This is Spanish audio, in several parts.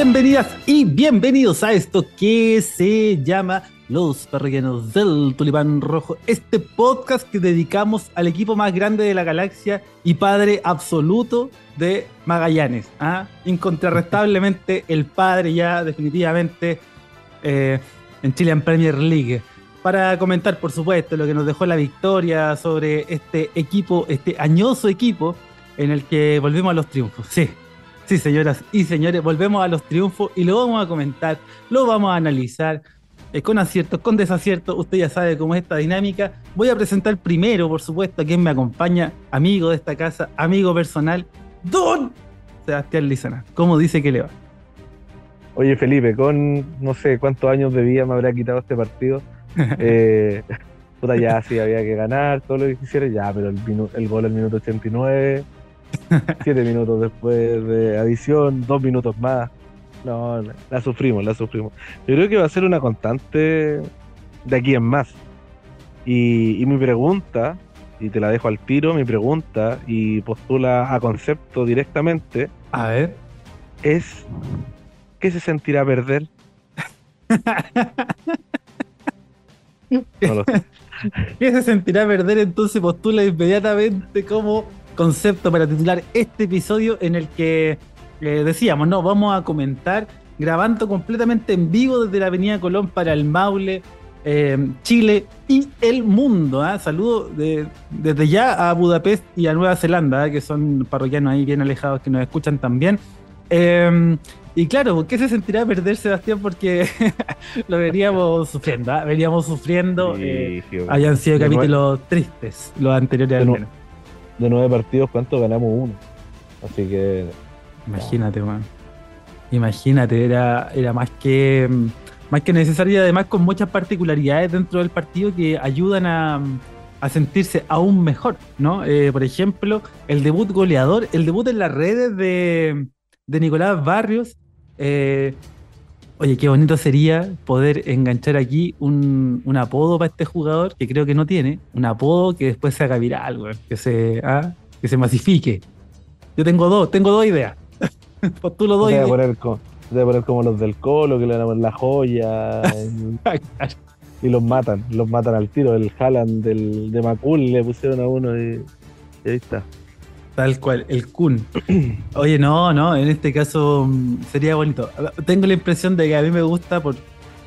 Bienvenidas y bienvenidos a esto que se llama Los Perrianos del Tulipán Rojo, este podcast que dedicamos al equipo más grande de la galaxia y padre absoluto de Magallanes. ¿ah? Incontrarrestablemente el padre ya definitivamente eh, en Chilean Premier League. Para comentar, por supuesto, lo que nos dejó la victoria sobre este equipo, este añoso equipo en el que volvimos a los triunfos. Sí, Sí, señoras y señores, volvemos a los triunfos y lo vamos a comentar, lo vamos a analizar eh, con aciertos, con desaciertos. Usted ya sabe cómo es esta dinámica. Voy a presentar primero, por supuesto, a quien me acompaña, amigo de esta casa, amigo personal, Don Sebastián Lizana. ¿Cómo dice que le va? Oye, Felipe, con no sé cuántos años de vida me habrá quitado este partido. eh, ya sí había que ganar, todo lo que quisiera, ya, pero el, el gol al minuto 89 Siete minutos después de adición, dos minutos más. No, la sufrimos, la sufrimos. Yo creo que va a ser una constante de aquí en más. Y, mi pregunta, y te la dejo al tiro, mi pregunta, y postula a concepto directamente. A ver. Es, ¿qué se sentirá perder? ¿Qué se sentirá perder? Entonces postula inmediatamente como concepto para titular este episodio en el que eh, decíamos, no, vamos a comentar grabando completamente en vivo desde la Avenida Colón para el Maule, eh, Chile y el mundo. ¿ah? Saludo desde ya a Budapest y a Nueva Zelanda, ¿ah? que son parroquianos ahí bien alejados que nos escuchan también. Em, y claro, ¿qué se sentirá perder Sebastián? Porque lo veríamos sufriendo, ¿ah? veríamos sufriendo. Eh, hayan sido capítulos tristes los anteriores al menos de nueve partidos, ¿cuántos ganamos? Uno. Así que. Imagínate, man. Imagínate, era, era más que más que necesario además con muchas particularidades dentro del partido que ayudan a, sentirse aún mejor, ¿no? Eh, por ejemplo, el debut goleador, el debut en las redes de, de Nicolás Barrios, eh, Oye, qué bonito sería poder enganchar aquí un, apodo para este jugador que creo que no tiene, un apodo que después se haga viral, que se, ah, que se masifique. Yo tengo dos, tengo dos ideas. Postulo dos ideas. Poner como, poner como los del Colo, que le dan la joya. y, los matan, los matan al tiro. El Haaland del, de Macul le pusieron a uno y ahí está. Tal cual, el Kun. Oye, no, no, en este caso mm, sería bonito. Tengo la impresión de que a mí me gusta por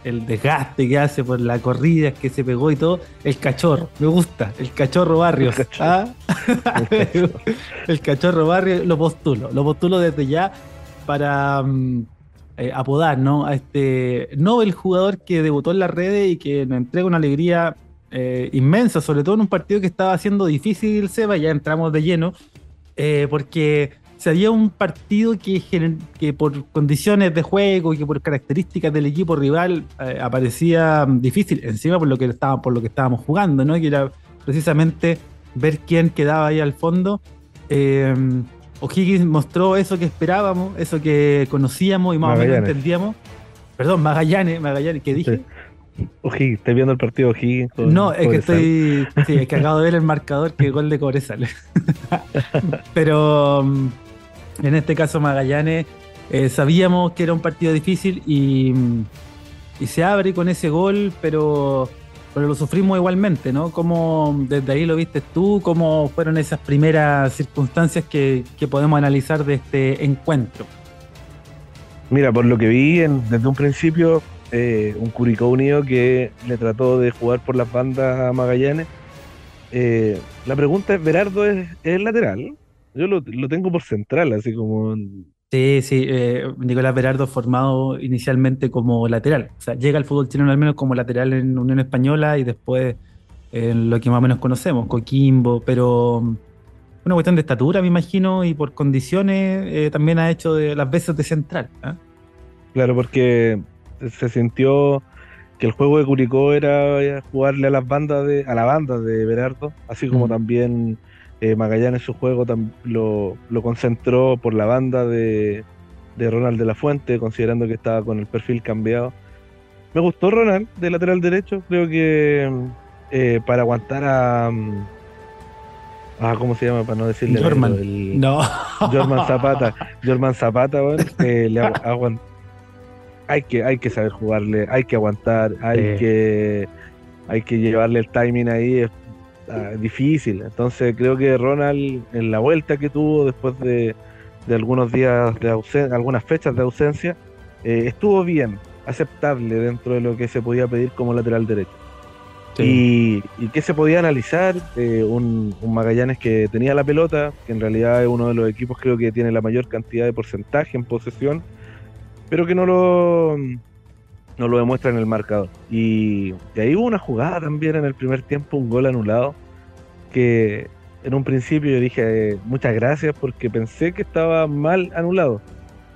el desgaste que hace, por la corrida que se pegó y todo, el cachorro. Me gusta, el cachorro Barrios. El cachorro, ¿ah? el cachorro Barrios lo postulo. Lo postulo desde ya para mm, eh, apodar, ¿no? A este Nobel jugador que debutó en las redes y que nos entrega una alegría eh, inmensa, sobre todo en un partido que estaba haciendo difícil, Seba, ya entramos de lleno eh, porque sería un partido que, que por condiciones de juego y que por características del equipo rival eh, aparecía difícil, encima por lo que estábamos, por lo que estábamos jugando, ¿no? Que era precisamente ver quién quedaba ahí al fondo. Eh, O'Higgins mostró eso que esperábamos, eso que conocíamos y más o menos entendíamos. Perdón, Magallanes, Magallanes, ¿qué dije? O'Higgins, ¿estás viendo el partido O'Higgins? No, es que estoy. Sí, es que acabo de ver el marcador que gol de Cobresal. Pero mm, en este caso, Magallanes, eh, sabíamos que era un partido difícil y, mm, y, se abre con ese gol, pero, pero lo sufrimos igualmente, ¿no? ¿Cómo desde ahí lo viste tú? ¿Cómo fueron esas primeras circunstancias que, que podemos analizar de este encuentro? Mira, por lo que vi desde un principio, eh, un Curicó Unido que le trató de jugar por las bandas a Magallanes. Eh, la pregunta es, ¿Berardo es, el lateral? Yo lo, tengo por central, así como... Sí, sí, eh, Nicolás Berardo formado inicialmente como lateral. O sea, llega al fútbol chileno al menos como lateral en Unión Española y después en lo que más o menos conocemos, Coquimbo, pero una cuestión de estatura, me imagino, y por condiciones también ha hecho de las veces de central. ¿ah? Claro, porque se sintió que el juego de Curicó era eh, jugarle a las bandas de, a la banda de Berardo, así como también eh, Magallanes su juego lo, concentró por la banda de, Ronald de la Fuente, considerando que estaba con el perfil cambiado. Me gustó Ronald de lateral derecho, creo que eh, para aguantar a, mm, Ah, ¿cómo se llama? Para no decirle. Jorman. no. Jorman Zapata. Jorman Zapata, bueno, le hay que, hay que saber jugarle, hay que aguantar, hay que hay que llevarle el timing ahí, es ah, difícil. Entonces creo que Ronald en la vuelta que tuvo después de, algunos días de ausencia, algunas fechas de ausencia, eh, estuvo bien, aceptable dentro de lo que se podía pedir como lateral derecho. Y, y que se podía analizar eh, un, Magallanes que tenía la pelota, que en realidad es uno de los equipos creo que tiene la mayor cantidad de porcentaje en posesión, pero que no lo, no lo demuestra en el marcador. Y, ahí hubo una jugada también en el primer tiempo, un gol anulado, que en un principio yo dije muchas gracias porque pensé que estaba mal anulado.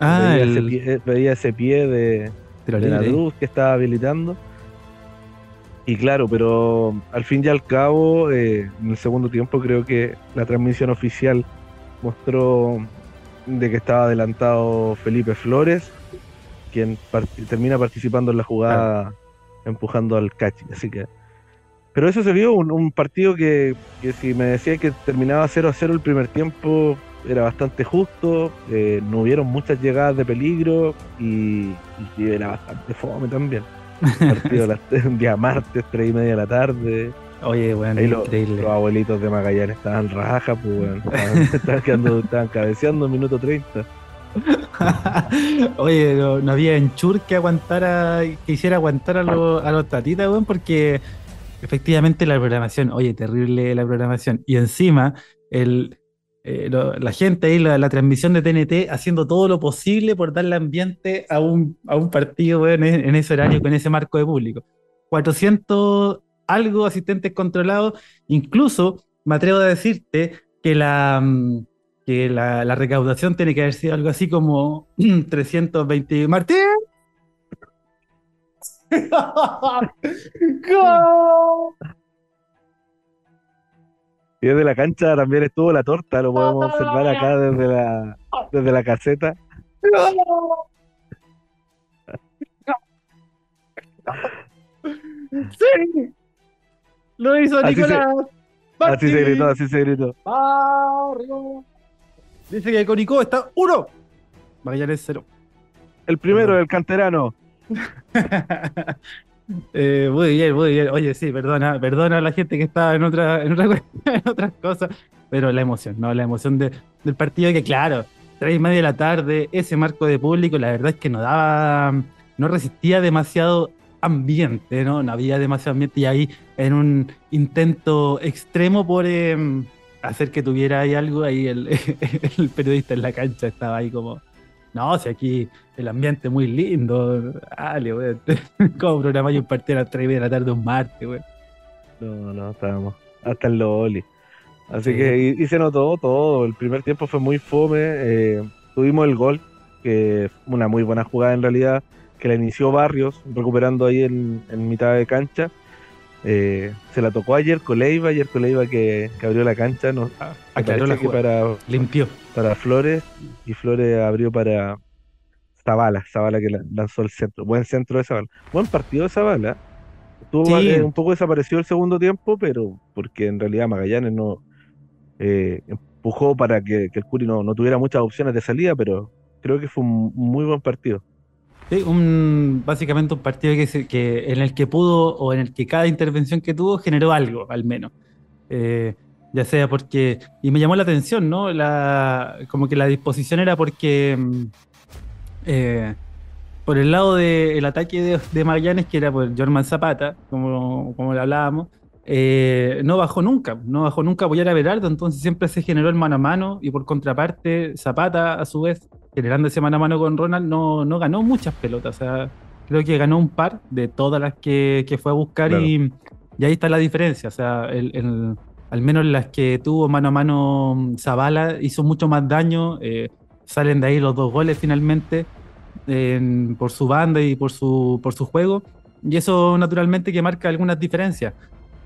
Ah, veía, ese, pie, de, de la luz que estaba habilitando y claro, pero al fin y al cabo, eh, en el segundo tiempo creo que la transmisión oficial mostró de que estaba adelantado Felipe Flores, quien termina participando en la jugada empujando al Cachi. Así que. Pero eso se vio un, partido que, si me decía que terminaba 0 a 0 el primer tiempo, era bastante justo, eh, no hubieron muchas llegadas de peligro y, y era bastante fome también. Partido un día martes, tres y media de la tarde. Oye, bueno, increíble. Los, abuelitos de Magallanes estaban rajas, pues, bueno, estaban, quedando, estaban cabeceando en minuto 30. Oye, no, había enchur que aguantara, que hiciera aguantar a, los, a los tatitas, weón, porque efectivamente la programación, oye, terrible la programación. Y encima, el, eh, la gente ahí, la, transmisión de TNT, haciendo todo lo posible por darle ambiente a un, a un partido en, ese horario, con ese marco de público. 400 algo asistentes controlados, incluso me atrevo a decirte que la, mm, que la, la recaudación tiene que haber sido algo así como 320. ¡Martín! Y desde la cancha también estuvo la torta, lo podemos observar acá desde la, desde la caseta. ¡Sí! Lo hizo Nicolás. así se gritó, así se gritó. Dice que Conicó está uno. Magallanes cero. El primero del canterano. Eh, muy bien, muy bien. Oye, sí, perdona, perdona a la gente que estaba en otra, en, otras cosas, pero la emoción, ¿no? La emoción del partido que, claro, tres y media de la tarde, ese marco de público, la verdad es que no daba, no resistía demasiado ambiente, ¿no? No había demasiado ambiente y ahí en un intento extremo por em, hacer que tuviera ahí algo, ahí el, el periodista en la cancha estaba ahí como no, si aquí el ambiente es muy lindo. Dale, güey. ¿Cómo programar un partido a las 3 de la tarde un martes, güey? No, no, estábamos hasta el Loli. Así que y, se notó todo. El primer tiempo fue muy fome. Eh, tuvimos el gol, que una muy buena jugada en realidad, que la inició Barrios, recuperando ahí en, en mitad de cancha. Eh, se la tocó ayer Coleiva, ayer Coleiva que, que abrió la cancha, no, ah, aclaró la para limpió. para Flores y Flores abrió para Zavala, Zavala que lanzó el centro, buen centro de Zavala, buen partido de Zavala, estuvo eh, un poco desaparecido el segundo tiempo, pero porque en realidad Magallanes no eh, empujó para que, el Curi no, no tuviera muchas opciones de salida, pero creo que fue un muy buen partido. Sí, un, básicamente un partido que, que, en el que pudo o en el que cada intervención que tuvo generó algo, al menos. Eh, ya sea porque. Y me llamó la atención, ¿no? La, como que la disposición era porque. Mm, eh, por el lado del ataque de, de, Magallanes, que era por Jorman Zapata, como, como le hablábamos, eh, no bajó nunca, no bajó nunca a apoyar a Berardo, entonces siempre se generó el mano a mano y por contraparte Zapata a su vez, generando ese mano a mano con Ronald, no, no ganó muchas pelotas, o sea, creo que ganó un par de todas las que, fue a buscar y, ahí está la diferencia, o sea, al menos las que tuvo mano a mano Zavala hizo mucho más daño, eh, salen de ahí los dos goles finalmente por su banda y por su, por su juego. Y eso naturalmente que marca algunas diferencias.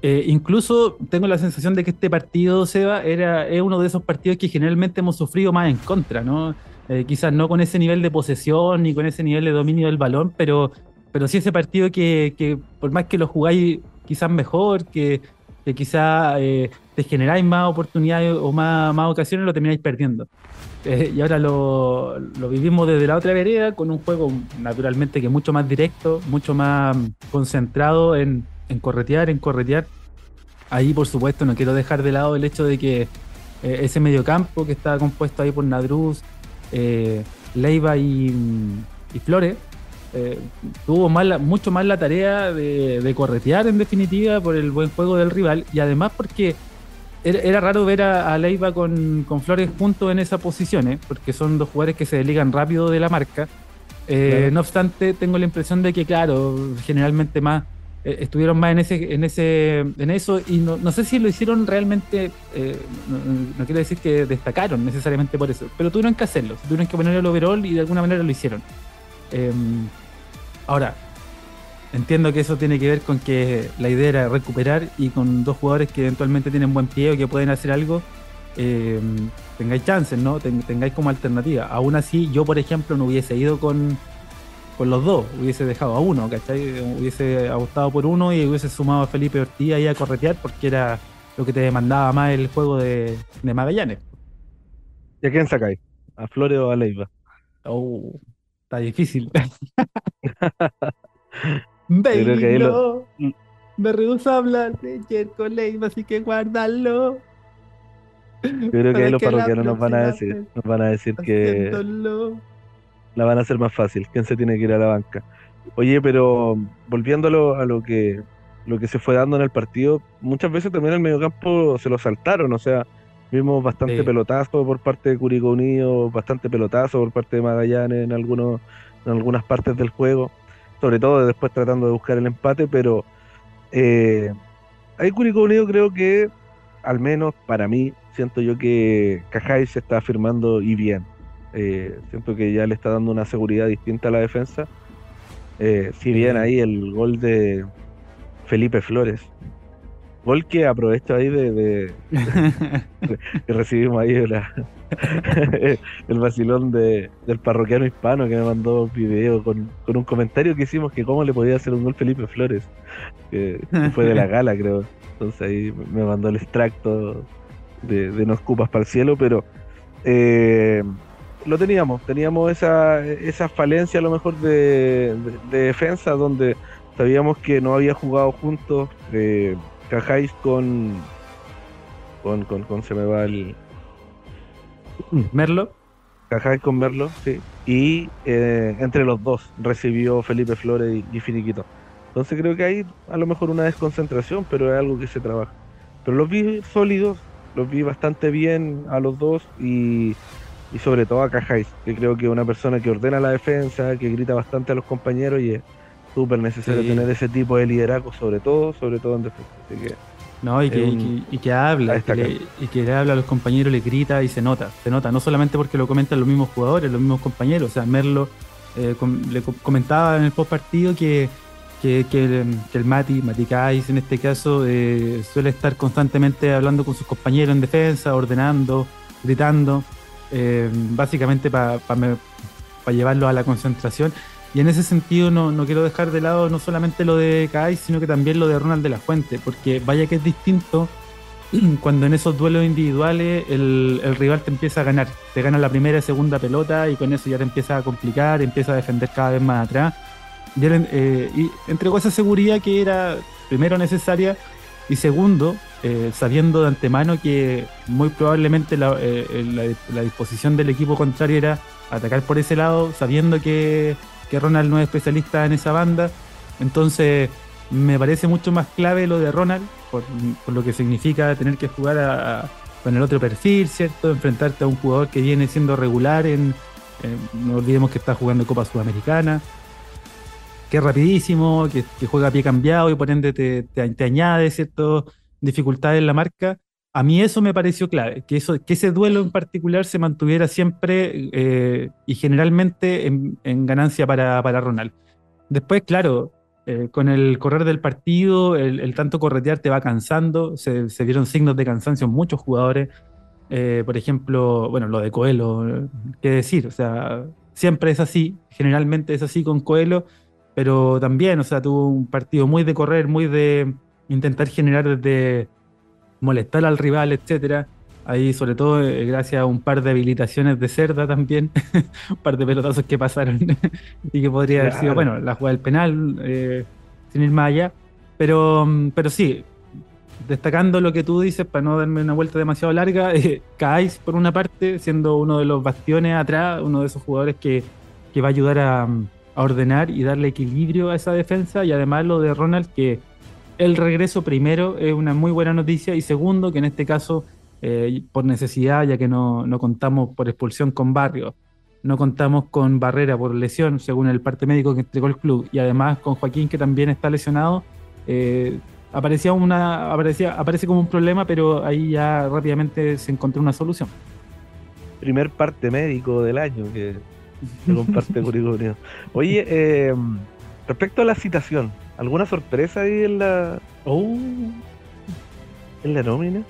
Eh, incluso tengo la sensación de que este partido, Seba, era, es uno de esos partidos que generalmente hemos sufrido más en contra, ¿no? Eh, quizás no con ese nivel de posesión ni con ese nivel de dominio del balón, pero, pero sí ese partido que, que por más que lo jugáis quizás mejor, que, que quizá eh, te generáis más oportunidades o más, más ocasiones, lo termináis perdiendo. Eh, y ahora lo, lo, vivimos desde la otra vereda con un juego naturalmente que mucho más directo, mucho más concentrado en, en corretear, en corretear. Ahí, por supuesto, no quiero dejar de lado el hecho de que eh, ese mediocampo que está compuesto ahí por Nadruz, eh, Leiva y, y Flores, eh, tuvo mucho más la tarea de, corretear en definitiva por el buen juego del rival. Y además porque era, raro ver a, Leiva con, Flores juntos en esa posición, porque son dos jugadores que se desligan rápido de la marca. No obstante, tengo la impresión de que, claro, generalmente más eh, estuvieron más en ese, en eso y no, no sé si lo hicieron realmente, eh, no, quiero decir que destacaron necesariamente por eso, pero tuvieron que hacerlo, tuvieron que poner el overall y de alguna manera lo hicieron. Em, ahora, entiendo que eso tiene que ver con que la idea era recuperar y con dos jugadores que eventualmente tienen buen pie o que pueden hacer algo, em, tengáis chances, ¿no? tengáis como alternativa. Aún así, yo, por ejemplo, no hubiese ido con con los dos, hubiese dejado a uno, ¿cachai? Hubiese apostado por uno y hubiese sumado a Felipe Ortiz ahí a corretear porque era lo que te demandaba más el juego de, Magallanes. ¿Y a quién sacáis? ¿A Flores o a Leiva? Oh, está difícil. Baby, lo... me rehuso a hablar de Jerko Leiva, así que guárdalo. Yo creo que ahí los parroquianos nos van a decir, nos van a decir que la van a hacer más fácil. ¿Quién se tiene que ir a la banca? Oye, pero volviendo a lo, que lo que se fue dando en el partido, muchas veces también el mediocampo se lo saltaron, o sea, vimos bastante pelotazo por parte de Curicó Unido, bastante pelotazo por parte de Magallanes en algunos en algunas partes del juego, sobre todo después tratando de buscar el empate, pero eh, ahí Curicó Unido creo que al menos para mí siento yo que Cajay se está afirmando y bien. Eh, siento que ya le está dando una seguridad distinta a la defensa. Eh, si bien ahí el gol de Felipe Flores, gol que aprovecho ahí de, que recibimos ahí el vacilón de, del parroquiano hispano que me mandó un video con, un comentario que hicimos que cómo le podía hacer un gol Felipe Flores, que, fue de la gala creo. Entonces ahí me mandó el extracto de, de No Escupas para el Cielo, pero eh, lo teníamos, teníamos esa, esa falencia a lo mejor de, defensa donde sabíamos que no había jugado juntos eh, Cajáis con, con, con, se me va el Merlo. Cajáis con Merlo, sí. Y eh, entre los dos recibió Felipe Flores y, Finiquito. Entonces creo que hay a lo mejor una desconcentración, pero es algo que se trabaja. Pero los vi sólidos, los vi bastante bien a los dos y y sobre todo a Cajáis, que creo que es una persona que ordena la defensa, que grita bastante a los compañeros y es súper necesario tener ese tipo de liderazgo, sobre todo, sobre todo en defensa. Así que no, y que, y que, habla, y que le habla a los compañeros, le grita y se nota, se nota, no solamente porque lo comentan los mismos jugadores, los mismos compañeros, o sea, Merlo eh, le comentaba en el post partido que, que, el, Mati, Mati Kais en este caso, eh, suele estar constantemente hablando con sus compañeros en defensa, ordenando, gritando, eh, básicamente para llevarlo a la concentración. Y en ese sentido no, no, quiero dejar de lado no solamente lo de Kai, sino que también lo de Ronald de la Fuente, porque vaya que es distinto cuando en esos duelos individuales el, rival te empieza a ganar, te gana la primera y segunda pelota y con eso ya te empieza a complicar, empieza a defender cada vez más atrás. Y, eh, entregó esa seguridad que era primero necesaria y segundo, eh, sabiendo de antemano que muy probablemente eh, la, disposición del equipo contrario era atacar por ese lado, sabiendo que, Ronald no es especialista en esa banda. Entonces, me parece mucho más clave lo de Ronald, por, lo que significa tener que jugar con el otro perfil, ¿cierto? Enfrentarte a un jugador que viene siendo regular en. no olvidemos que está jugando Copa Sudamericana que es rapidísimo, que, juega a pie cambiado y por ende te, te, añade ciertas dificultades en la marca. A mí eso me pareció clave, que, eso, que ese duelo en particular se mantuviera siempre eh, y generalmente en, ganancia para, para, Ronald. Después, claro, eh, con el correr del partido, el, tanto corretear te va cansando, se, se, vieron signos de cansancio en muchos jugadores. Eh, por ejemplo, bueno, lo de Coelho, qué decir, o sea, siempre es así, generalmente es así con Coelho pero también, o sea, tuvo un partido muy de correr, muy de, intentar generar desde molestar al rival, etcétera. Ahí, sobre todo, eh, gracias a un par de habilitaciones de cerda también, un par de pelotazos que pasaron y que podría haber sido, bueno, la jugada del penal, eh, sin ir más allá. Pero, mm, pero sí, destacando lo que tú dices, para no darme una vuelta demasiado larga, eh, por una parte, siendo uno de los bastiones atrás, uno de esos jugadores que, que va a ayudar a, a, ordenar y darle equilibrio a esa defensa, y además lo de Ronald, que el regreso primero es una muy buena noticia, y segundo, que en este caso eh, por necesidad, ya que no, contamos por expulsión con Barrio, no contamos con Barrera por lesión, según el parte médico que entregó el club, y además con Joaquín, que también está lesionado. Eh, aparecía una, aparecía, aparece como un problema, pero ahí ya rápidamente se encontró una solución. Primer parte médico del año que se comparte con Oye, eh, respecto a la citación, ¿alguna sorpresa ahí en la, oh. en la nómina?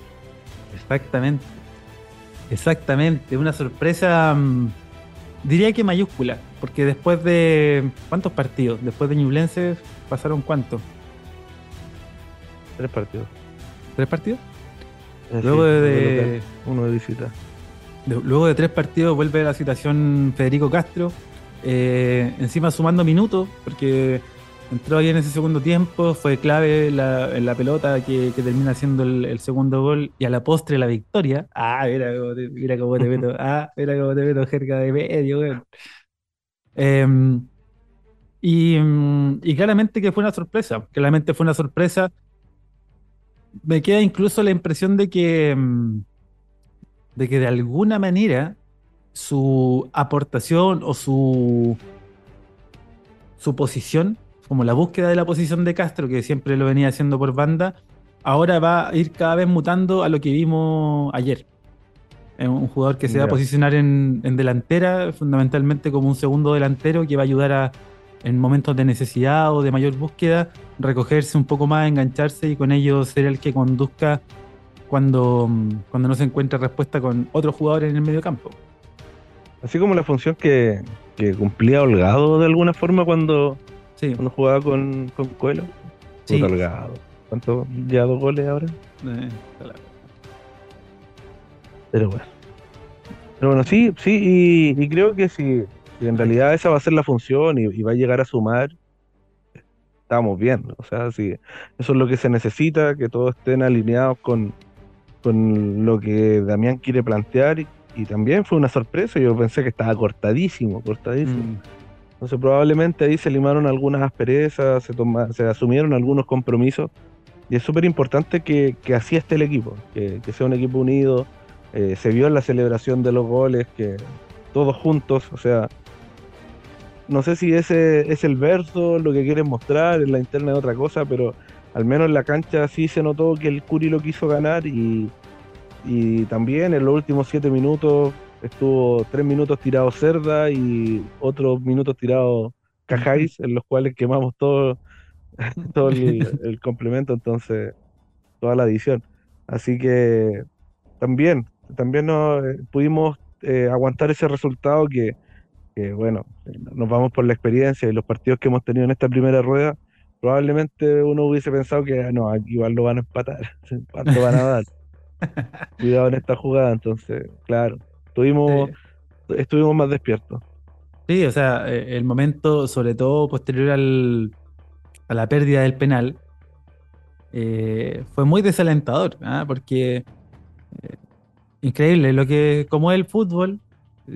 Exactamente. Exactamente. Una sorpresa, mm, diría que mayúscula, porque después de. ¿Cuántos partidos? Después de Ñublense pasaron cuántos? Tres partidos. ¿Tres partidos? Eh, luego de, Uno de visita. Luego de tres partidos vuelve la situación Federico Castro. Eh, encima sumando minutos, porque entró ahí en ese segundo tiempo, fue clave en la pelota que, termina siendo el, segundo gol y a la postre la victoria. Ah, mira cómo te, mira cómo te meto, ah, mira cómo te meto cerca de medio, em, y, y, claramente que fue una sorpresa, claramente fue una sorpresa. Me queda incluso la impresión de que, em, de que de alguna manera su aportación o su, su posición como la búsqueda de la posición de Castro, que siempre lo venía haciendo por banda, ahora va a ir cada vez mutando a lo que vimos ayer. Es un jugador que se va a posicionar en, delantera, fundamentalmente como un segundo delantero que va a ayudar a, en momentos de necesidad o de mayor búsqueda, recogerse un poco más, engancharse y con ello ser el que conduzca cuando, cuando no se encuentre respuesta con otros jugadores en el medio campo. Así como la función que, que cumplía Holgado de alguna forma cuando Sí. Cuando jugaba con, con Coelho. Sí. ¿Cuánto? ¿Ya dos goles ahora? Eh, Pero bueno. Pero bueno, sí, sí, y, creo que si, en realidad esa va a ser la función y, va a llegar a sumar, estamos bien. O sea, si eso es lo que se necesita, que todos estén alineados con, con lo que Damián quiere plantear. Y, también fue una sorpresa, yo pensé que estaba cortadísimo, cortadísimo. Mm. Entonces probablemente ahí se limaron algunas asperezas, se, se asumieron algunos compromisos y es súper importante que, así esté el equipo, que, sea un equipo unido. Eh, se vio en la celebración de los goles que todos juntos, o sea, no sé si ese es el verso, lo que quieren mostrar, en la interna de otra cosa, pero al menos en la cancha sí se notó que el Curi lo quiso ganar y, y también en los últimos siete minutos estuvo tres minutos tirado Cerda y otros minutos tirado Cajáis, en los cuales quemamos todo, todo el, complemento, entonces, toda la edición. Así que también, también nos, eh, pudimos eh, aguantar ese resultado que, bueno, nos vamos por la experiencia y los partidos que hemos tenido en esta primera rueda, probablemente uno hubiese pensado que ah, no, igual lo van a empatar, ¿cuánto van a dar? Cuidado en esta jugada, entonces, claro, Estuvimos, estuvimos más despiertos. Sí, o sea, eh, el momento, sobre todo posterior al, a la pérdida del penal, eh, fue muy desalentador, ¿ah? porque eh, increíble lo que, como es el fútbol,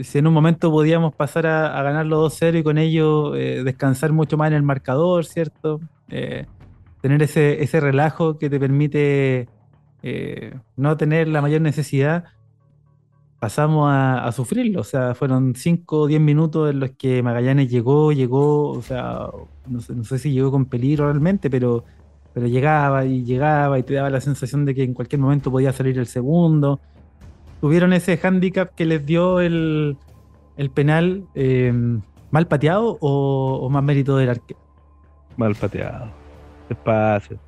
si en un momento podíamos pasar a, a ganarlo 2-0 y con ello descansar mucho más en el marcador, ¿cierto? Tener ese, ese relajo que te permite no tener la mayor necesidad pasamos a, sufrirlo. O sea, fueron 5 o 10 minutos en los que Magallanes llegó, llegó, o sea, no sé, si llegó con peligro realmente, pero, pero llegaba y llegaba y te daba la sensación de que en cualquier momento podía salir el segundo. Tuvieron ese handicap que les dio el, penal em, mal pateado o, más mérito del arquero. Mal pateado. Despacio.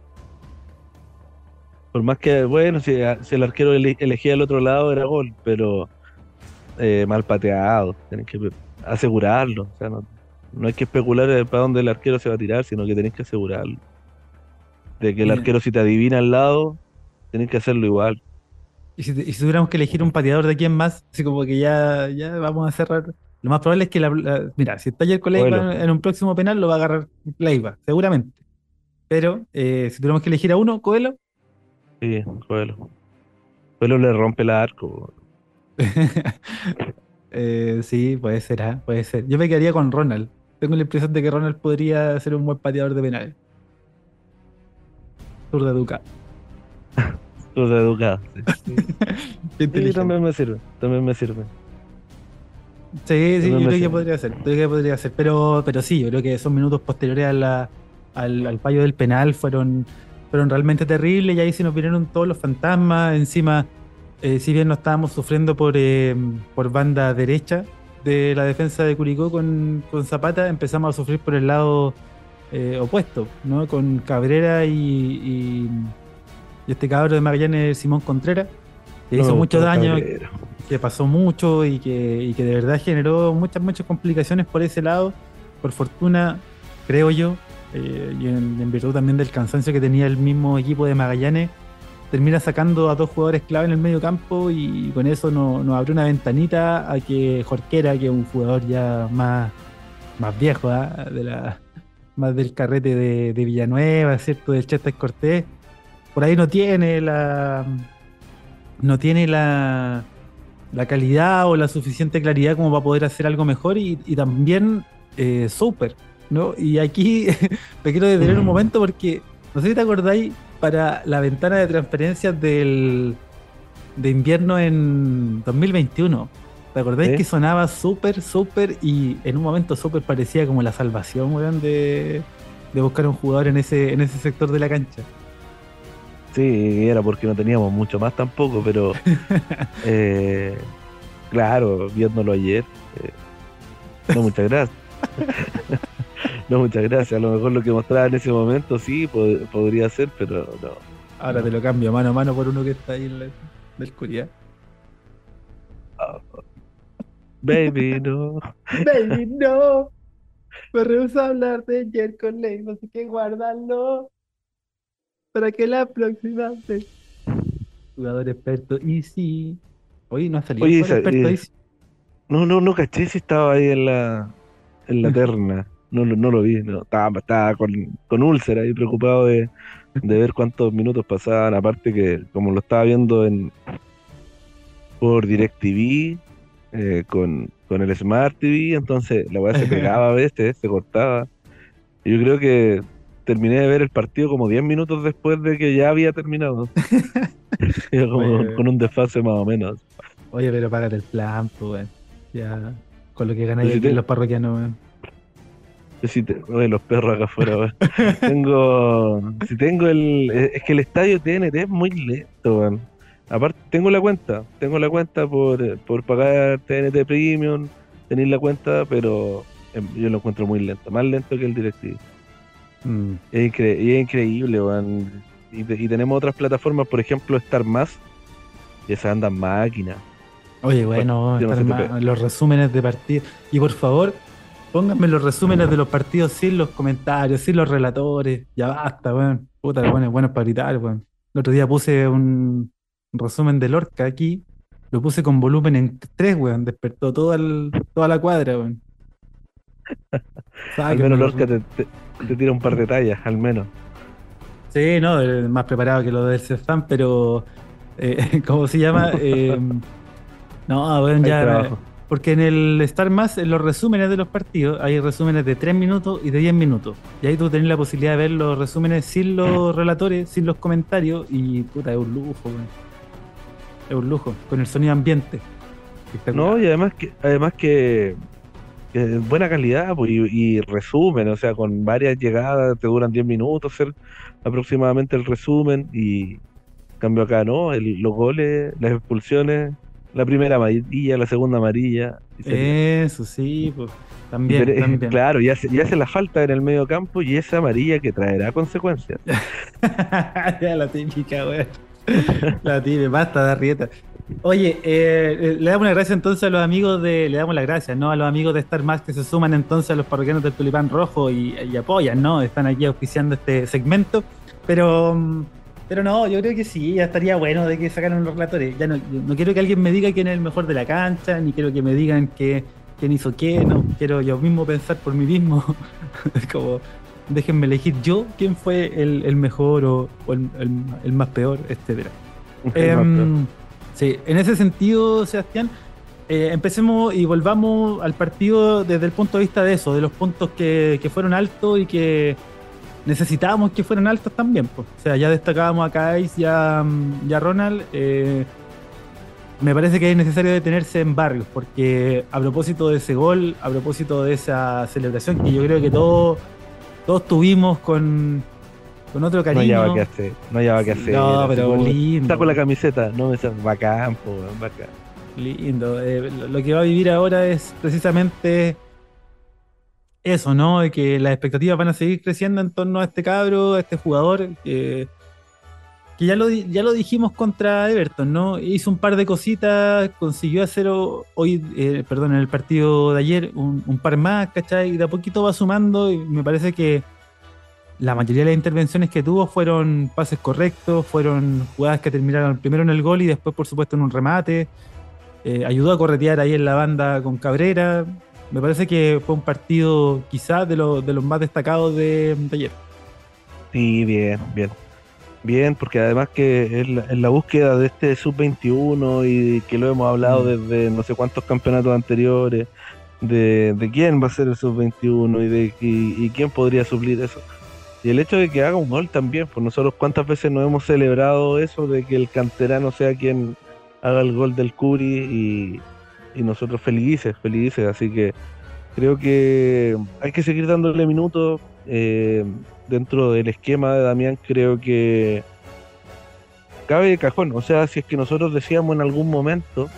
Por más que, bueno, si, el arquero elegía el otro lado era gol, pero eh, mal pateado. Tienen que asegurarlo. O sea, no, hay que especular para dónde el arquero se va a tirar, sino que tenés que asegurarlo. De que el Bien. arquero si te adivina al lado, tenés que hacerlo igual. Y si, y si tuviéramos que elegir un pateador de quién más, así como que ya, ya vamos a cerrar. Lo más probable es que la, la- mira, si está ayer con Leiva en, un próximo penal, lo va a agarrar Leiva, seguramente. Pero eh, si tuviéramos que elegir a uno, Coelho, Sí, Coelho. Coelho le rompe el arco. eh, sí, puede ser, ah, puede ser. Yo me quedaría con Ronald. Tengo la impresión de que Ronald podría ser un buen pateador de penales. Tour de Duca. Los de educado. Sí. También me sirve. También me sirve. Sí, sí, No yo creo que podría ser, creo que podría ser, pero, pero sí, yo creo que esos minutos posteriores a la- al, al fallo del penal fueron, fueron realmente terribles y ahí se nos vinieron todos los fantasmas, encima, eh, si bien no estábamos sufriendo por, eh, por banda derecha de la defensa de Curicó con, con Zapata, empezamos a sufrir por el lado eh, opuesto, ¿no? Con Cabrera y, y- y este cabro de Magallanes, Simón Contreras, que hizo No, mucho daño, cabrero. que pasó mucho y que, y que de verdad generó muchas, muchas complicaciones por ese lado. Por fortuna, creo yo, eh, y en, en virtud también del cansancio que tenía el mismo equipo de Magallanes, termina sacando a dos jugadores clave en el medio campo y con eso no- nos abrió una ventanita a que Jorquera, que es un jugador ya más, más viejo, ¿ah? de la, más del carrete de, de Villanueva, ¿cierto? Del Chester Cortés, por ahí no tiene la no tiene la, la calidad o la suficiente claridad como para poder hacer algo mejor y, y también eh, súper, ¿no? Y aquí me quiero detener un Mm. momento porque no sé si te acordáis para la ventana de transferencias del de invierno en 2021. ¿Te acordáis Sí. que sonaba súper, súper y en un momento súper parecía como la salvación, weón, de, de buscar un jugador en ese, en ese sector de la cancha? Sí, era porque no teníamos mucho más tampoco, pero eh, claro, viéndolo ayer, eh, no muchas gracias. no muchas gracias. A lo mejor lo que mostraba en ese momento sí pod- podría ser, pero no. Ahora te lo cambio mano a mano por uno que está ahí en la, Curia. Baby, no. Baby, no. Me rehúso a hablar de ayer con Ley, así que guárdalo. Para que la próxima vez. Jugador experto, Easy. Oye, no ha salido Oye, jugador esa- experto eh, Easy. No, no, no caché si estaba ahí en la, en la terna. No, lo- no lo vi. No, estaba estaba con, con úlcera ahí preocupado de, de ver cuántos minutos pasaban. Aparte que como lo estaba viendo en por DirecTV eh, con, con el Smart TV, entonces la weá se pegaba a veces, se cortaba. Yo creo que terminé de ver el partido como 10 minutos después de que ya había terminado. Iba como Oye. con un desfase más o menos. Oye, pero págate el plan, pues. Ya, con lo que ganáis si te- los parroquianos, weón. Sí te- oye, los perros acá afuera, weón. tengo, si tengo el, es que el estadio TNT es muy lento, weón. Aparte, tengo la cuenta, tengo la cuenta por, eh, por pagar TNT Premium, tenéis la cuenta, pero em, yo lo encuentro muy lento, más lento que el DirecTV. Mm. Es, incre- y es increíble, weón. Y, te- y tenemos otras plataformas, por ejemplo, Star Más, esas andan máquinas. Oye, bueno, no más- los resúmenes de partidos. Y por favor, pónganme los resúmenes de los partidos sin los comentarios, sin los relatores. Ya basta, weón. Puta, los buenos, buenos para gritar, weón. El otro día puse un, un resumen de Lorca aquí. Lo puse con volumen en 3, weón. Despertó toda, el- toda la cuadra, weón. Al menos los- Lorca te, te- te tira un par de tallas, al menos. Sí, no, más preparado que lo del Cefam, pero eh, ¿cómo se llama? Eh, no, bueno, ya. Porque en el Star Más, en los resúmenes de los partidos, hay resúmenes de 3 minutos y de 10 minutos. Y ahí tú tenés la posibilidad de ver los resúmenes sin los relatores, sin los comentarios, y puta, es un lujo, weón. Es un lujo, con el sonido ambiente. No, y además que, además que, es buena calidad pues, y, y resumen, o sea, con varias llegadas te duran 10 minutos hacer aproximadamente el resumen y cambio acá no, el- los goles, las expulsiones, la primera amarilla, la segunda amarilla. Eso sí, pues. También, pero, eh, también. Claro, y hace, y hace la falta en el medio campo y esa amarilla que traerá consecuencias. ya la típica, weón. La típica, basta de arrieta. Oye, eh, le damos las gracias entonces a los amigos de. Le damos las gracias, ¿no? A los amigos de Star Más que se suman entonces a los parroquianos del Tulipán Rojo y, apoyan, ¿no? Están aquí auspiciando este segmento. Pero. Pero no, yo creo que sí, ya estaría bueno de que sacaran los relatores. Ya no, no quiero que alguien me diga quién es el mejor de la cancha, ni quiero que me digan que, quién hizo qué, no. Quiero yo mismo pensar por mí mismo. como, déjenme elegir yo quién fue el, mejor o, el, más peor, etcétera. Em, sí, en ese sentido, Sebastián, eh, empecemos y volvamos al partido desde el punto de vista de eso, de los puntos que, fueron altos y que necesitábamos que fueran altos también. Pues. O sea, ya destacábamos a Kais y a, Ronald. Eh, me parece que es necesario detenerse en barrios, porque a propósito de ese gol, a propósito de esa celebración, que yo creo que todos todos tuvimos con, con otro cariño. No llevaba que hacer, no llevaba que hacer. No, pero lindo. Está con la camiseta, no me bacán, bacán. Lindo. Eh, lo que va a vivir ahora es precisamente eso, ¿no? Que las expectativas van a seguir creciendo en torno a este cabro, a este jugador, que que ya lo, ya lo dijimos contra Everton, ¿no? Hizo un par de cositas, consiguió hacer hoy, eh, perdón, en el partido de ayer un, par más, ¿cachai? Y de a poquito va sumando y me parece que la mayoría de las intervenciones que tuvo fueron pases correctos, fueron jugadas que terminaron primero en el gol y después, por supuesto, en un remate. Eh, ayudó a corretear ahí en la banda con Cabrera. Me parece que fue un partido quizás de, de los más destacados de, de ayer. Sí, bien, bien bien, porque además que en la, búsqueda de este sub-21 y que lo hemos hablado mm. desde no sé cuántos campeonatos anteriores, de, quién va a ser el sub-21 y de y, quién podría suplir eso. Y el hecho de que haga un gol también, pues nosotros cuántas veces nos hemos celebrado eso de que el canterano sea quien haga el gol del Curi y, nosotros felices, felices, así que creo que hay que seguir dándole minutos. Eh, dentro del esquema de Damián creo que cabe de cajón. O sea, si es que nosotros decíamos en algún momento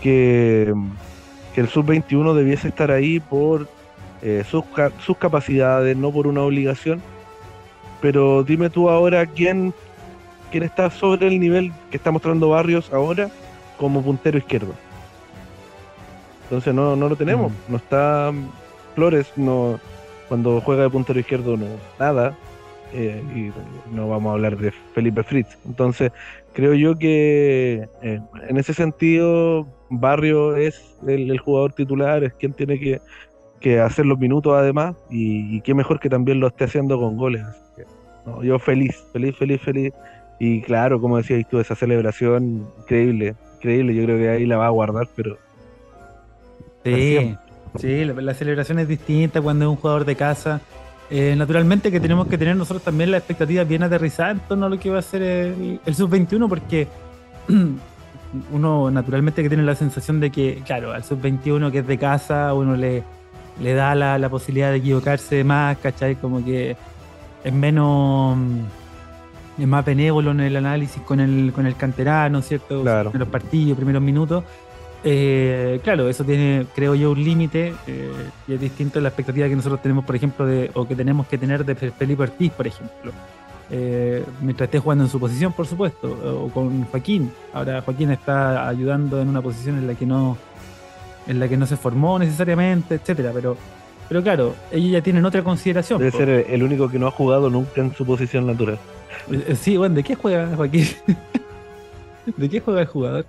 que, el sub-21 debiese estar ahí por eh, sus, sus, capacidades, no por una obligación. Pero dime tú ahora quién, quién está sobre el nivel que está mostrando Barrios ahora como puntero izquierdo. Entonces no, no lo tenemos. No está Flores, no, cuando juega de puntero izquierdo no nada eh, y no vamos a hablar de Felipe Fritz entonces creo yo que eh, en ese sentido Barrio es el, jugador titular es quien tiene que, hacer los minutos además y, qué mejor que también lo esté haciendo con goles yo feliz feliz feliz feliz y claro como decías tú esa celebración increíble increíble yo creo que ahí la va a guardar pero sí Sí, la, celebración es distinta cuando es un jugador de casa. Eh, naturalmente que tenemos que tener nosotros también la expectativa bien aterrizada en torno a lo que va a ser el, sub-21 porque uno naturalmente que tiene la sensación de que, claro, al sub-21 que es de casa, uno le, le da la, posibilidad de equivocarse más, ¿cachai? Como que es menos es más benévolo en el análisis con el, con el canterano, ¿cierto? Claro. En los partidos, primeros minutos. Eh, claro, eso tiene, creo yo, un límite eh, y es distinto a la expectativa que nosotros tenemos, por ejemplo, de, o que tenemos que tener de Felipe Ortiz, por ejemplo. Eh, mientras esté jugando en su posición, por supuesto, o con Joaquín. Ahora Joaquín está ayudando en una posición en la que no, en la que no se formó necesariamente, etcétera, pero pero claro, ellos ya tienen otra consideración. Debe ser el único que no ha jugado nunca en su posición natural. Sí, bueno, ¿de qué juega Joaquín? ¿De qué juega el jugador?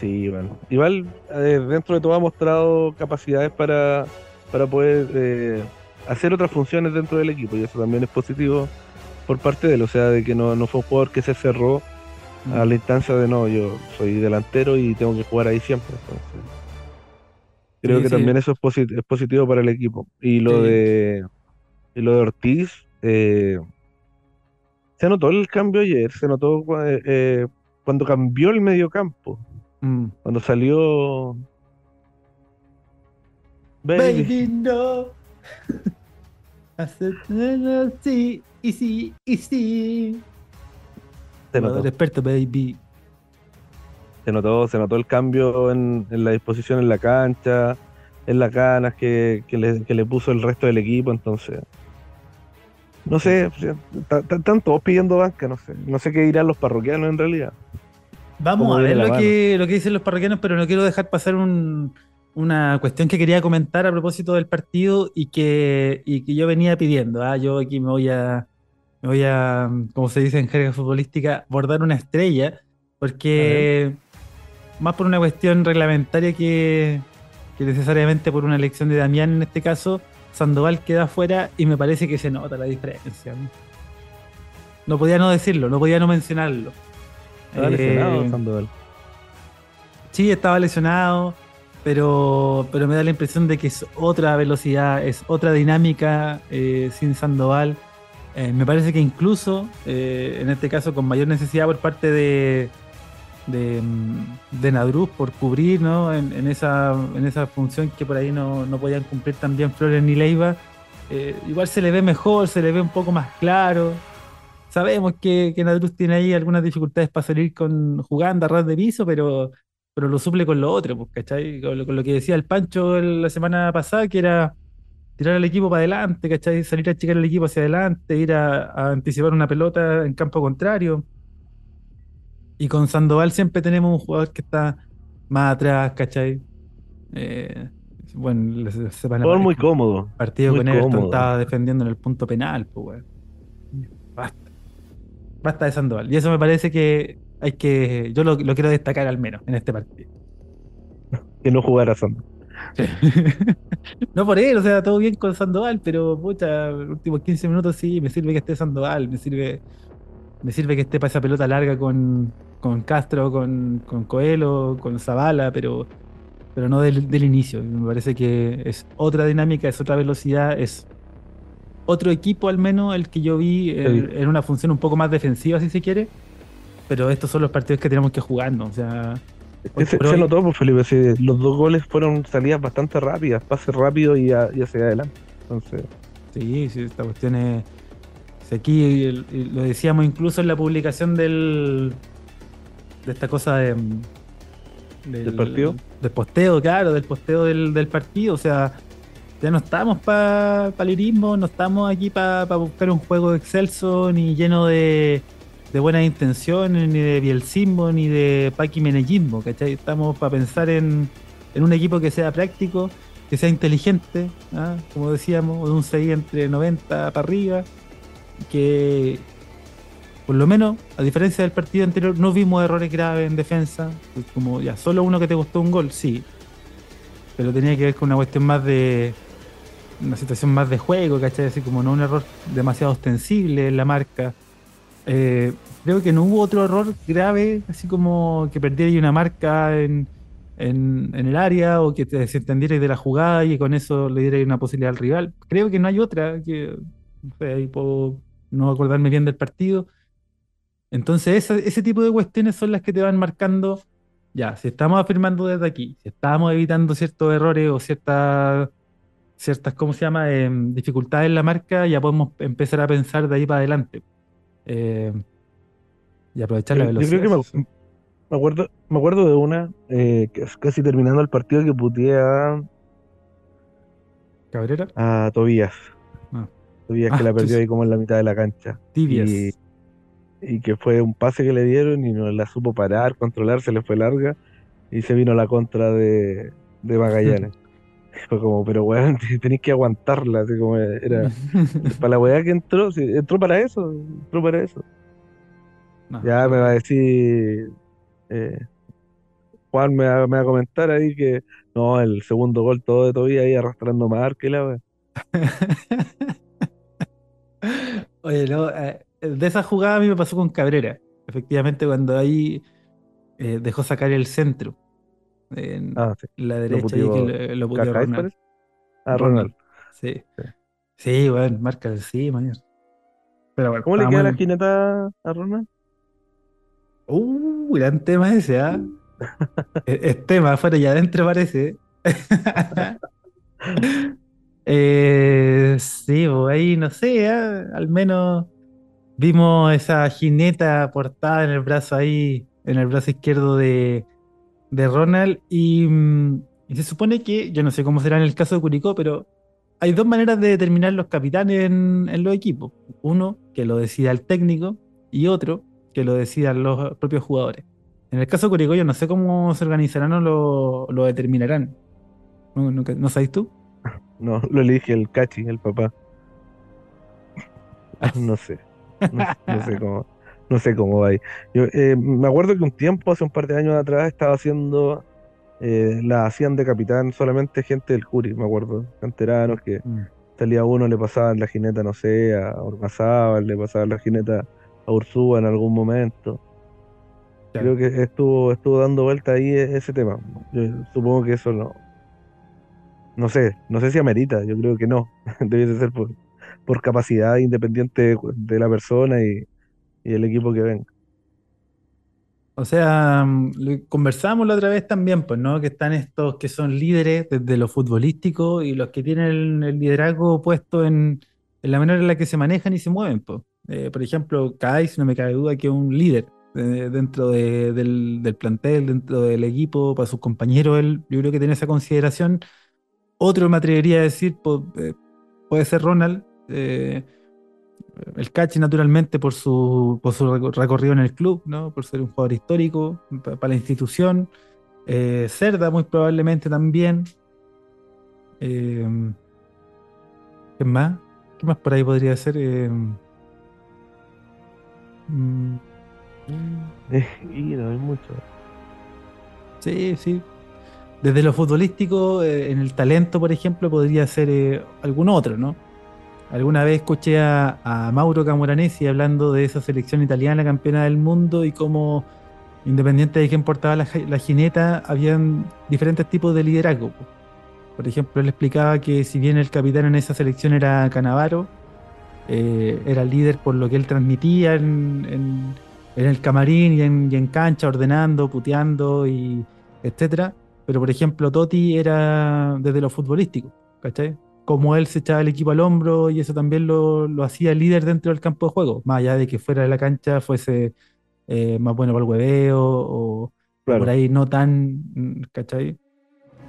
Sí, bueno. Igual eh, dentro de todo ha mostrado capacidades para, para poder eh, hacer otras funciones dentro del equipo y eso también es positivo por parte de él, o sea, de que no, fue un jugador que se cerró a la instancia de no, yo soy delantero y tengo que jugar ahí siempre. Creo que también eso es, es, positivo para el equipo. Y lo de y lo de Ortiz, eh, se notó el cambio ayer, se notó cuando cambió el mediocampo. Mm. Cuando salió. Baby, no. sí, y sí, y sí. Notó. experto, baby. Se notó, se notó el cambio en, la disposición en la cancha, en las ganas que, le, que le puso el resto del equipo, entonces. No sé, están todos pidiendo banca, no sé. No sé qué dirán los parroquianos en realidad. Vamos a ver lo que, lo que dicen los parroquianos, pero no quiero dejar pasar una cuestión que quería comentar a propósito del partido y que, que yo venía pidiendo. ¿ah? Yo aquí me voy a, me voy a, como se dice en jerga futbolística, bordar una estrella, porque más por una cuestión reglamentaria que, que necesariamente por una elección de Damián en este caso, Sandoval queda fuera y me parece que se nota la diferencia. No podía no decirlo, no podía no mencionarlo. Estaba eh, lesionado Sandoval. Sí, estaba lesionado, pero, pero me da la impresión de que es otra velocidad, es otra dinámica eh, sin Sandoval. Eh, me parece que incluso, en este caso, con mayor necesidad por parte de, de, de Nadruz por cubrir ¿no? en, esa, en esa función que por ahí no, no podían cumplir también Flores ni Leiva. igual se le ve mejor, se le ve un poco más claro sabemos que, que Nadruz tiene ahí algunas dificultades para salir con jugando a ras de piso, pero, pero lo suple con lo otro, pues, ¿cachai? Con lo, que decía el Pancho la semana pasada, que era tirar al equipo para adelante, ¿cachai? Salir a achicar el equipo hacia adelante, ir a, anticipar una pelota en campo contrario. Y con Sandoval siempre tenemos un jugador que está más atrás, ¿cachai? Eh, bueno, se, van a muy cómodo. Partido con Everton estaba defendiendo en el punto penal, pues, Basta basta de Sandoval. Y eso me parece que hay que. Yo lo, quiero destacar al menos en este partido. Que no jugara Sandoval. no por él, o sea, todo bien con Sandoval, pero pucha, los últimos 15 minutos sí, me sirve que esté Sandoval, me sirve, me sirve que esté para esa pelota larga con, con Castro, con, con Coelho, con Zavala, pero, pero no del, del inicio. Me parece que es otra dinámica, es otra velocidad, es otro equipo al menos, el que yo vi en, una función un poco más defensiva, si se quiere. Pero estos son los partidos que tenemos que jugar, ¿no? O sea... Se, se, notó, pues, Felipe, los dos goles fueron salidas bastante rápidas, pases rápido y, hacia adelante. Entonces... Sí, sí, esta cuestión es... Aquí lo decíamos incluso en la publicación del de esta cosa de, del, partido del posteo claro del posteo del, del partido o sea ya no estamos para lirismo, no estamos aquí para buscar un juego excelso, ni lleno de, buenas intenciones, ni de bielcismo, ni de paquimenellismo, ¿cachai? Estamos para pensar en, un equipo que sea práctico, que sea inteligente, ¿ah? como decíamos, de un 6 entre 90 para arriba, que por lo menos, a diferencia del partido anterior, no vimos errores graves en defensa, como ya solo uno que te costó un gol, sí, pero tenía que ver con una cuestión más de una situación más de juego, ¿cachai? Así como no un error demasiado ostensible en la marca. Eh, creo que no hubo otro error grave, así como que perdiera una marca en, en, el área o que te desentendiera de la jugada y con eso le diera una posibilidad al rival. Creo que no hay otra, que ahí puedo no acordarme bien del partido. Entonces, ese tipo de cuestiones son las que te van marcando, ya, si estamos afirmando desde aquí, si estamos evitando ciertos errores o ciertas ciertas, ¿cómo se llama?, em, dificultades en la marca, ya podemos empezar a pensar de ahí para adelante. Eh, y aprovechar la velocidad. Yo creo que me, acuerdo, me acuerdo de una, eh, casi terminando el partido, que puteé a. ¿Cabrera? A Tobías. Ah. Tobías que ah, la perdió ahí como en la mitad de la cancha. Tibias. Y, que fue un pase que le dieron y no la supo parar, controlar, se le fue larga y se vino la contra de, de Magallanes. Fue como, pero weón, tenéis que aguantarla, así como era. para la weá que entró, entró para eso, entró para eso. ya me va a decir. Eh, Juan me va, me va, a comentar ahí que no, el segundo gol todo de todavía ahí arrastrando más que la weá. Oye, no, eh, de esa jugada a mí me pasó con Cabrera. Efectivamente, cuando ahí eh, dejó sacar el centro en ah, la derecha y que lo, puso Ronald. Ah, Ronald. Sí. Sí, bueno, marca sí, mañana. Pero bueno, ¿Cómo le queda la jineta a Ronald? Uh, gran tema ese, ¿ah? es, tema, afuera y adentro parece. eh, sí, pues ahí no sé, ¿ah? al menos vimos esa jineta portada en el brazo ahí, en el brazo izquierdo de, de Ronald mm, y, se supone que, yo no sé cómo será en el caso de Curicó, pero hay dos maneras de determinar los capitanes en, los equipos. Uno, que lo decida el técnico, y otro, que lo decidan los propios jugadores. En el caso de Curicoyo, no sé cómo se organizarán o lo, lo determinarán. ¿No, no, no sabes tú? No, lo elige el Cachi, el papá. No sé. No, no sé cómo. No sé cómo va ahí. Yo, eh, me acuerdo que un tiempo, hace un par de años atrás, estaba haciendo. eh, la hacían de capitán solamente gente del Curi, me acuerdo. Canteranos que Mm. salía uno, le pasaban la jineta, no sé, a Ormazábal, le pasaban la jineta a Ursúa en algún momento. Claro. Creo que estuvo, estuvo dando vuelta ahí e- ese tema. Yo supongo que eso no. No sé, no sé si amerita, yo creo que no. Debe ser por, por capacidad independiente de, la persona y, y el equipo que venga. O sea, mm, conversamos la otra vez también, pues, ¿no? Que están estos que son líderes desde lo futbolístico y los que tienen el, liderazgo puesto en, en la manera en la que se manejan y se mueven, pues. Eh, por ejemplo, Kais, no me cabe duda que es un líder eh, dentro de- del, del plantel, dentro del equipo, para sus compañeros, él, yo creo que tiene esa consideración. Otro me atrevería a decir, eh, puede ser Ronald. eh, el Cachi, naturalmente, por su, por su reco- recorrido en el club, ¿no? Por ser un jugador histórico pa- para la institución. Eh, Cerda, muy probablemente también. Eh, ¿Qué más? ¿Qué más por ahí podría ser? Eh, mm, y no hay mucho. sí, sí. Desde lo futbolístico, eh, en el talento, por ejemplo, podría ser eh, algún otro, ¿no? Alguna vez escuché a, Mauro Camoranesi hablando de esa selección italiana campeona del mundo y cómo, independiente de quién portaba la, jineta, habían diferentes tipos de liderazgo. po. Por ejemplo, él explicaba que si bien el capitán en esa selección era Canavaro, eh, era líder por lo que él transmitía en el camarín y en, y en cancha, ordenando, puteando y etcétera. Pero por ejemplo, Totti era desde lo futbolístico, ¿cachai? Como él se echaba el equipo al hombro y eso también lo, lo hacía líder dentro del campo de juego, más allá de que fuera de la cancha fuese eh, más bueno para el hueveo o, Claro. por ahí no tan, ¿cachai?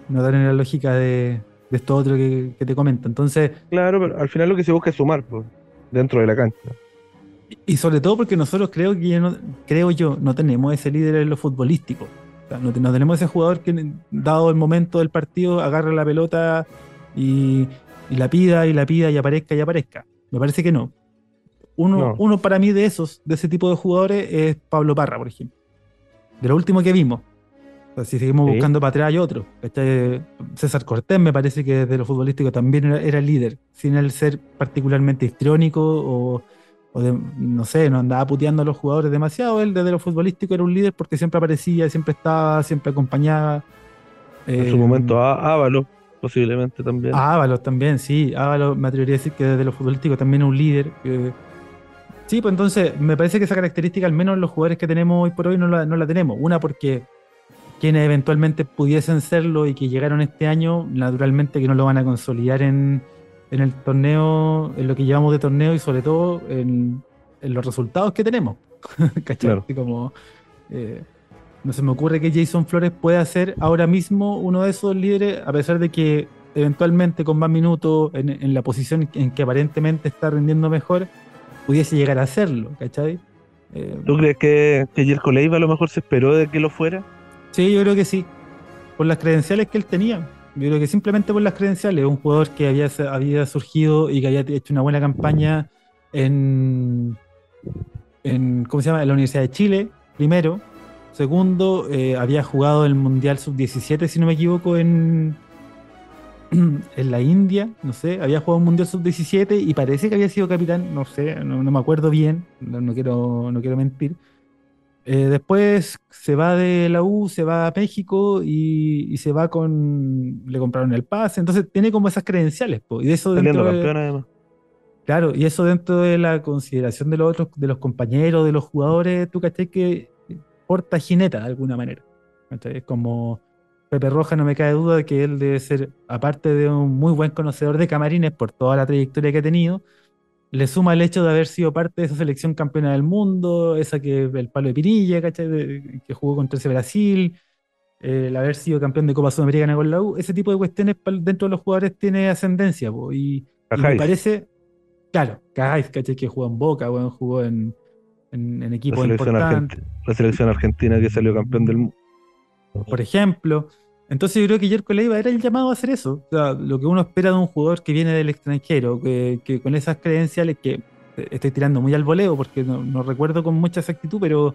No tan en la lógica de, de esto otro que, que te comento. Entonces, Claro, pero al final lo que se busca es sumar, pues, dentro de la cancha. Y sobre todo porque nosotros creo que no, creo yo no tenemos ese líder en lo futbolístico. No, te- no tenemos ese jugador que dado el momento del partido agarre la pelota y, y la pida y la pida y aparezca y aparezca. Me parece que no. Uno, No. uno para mí de esos, de ese tipo de jugadores, es Pablo Parra, por ejemplo. De lo último que vimos. O sea, si seguimos Sí. buscando para atrás hay otro. ¿cachai? César Cortés me parece que desde lo futbolístico también era, era líder, sin él ser particularmente histriónico o, o de- no sé, no andaba puteando a los jugadores demasiado. Él desde lo futbolístico era un líder porque siempre aparecía, siempre estaba, siempre acompañaba. En Eh, su momento, Á- Ábalos, posiblemente también. a Ábalos también, sí. Ábalos me atrevería a decir que desde lo futbolístico también es un líder. eh. sí, pues entonces me parece que esa característica, al menos en los jugadores que tenemos hoy por hoy, no la, no la tenemos. Una, porque quienes eventualmente pudiesen serlo y que llegaron este año, naturalmente que no lo van a consolidar en, en el torneo, en lo que llevamos de torneo y sobre todo en, en los resultados que tenemos. ¿Cachai? Claro. Así como, eh, no se me ocurre que Jason Flores pueda ser ahora mismo uno de esos líderes, a pesar de que eventualmente con más minutos en, en la posición en que aparentemente está rindiendo mejor, pudiese llegar a hacerlo, ¿cachai? Eh, ¿Tú crees que, que Jerko Leiva a lo mejor se esperó de que lo fuera? Sí, yo creo que sí. Por las credenciales que él tenía. Yo creo que simplemente por las credenciales. Un jugador que había, había surgido y que había hecho una buena campaña en, en ¿cómo se llama? En la Universidad de Chile, primero. Segundo, eh, había jugado el Mundial Sub-17, si no me equivoco, en, en la India, no sé. Había jugado un Mundial Sub-17 y parece que había sido capitán, no sé, no, no me acuerdo bien, no, no quiero, no quiero mentir. Eh, después se va de la U, se va a México y, y se va con. Le compraron el pase. Entonces tiene como esas credenciales. po, y de eso dentro de- campeón además. Claro, y eso dentro de la consideración de los otros, de los compañeros, de los jugadores, tú cachai que porta jineta de alguna manera. Es como Pepe Roja, no me cae duda de que él debe ser, aparte de un muy buen conocedor de camarines por toda la trayectoria que ha tenido, le suma el hecho de haber sido parte de esa selección campeona del mundo, esa que el palo de Pirilla, ¿cachai? De- que jugó contra ese Brasil, el haber sido campeón de Copa Sudamericana con la U, ese tipo de cuestiones dentro de los jugadores tiene ascendencia, po, y, y me parece, claro, Cajáis, ¿cachai? Que jugó en Boca, weón, jugó en, en, en La equipos selección, importantes. argenti- la selección argentina que salió campeón del mundo. por ejemplo. Entonces yo creo que Jerko Leiva era el llamado a hacer eso. O sea, lo que uno espera de un jugador que viene del extranjero, que, que con esas credenciales que eh, estoy tirando muy al voleo porque no, no recuerdo con mucha exactitud, pero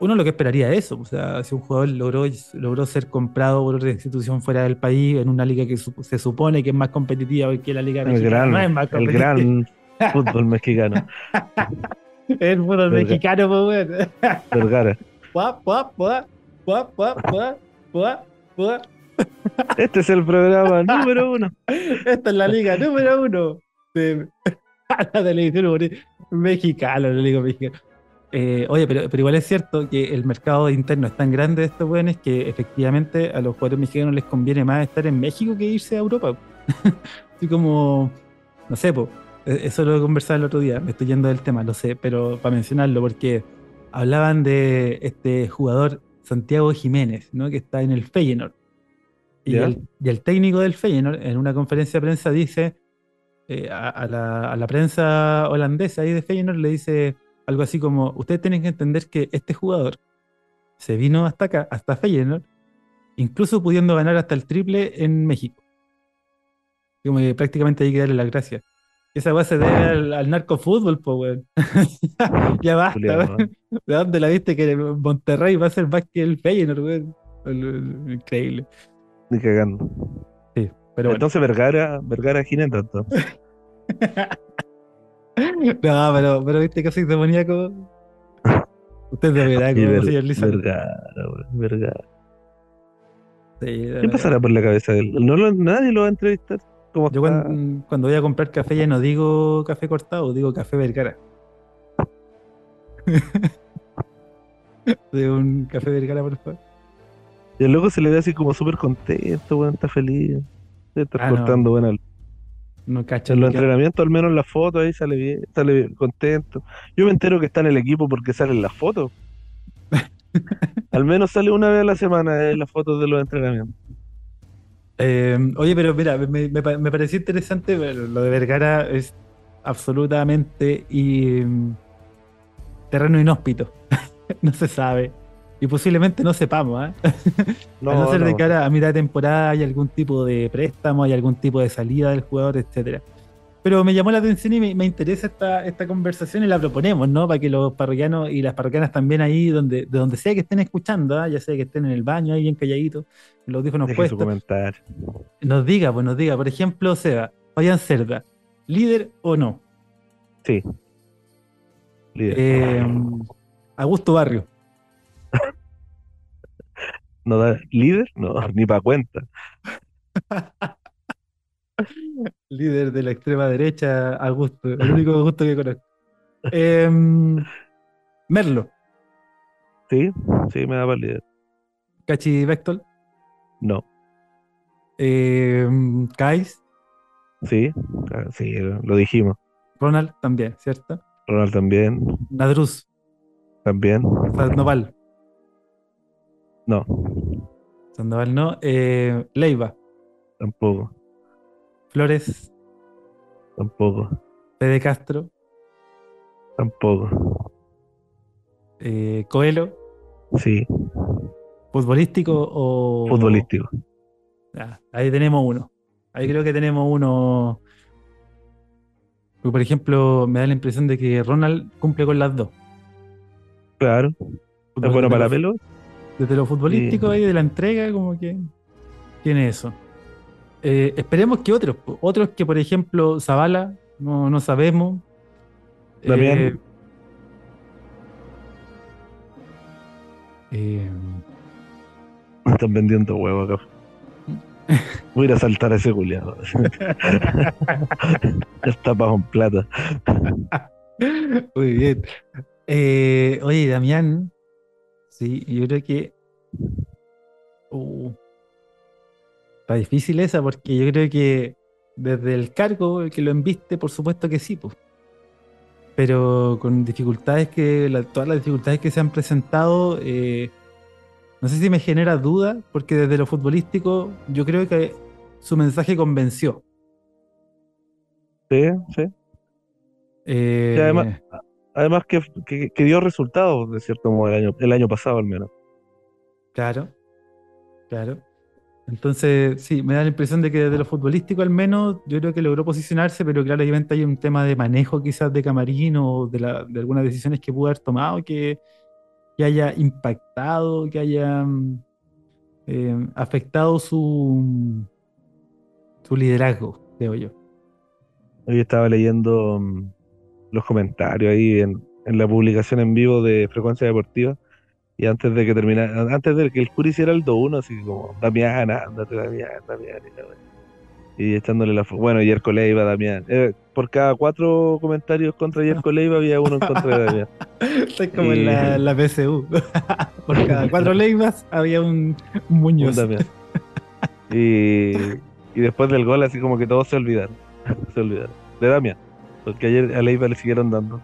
uno lo que esperaría es eso. O sea, si un jugador logró, logró ser comprado por otra institución fuera del país, en una liga que su- se supone que es más competitiva que la liga El mexicana, gran, no es más el gran fútbol mexicano. El fútbol Verga. mexicano, pues, weón. Vergara. Pua, pua, pua, pua, pua, pua, pua, Este es el programa número uno. Esta es la liga número uno de la televisión mexicana, la liga mexicana. Eh, oye, pero, pero igual es cierto que el mercado interno es tan grande de estos buenos que efectivamente a los jugadores mexicanos les conviene más estar en México que irse a Europa. Así como, no sé, po, eh, eso lo he conversado el otro día, me estoy yendo del tema, lo sé, pero para mencionarlo, porque hablaban de este jugador Santiago Jiménez, ¿no? que está en el Feyenoord. Y el, y el técnico del Feyenoord en una conferencia de prensa dice eh, a, a la, a la prensa holandesa ahí de Feyenoord le dice algo así como ustedes tienen que entender que este jugador se vino hasta acá, hasta Feyenoord, incluso pudiendo ganar hasta el triple en México. Como que prácticamente hay que darle las gracias. Esa weá se debe al, al narcofútbol, po, weón. ya basta, weón. ¿De dónde la viste que Monterrey va a ser más que el Feyenoord, weón? Increíble. Ni cagando. Sí, pero bueno. Entonces Vergara, Vergara jineta. entonces. No, pero, pero viste que soy demoníaco. Usted de verdad, Y Ver- señor Lizardo. Vergara, weón, Vergara. Sí, ¿Qué pasará por la cabeza de él? No lo- nadie lo va a entrevistar. ¿Cómo Yo está? cuando, cuando voy a comprar café ya no digo café cortado, digo café Vergara. de un café Vergara, por favor. Y el loco se le ve así como súper contento, weón, está feliz. Debe estar Ah, no. cortando, bueno. No cacho. En los entrenamientos, al menos en las fotos, ahí sale bien, sale bien, contento. Yo me entero que está en el equipo porque salen las fotos. al menos sale una vez a la semana en las fotos de los entrenamientos. Eh, oye, pero mira, me, me pa- me pareció interesante, pero lo de Vergara es absolutamente y, mm, terreno inhóspito. no se sabe. Y posiblemente no sepamos, ¿ah? No, a no ser de cara a mitad de temporada hay algún tipo de préstamo, hay algún tipo de salida del jugador, etcétera. Pero me llamó la atención y me, me interesa esta, esta conversación y la proponemos, ¿no? Para que los parroquianos y las parroquianas también ahí, donde, de donde sea que estén escuchando, ¿ah? ya sea que estén en el baño ahí bien calladitos, los Deje su puestos, nos diga, pues nos diga, por ejemplo, Seba, Fabián Cerda, ¿líder o no? Sí. Líder. Eh, Augusto Barrio, ¿No da líder? No, ni para cuenta. líder de la extrema derecha, Augusto, el único Augusto que conozco. Em, Merlo, Sí, sí, me da para líder. Cachi Vectol, No, em, Kais, sí, ah, sí, lo dijimos. Ronald también, ¿cierto? Ronald también, Nadruz, también. Sandoval, No, Sandoval no, eh, Leiva, tampoco, Flores, tampoco, Fede Castro, tampoco. eh, Coelho, Sí, futbolístico o... futbolístico. Ah, ahí tenemos uno. Ahí creo que tenemos uno. Porque, por ejemplo, me da la impresión de que Ronald cumple con las dos. Claro, es bueno para pelo. Desde lo futbolístico Sí. ahí, de la entrega, como que tiene eso. Eh, esperemos que otros, otros que, por ejemplo, Zavala, no, no sabemos. Damián. Eh, eh, Me están vendiendo huevo acá. Voy a ir a saltar a ese culiado. Está pago en plata. Muy bien. Eh, oye, Damián, sí, yo creo que uh, está difícil esa porque yo creo que desde el cargo que lo enviste, por supuesto que sí, pues. Pero con dificultades que, la- todas las dificultades que se han presentado, eh, no sé si me genera duda, porque desde lo futbolístico yo creo que su mensaje convenció. Sí, sí. Eh, Sí, además- Además que, que, que dio resultados, de cierto modo, el año, el año pasado al menos. Claro, claro. Entonces, sí, me da la impresión de que desde lo futbolístico al menos yo creo que logró posicionarse, pero claro, obviamente hay un tema de manejo quizás de Camarín o de, la, de algunas decisiones que pudo haber tomado que, que haya impactado, que haya mm, eh, afectado su, su liderazgo, creo yo. Hoy estaba leyendo mm, los comentarios ahí en, en la publicación en vivo de Frecuencia Deportiva y antes de que terminara, antes de que el Curi hiciera el 2-1, así como, Damián, ándate, Damián, Damián. Y, echándole la. Bueno, Yerko Leiva, Damián. Eh, por cada cuatro comentarios contra Yerko Leiva había uno en contra de Damián. Estoy como en la, la PSU. por cada cuatro Leivas había un, un Muñoz. Un Damián. Y, y después del gol, así como que todos se olvidaron. se olvidaron. De Damián. Porque ayer a Leiva le siguieron dando.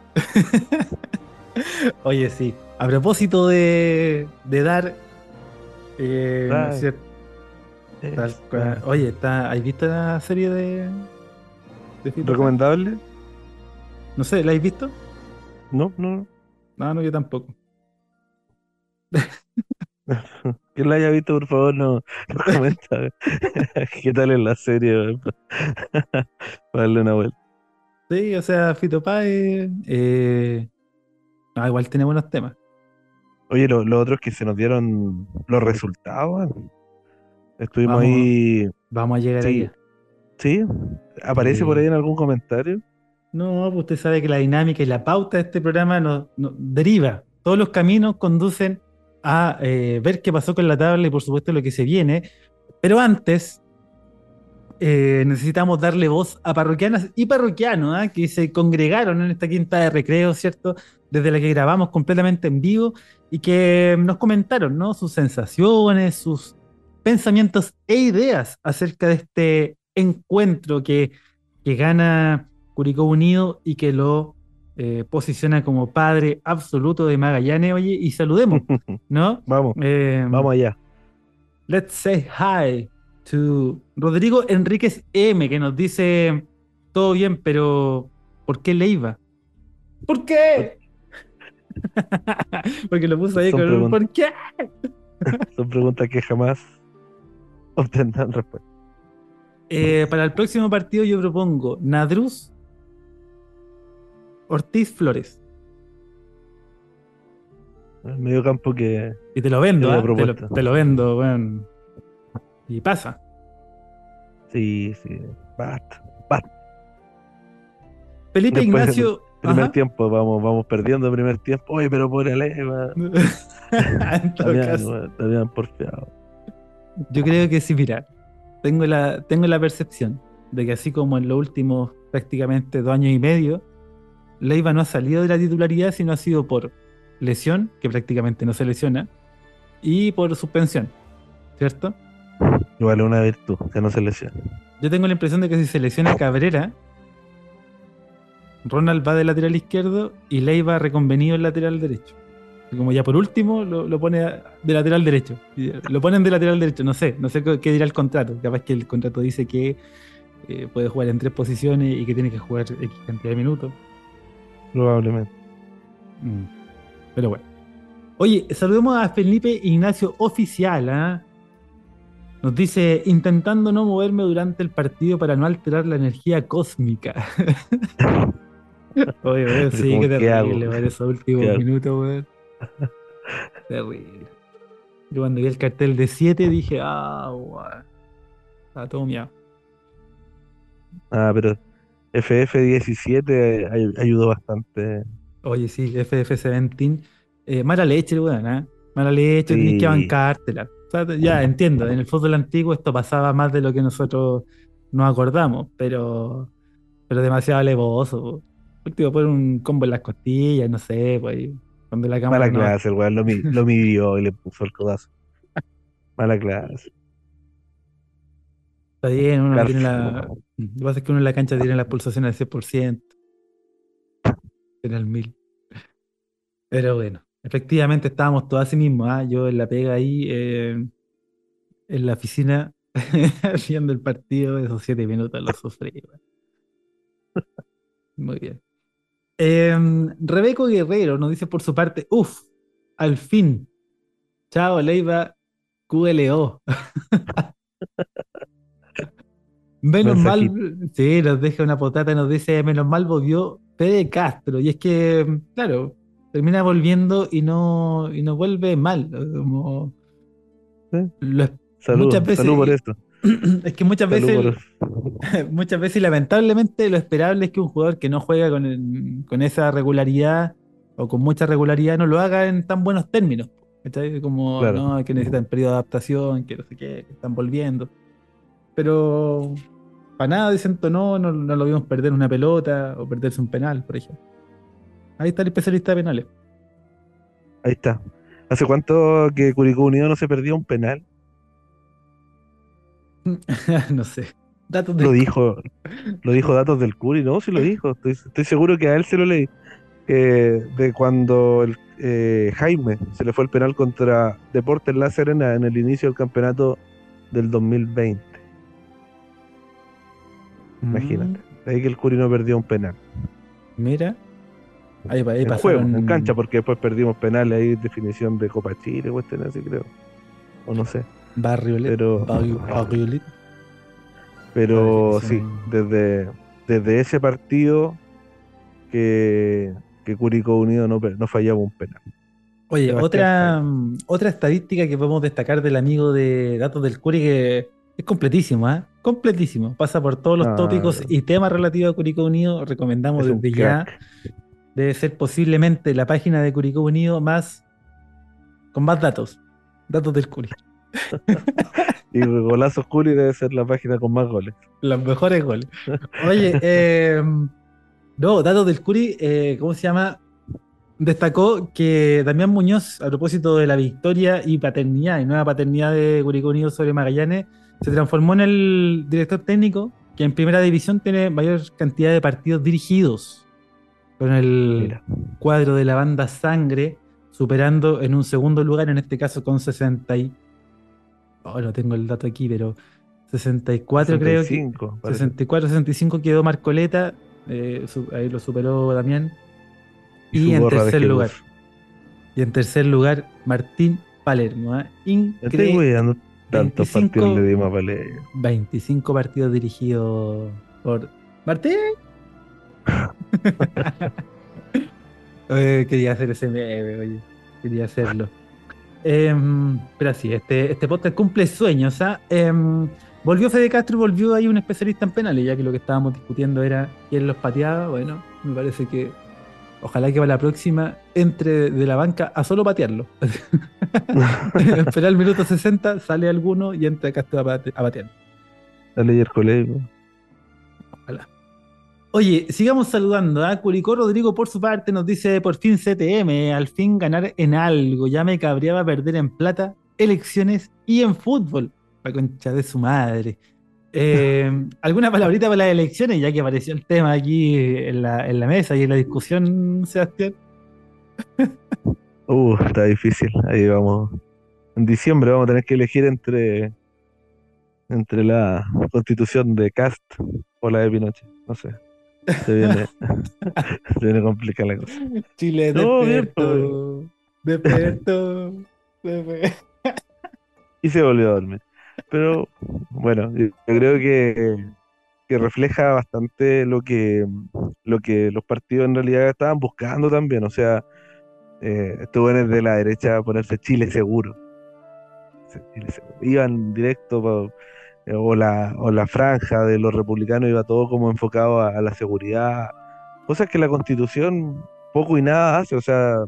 Oye, sí. A propósito de, de dar. eh. Eh, Tal cual. Oye, está, ¿has visto la serie de, de? ¿Recomendable? No sé, ¿la has visto? No, no. No, no, yo tampoco. Quien la haya visto, por favor, no, no comenta qué tal es la serie para darle una vuelta. Sí, o sea, Fito Páez. Eh, no, igual tiene buenos temas. Oye, lo, lo otro es que se nos dieron los resultados. Estuvimos Vamos. ahí. Vamos a llegar Sí. ahí. ¿Sí? ¿Aparece Sí. por ahí en algún comentario? No, pues usted sabe que la dinámica y la pauta de este programa nos, nos deriva. Todos los caminos conducen a eh, ver qué pasó con la tabla y por supuesto lo que se viene. Pero antes eh, necesitamos darle voz a parroquianas y parroquianos ¿ah? que se congregaron en esta quinta de recreo, ¿cierto? Desde la que grabamos completamente en vivo y que nos comentaron, ¿no? Sus sensaciones, sus pensamientos e ideas acerca de este encuentro que, que gana Curicó Unido y que lo eh, posiciona como padre absoluto de Magallanes. Oye, y saludemos, ¿no? Vamos, Eh, vamos allá. Let's say hi to Rodrigo Enríquez M, que nos dice todo bien, pero ¿por qué Leiva? ¿Por qué? Porque lo puso ahí Son con un preguntas. ¿por qué? Son preguntas que jamás obtendrán respuesta. Eh, para el próximo partido yo propongo Nadruz, Ortiz Flores. El medio campo que. Y te lo vendo, ¿ah? te, lo, te lo vendo, weón. Y pasa. Sí, sí. Basta. Basta. Felipe Después- Ignacio. Primer Ajá. tiempo, vamos, vamos perdiendo primer tiempo. Oye, pero por caso. weón, Damián, porfiado. Yo creo que sí, mira, tengo la, tengo la percepción de que así como en los últimos prácticamente dos años y medio, Leiva no ha salido de la titularidad, sino ha sido por lesión, que prácticamente no se lesiona, y por suspensión, ¿cierto? Igual es una virtud, que no se lesione. Yo tengo la impresión de que si se lesiona Cabrera, Ronald va de lateral izquierdo y Leiva reconvenido en lateral derecho. Y como ya por último lo, lo pone de lateral derecho. Eh, Lo ponen de lateral derecho, no sé, no sé qué, qué dirá el contrato. Capaz que el contrato dice que eh, puede jugar en tres posiciones y que tiene que jugar X cantidad de minutos. Probablemente. Mm. Pero bueno. Oye, saludemos a Felipe Ignacio Oficial. ¿ah? Nos dice, intentando no moverme durante el partido para no alterar la energía cósmica. Oye, weón, sí, ¿Cómo qué terrible, weón, esos últimos minutos, weón. terrible. Yo cuando vi el cartel de 7 dije, ah, weón. Estaba todo miado. Ah, pero FF17 ay- ayudó bastante. Oye, sí, FF17. Eh, mala leche, weón, ¿ah? Mala leche, Sí. tenés que bancártela. O sea, ya entiendo, en el fútbol antiguo esto pasaba más de lo que nosotros nos acordamos, pero, pero demasiado alevoso. Último, poner un combo en las costillas, no sé, pues donde la cámara Mala no- clase, el weón lo, lo midió y le puso el codazo. Mala clase. está bien, uno no Cárcel, tiene la. Lo que pasa es que uno en la cancha tiene las pulsaciones al 100%, tiene el 1000. Pero bueno, efectivamente estábamos todos así mismos, ¿ah? Yo en la pega ahí, eh, en la oficina, viendo el partido, esos siete minutos los sufrí. Muy bien. Em, Rebeco Guerrero nos dice por su parte, uff, al fin. Chao, Leiva, QLO. menos mal, sí, nos deja una potata, nos dice, menos mal volvió Pede Castro. Y es que, claro, termina volviendo y no, y no vuelve mal. Como, muchas veces, por esto. Es que muchas veces, muchas veces lamentablemente lo esperable es que un jugador que no juega con, con esa regularidad o con mucha regularidad no lo haga en tan buenos términos. Como ¿no? que necesitan periodo de adaptación, que no sé qué, que están volviendo. Pero para nada desentonó, no, no lo vimos perder una pelota o perderse un penal, por ejemplo. Ahí está el especialista de penales. Ahí está. ¿Hace cuánto que Curicó Unido no se perdió un penal? no sé. Datos Lo dijo, lo dijo Datos del Curi, no, sí lo dijo. Estoy, seguro que a él se lo leí. de cuando el, eh, Jaime se le fue el penal contra Deportes La Serena en el inicio del campeonato del 2020. Imagínate. Mm. Ahí que el Curi no perdió un penal. Mira. Ahí, ahí en juego, en cancha, porque después perdimos penales ahí, definición de Copa Chile, cuestiones así creo. O no sé. Barrio Pero, pero sí, desde, desde ese partido que, que Curicó Unido no, no fallaba un penal. Oye, otra, otra estadística que podemos destacar del amigo de datos del Curi que es completísimo, ¿eh? Completísimo. Pasa por todos los ah, tópicos y temas relativos a Curicó Unido. Recomendamos desde ya. Debe ser posiblemente la página de Curicó Unido más con más datos. Datos del Curi. y Golazos Curi debe ser la página con más goles. Los mejores goles. Oye, eh, no, datos del Curi, eh, ¿cómo se llama? Destacó que Damián Muñoz, a propósito de la victoria y paternidad y nueva paternidad de Curicó Unido sobre Magallanes, se transformó en el director técnico que en primera división tiene mayor cantidad de partidos dirigidos con el cuadro de la banda Sangre, superando en un segundo lugar, en este caso con 60 y... Oh, no tengo el dato aquí, pero 64 creo que... 64, 65 quedó Marcoleta, eh, ahí lo superó Damián. Y, en tercer lugar. Y en tercer lugar, Martín Palermo. ¿eh? Increíble. Tantos partidos le dimos a 25 partidos dirigidos por Martín. quería hacer ese meme, oye. Quería hacerlo. Em, pero sí, este, este podcast cumple sueños. Em, volvió Fede Castro, volvió ahí un especialista en penales, ya que lo que estábamos discutiendo era quién los pateaba. Bueno, me parece que ojalá que para la próxima entre de la banca a solo patearlo. Espera el minuto 60, sale alguno y entra Castro a, patear. Dale el colegio. Oye, sigamos saludando. a ¿ah? Curicó Rodrigo, por su parte, nos dice por fin CTM, al fin ganar en algo. Ya me cabreaba perder en plata, elecciones y en fútbol. La concha de su madre. Eh, ¿Alguna palabrita para las elecciones? Ya que apareció el tema aquí en la, en la mesa y en la discusión, Sebastián. Uh, está difícil. Ahí vamos. En diciembre vamos a tener que elegir entre entre la constitución de Cast o la de Pinochet. No sé. Se viene, se viene complicada la cosa. Chile, no, desperto, desperto, desperto. Y se volvió a dormir. Pero bueno, yo creo que, que refleja bastante lo que, lo que los partidos en realidad estaban buscando también. O sea, eh, estuvo de la derecha a ponerse Chile seguro. Iban directo eh, o, la, o la franja de los republicanos iba todo como enfocado a, la seguridad. Cosas que la constitución poco y nada hace. O sea,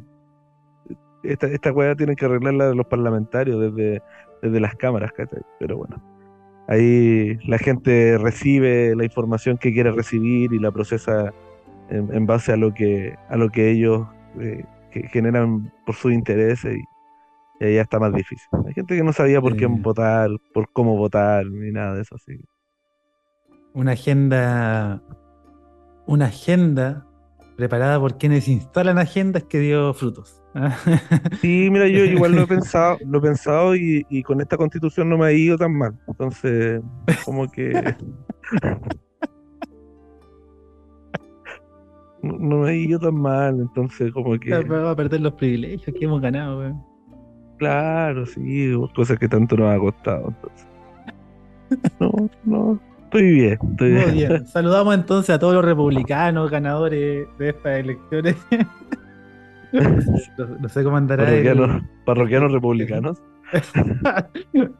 esta, esta tienen que arreglarla los parlamentarios desde desde las cámaras, Pero bueno, ahí la gente recibe la información que quiere recibir y la procesa en, base a lo que, a lo que ellos eh, generan por sus intereses ahí ya está más difícil. Hay gente que no sabía por qué votar, por cómo votar, ni nada de eso así. Una agenda, una agenda preparada por quienes instalan agendas que dio frutos. Sí, mira, yo igual lo he pensado, lo he pensado y, con esta constitución no me ha ido tan mal. Entonces, como que no me ha ido tan mal, entonces como que... Vamos a perder los privilegios que hemos ganado, weón. Claro, sí, cosas que tanto nos ha costado. Entonces. No, no, estoy bien, estoy Muy bien. Saludamos entonces a todos los republicanos ganadores de estas elecciones. no, no sé cómo andará. el- Parroquianos, parroquianos republicanos.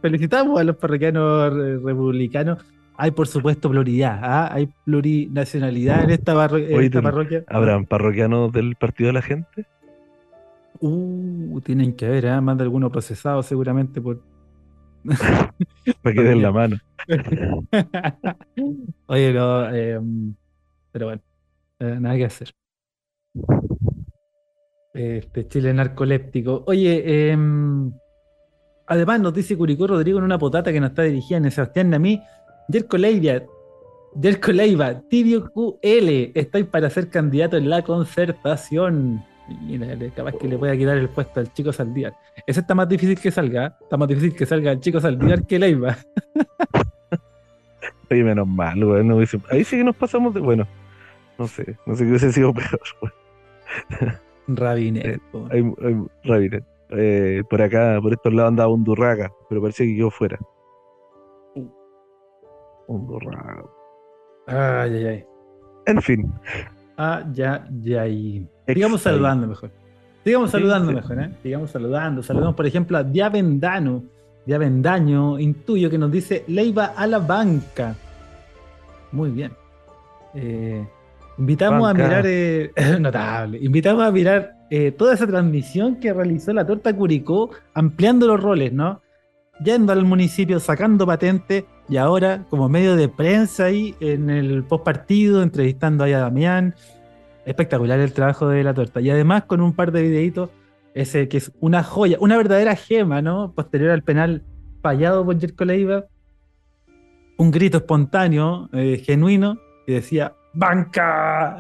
Felicitamos a los parroquianos republicanos. Hay, por supuesto, pluralidad. ¿ah? Hay plurinacionalidad en esta, en esta parroquia. ¿Habrán parroquianos del Partido de la Gente? Uh, tienen que haber, ¿ah? más de alguno procesado seguramente por. Para que den la mano. Oye, no, eh, pero bueno, eh, nada que hacer. Este Chile narcoléptico. Oye, em, además nos dice Curicó Rodrigo en una potata que nos está dirigida en Sebastián Namí. Yerko Leiva, Yerko Leiva, Tibio QL, estoy para ser candidato en la concertación. Capaz que le pueda quitar el puesto al chico Saldívar. Ese está más difícil que salga, ¿eh? está más difícil que salga el chico Saldívar que Leiva. Oye, menos mal, güey. no Ahí sí que nos pasamos de. Bueno, no sé, no sé qué hubiese sido peor, güey. Rabinet. Ramírez, eh, por acá, por estos lados andaba un Durraga, pero parecía que quedó fuera. Un Durraga. Ay, ay, ay. En fin. Ah, ya, ya. Y... Sigamos saludando mejor. Sigamos saludando mejor, ¿eh? Sigamos saludando. Saludamos, por ejemplo, a Diavendano. Diavendaño, intuyo, que nos dice Leiva a la banca. Muy bien. Eh, invitamos Banca. a mirar, eh, notable, invitamos a mirar eh, toda esa transmisión que realizó la Torta Curicó, ampliando los roles, ¿no? Yendo al municipio, sacando patente y ahora como medio de prensa ahí en el post partido, entrevistando ahí a Damián. Espectacular el trabajo de la torta. Y además con un par de videitos, ese que es una joya, una verdadera gema, ¿no? Posterior al penal fallado por Jerko Leiva. Un grito espontáneo, eh, genuino, que decía ¡Banca!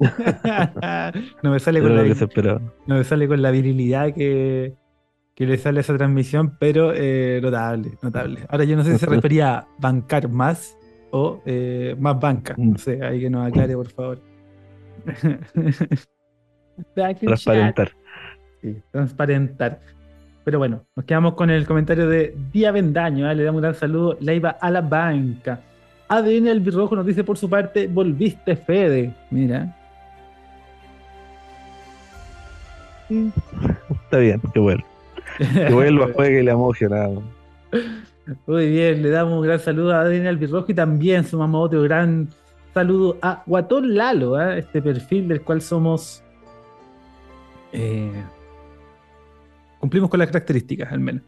me sale con la, no me sale con la virilidad que, que le sale esa transmisión, pero eh, notable, notable. Ahora yo no sé si se refería a bancar más o eh, más banca. No sé, ahí que nos aclare, por favor. Transparentar. Sí, transparentar. Pero bueno, nos quedamos con el comentario de Día Vendaño. ¿eh? Le damos un gran saludo. La iba a la banca. ADN El Birrojo nos dice por su parte: Volviste, Fede. Mira. Está bien, qué bueno. Que vuelva, juegue y le moje, nada. Muy bien, le damos un gran saludo a Adriana Albirrojo y también sumamos otro gran saludo a Guatón Lalo, ¿eh? este perfil del cual somos. eh, cumplimos con las características, al menos.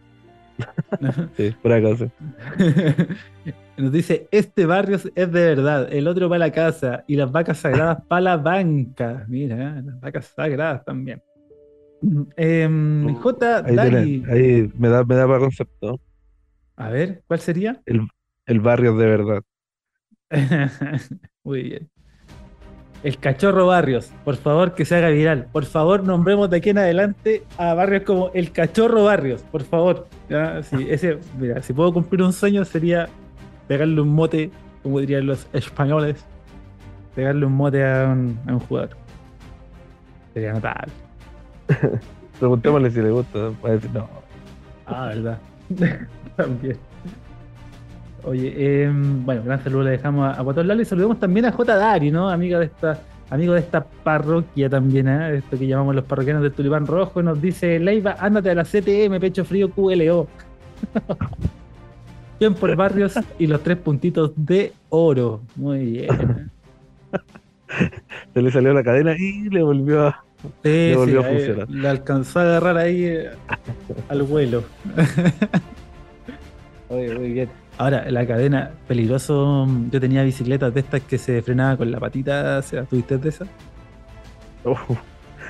Sí, por acá sí. Nos dice: Este barrio es de verdad, el otro para la casa y las vacas sagradas para la banca. Mira, las vacas sagradas también. Em, J. Ahí, Dali. ahí me da, me da para concepto. A ver, ¿cuál sería? El barrio de verdad. Muy bien. El cachorro Barrios, por favor que se haga viral. Por favor, nombremos de aquí en adelante a barrios como el cachorro Barrios, por favor. ¿Ya? Sí, ese, mira, si puedo cumplir un sueño sería pegarle un mote, como dirían los españoles, pegarle un mote a un, a un jugador. Sería notable. Preguntémosle si le gusta. A decir, no. Ah, verdad. también. Oye, em, bueno, gran saludo le dejamos a, a Guatón Lalo y saludamos también a J. Dari, ¿no? Amiga de esta, amigo de esta parroquia también, ¿eh? Esto que llamamos los parroquianos del Tulipán Rojo, nos dice Leiva, ándate a la CTM, pecho frío QLO. Bien por barrios y los tres puntitos de oro. Muy bien. ¿eh? Se le salió la cadena y le volvió a. Sí, Le volvió a funcionar. Le alcanzó a agarrar ahí eh, al vuelo. Oye, muy bien. Ahora, la cadena, peligroso. Yo tenía bicicletas de estas que se frenaba con la patita. o sea, ¿Tuviste de esas? Oh,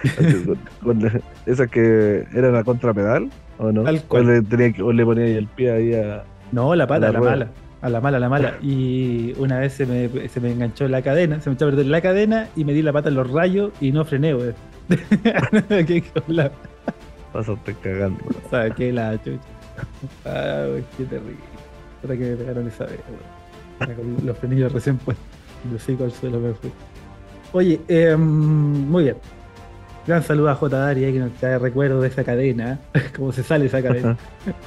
esas que eran a contrapedal, ¿o no? Tal O cual. le, tenía que- o le ponía ahí el pie ahí a. No, la pata, La mala. A la mala, a la mala. Y una vez se me, se me enganchó la cadena, se me echó a perder la cadena y me di la pata en los rayos y no frené, güey. Qué cola. Pasaste cagando. Saqué la chucha. Ah, güey, qué terrible. Ahora que me pegaron esa vez, güey. Con Los frenillos recién puestos. Yo sí al suelo me fui. Oye, em, muy bien. Gran saludo a J. Dari, que nos trae recuerdo de esa cadena, cómo se sale esa cadena.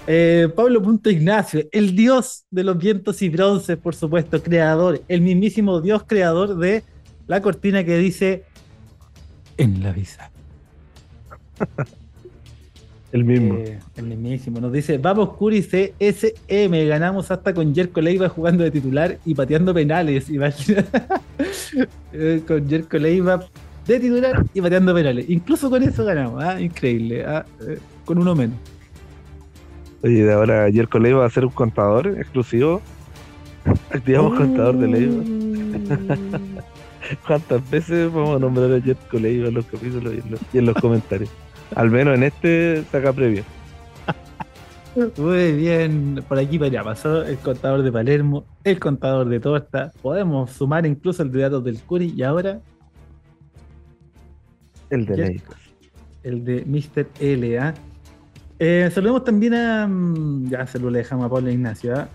Eh, Pablo Punto Ignacio, el dios de los vientos y bronces, por supuesto, creador, el mismísimo dios creador de la cortina que dice en la visa. El mismo. Eh, el mismísimo. Nos dice, vamos Curi CSM, ganamos hasta con Jerko Leiva jugando de titular y pateando penales. Imagina. Eh, con Jerko Leiva de titular y pateando penales. Incluso con eso ganamos. ¿ah? Increíble. ¿ah? Eh, con uno menos. Oye, de ahora Jerko Leiva va a ser un contador exclusivo. Activamos contador de Leiva. Mm. ¿Cuántas veces vamos a nombrar a Jerko Leiva en los capítulos y en los, y en los comentarios? Al menos en este saca previo. Muy bien, por aquí para allá pasó el contador de Palermo, el contador de Torta. Podemos sumar incluso el de datos del Curi y ahora El de. Leiva. el de Mr. LA. Eh, saludemos también a. mm, Ya se lo dejamos a Pablo Ignacio. ¿ah?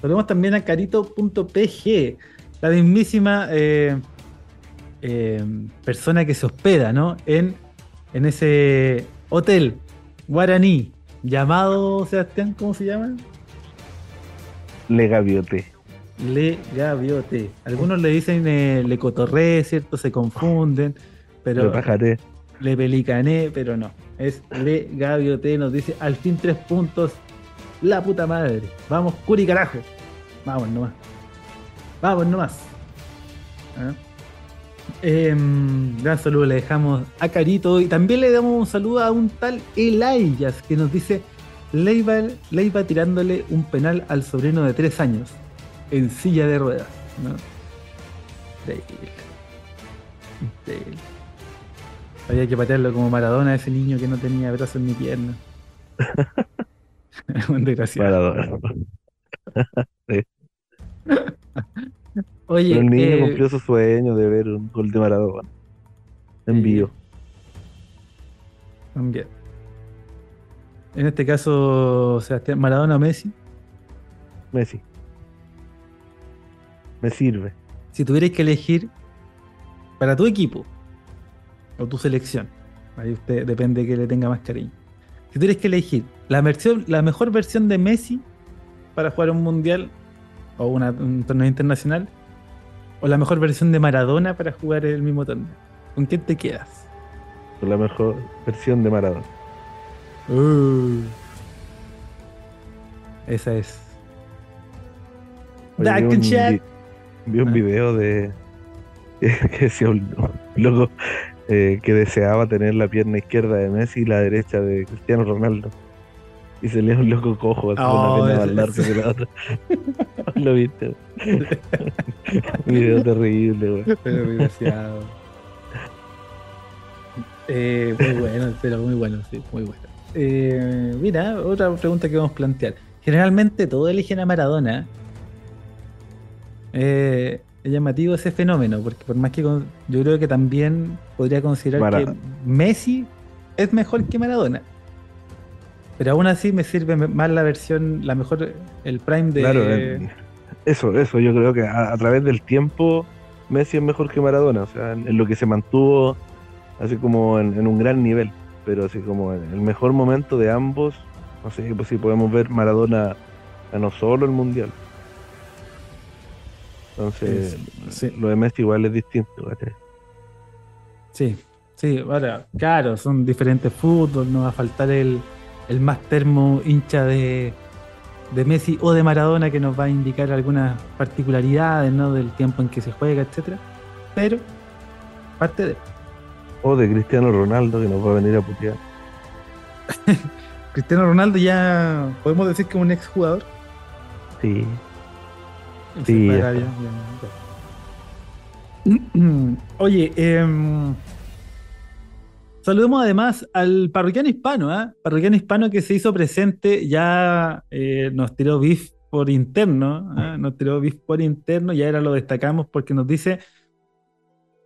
Saludemos también a carito.pg, la mismísima eh, eh, persona que se hospeda ¿no? en, en ese hotel guaraní llamado, Sebastián, ¿cómo se llama? Le Gaviote. Le Gaviote. Algunos le dicen eh, Le Cotorré, ¿cierto? Se confunden, pero. Le Pelicané, pero no. Es Le Gaviote, nos dice al fin tres puntos. La puta madre. Vamos, Curi carajo. Vamos nomás. Vamos nomás. ¿Ah? Em, gran saludo le dejamos a Carito y también le damos un saludo a un tal Elias que nos dice Leiva, Leiva tirándole un penal al sobrino de tres años en silla de ruedas. ¿no? Había que patearlo como Maradona, ese niño que no tenía brazos ni piernas. Un desgraciado. Maradona. Oye, Pero el niño eh, cumplió su sueño de ver un gol de Maradona. En Sí. vivo. también. En este caso, Sebastián, Maradona o Messi. Messi. Me sirve. Si tuvierais que elegir para tu equipo o tu selección, ahí usted depende que le tenga más cariño. Si tuvierais que elegir la, versión, la mejor versión de Messi para jugar un mundial o una- un torneo internacional, o la mejor versión de Maradona para jugar el mismo torneo, ¿con quién te quedas? Con la mejor versión de Maradona. Esa es. Oye, vi un, chat. vi- vi un Ah. video de que decía un loco eh, que deseaba tener la pierna izquierda de Messi y la derecha de Cristiano Ronaldo. Y se le un loco cojo, así Oh, una más larga que la otra. Lo viste. Video terrible, güey. Pero desgraciado. Eh, muy bueno, pero muy bueno, sí, muy bueno. Eh, mira, otra pregunta que vamos a plantear. Generalmente todos eligen a Maradona. Eh, es llamativo ese fenómeno, porque por más que con- yo creo que también podría considerar que Messi es mejor que Maradona. Pero aún así me sirve más la versión, la mejor, el prime de... Claro, eso, eso, yo creo que a, a través del tiempo Messi es mejor que Maradona, o sea, en, en lo que se mantuvo así como en, en un gran nivel, pero así como en el mejor momento de ambos, no sé, pues si podemos ver Maradona ganó solo el mundial. Entonces, Sí. lo de Messi igual es distinto, ¿cachai? Sí, sí, ahora, claro, son diferentes fútbol, no va a faltar el, el más termo hincha de, de Messi o de Maradona que nos va a indicar algunas particularidades, ¿no? Del tiempo en que se juega, etcétera. Pero, parte de O de Cristiano Ronaldo que nos va a venir a putear. Cristiano Ronaldo ya podemos decir que es un exjugador. Sí, Sí, ya ya, ya. Oye, em, saludemos además al parroquiano hispano, ¿ah? Parroquiano hispano que se hizo presente, ya eh, nos tiró beef por interno, ¿ah? nos tiró beef por interno y ahora lo destacamos porque nos dice,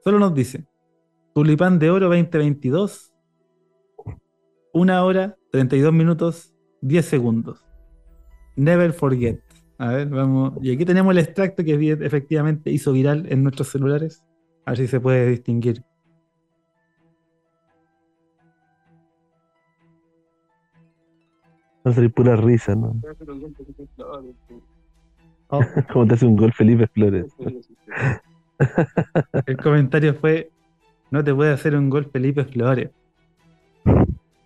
solo nos dice, Tulipán de Oro 2022, una hora, 32 minutos, 10 segundos. Never forget. A ver, vamos. Y aquí tenemos el extracto que efectivamente hizo viral en nuestros celulares. A ver si se puede distinguir. A salir pura risa, ¿no? Oh, Como te hace un gol Felipe Flores. el comentario fue: No te puede hacer un gol Felipe Flores.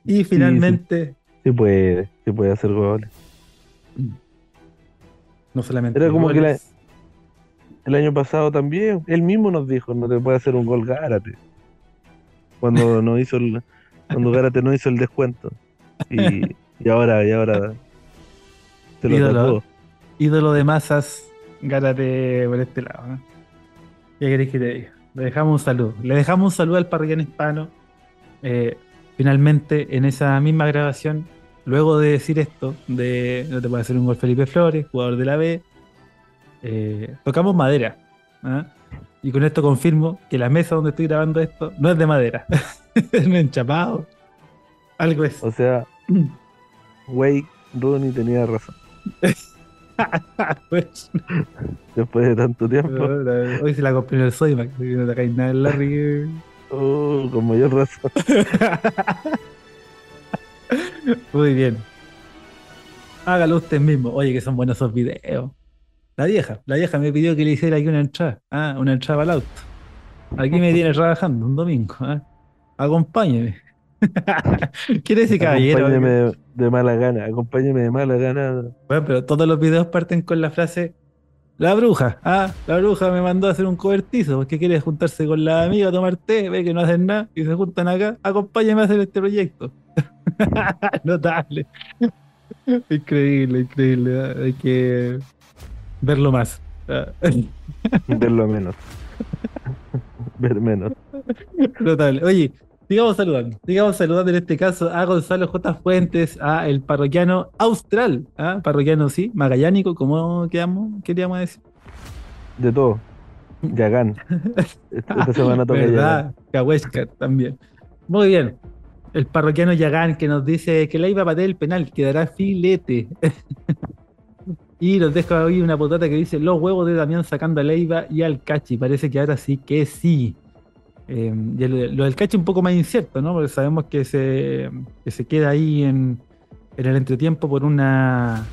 Y finalmente, Sí puede, sí puede hacer goles. No solamente. Era como que la- El año pasado también, él mismo nos dijo, no te puede hacer un gol Gárate. Cuando no hizo el, cuando Gárate no hizo el descuento. Y, y ahora, y ahora se lo Ídolo. tatuó. ídolo de masas, gárate por este lado. ¿no? ¿Qué queréis que te diga? Le dejamos un saludo. Le dejamos un saludo al parroquiano hispano. Eh, finalmente, en esa misma grabación, luego de decir esto, de no te puede hacer un gol Felipe Flores, jugador de la B, eh, tocamos madera. ¿ah? Y con esto confirmo que la mesa donde estoy grabando esto no es de madera, es un enchapado. Algo es. O sea, Wade Rooney tenía razón. Pues, Después de tanto tiempo, Hoy se la compré en el que no te caes nada en Larry. oh, con mayor razón. Muy bien. Hágalo usted mismo. Oye, que son buenos esos videos. La vieja, la vieja me pidió que le hiciera aquí una entrada. Ah, una entrada al auto. Aquí me tiene trabajando un domingo. ¿ah? Acompáñeme. ¿Quién es ese caballero? Acompáñeme de, mala gana, acompáñeme de mala gana. Bueno, pero todos los videos parten con la frase La bruja, ah, la bruja me mandó a hacer un cobertizo porque quiere juntarse con la amiga a tomar té, ve que no hacen nada y se juntan acá, acompáñame a hacer este proyecto. Notable. Increíble, increíble. ah, Hay que verlo más. Ah, Verlo menos. Ver menos. Notable. Oye, sigamos saludando. Sigamos saludando en este caso a Gonzalo J. Fuentes, a el parroquiano austral, ¿ah? parroquiano sí, magallánico, como quedamos, queríamos decir. De todo. Yagán. Esta esta semana toca Yagán. También. Muy bien. El parroquiano Yagán que nos dice que la iba a patear el penal, quedará filete. y nos deja hoy una potata que dice los huevos de Damián sacando a Leiva y al Cachi. Parece que ahora sí que sí. Eh, y el- lo del Cachi un poco más incierto, ¿no? Porque sabemos que se, que se queda ahí en, en el entretiempo por una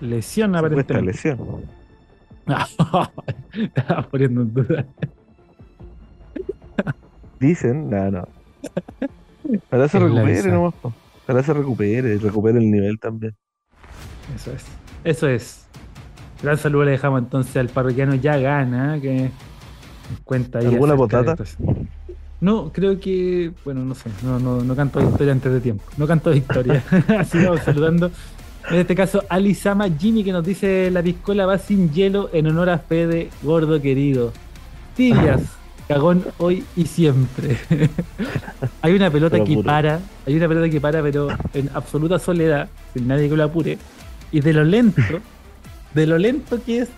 lesión aparentemente. lesión. Estaba poniendo en duda. Dicen, no, no. Ojalá se recupere nomás. Ojalá se recupere, recupere el nivel también. Eso es. Eso es. Gran saludo le dejamos entonces al parroquiano ya gana, que cuenta ahí. ¿Alguna potata? No, creo que, bueno, no sé, no, no, no canto victoria antes de tiempo. No canto victoria. Así vamos saludando. En este caso, Alisama Jimmy que nos dice la piscola va sin hielo en honor a Fede, gordo querido. Tibias, cagón hoy y siempre. hay una pelota Pero que puro. para, hay una pelota que para, pero en absoluta soledad, sin nadie que lo apure. Y de lo lento, de lo lento que es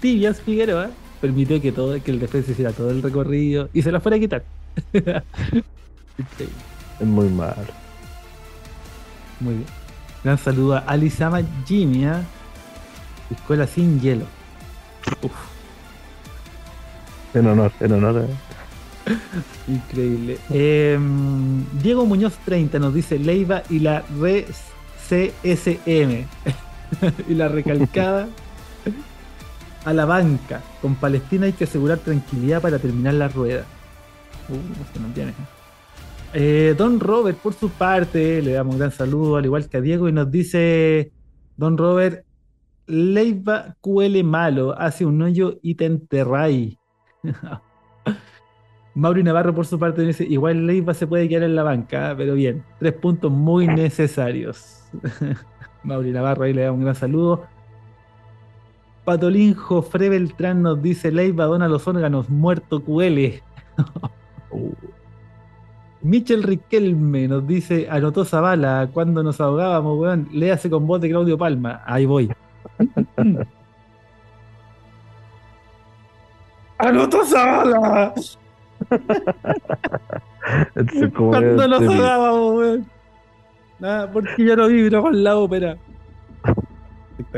Tibias Figueroa, permitió que todo, que el defensa hiciera todo el recorrido y se la fuera a quitar. Es muy malo. Muy bien. Gran saludo a Alisama Jimmy, ¿ah? Escuela sin hielo. Uf, En honor, en honor. increíble. Em, Diego Muñoz 30 nos dice Leiva y la re CSM. y la recalcada a la banca. Con Palestina hay que asegurar tranquilidad para terminar la rueda. Uh, se nos viene. Eh, Don Robert, por su parte, le damos un gran saludo, al igual que a Diego, y nos dice Don Robert, Leiva QL malo, hace un hoyo y te enterráis. Mauri Navarro, por su parte, dice, igual Leiva se puede quedar en la banca, pero bien, tres puntos muy necesarios. Mauri Navarro, ahí le damos un gran saludo. Patolín Jofre Beltrán nos dice, Leiva dona los órganos, muerto QL. Uh, Michel Riquelme nos dice, anotó Zavala cuando nos ahogábamos, weón. Léase con voz de Claudio Palma. Ahí voy. ¡Anotó Zavala! Cuando nos este- ahogábamos, weón. Nada, porque yo no vibro con la ópera.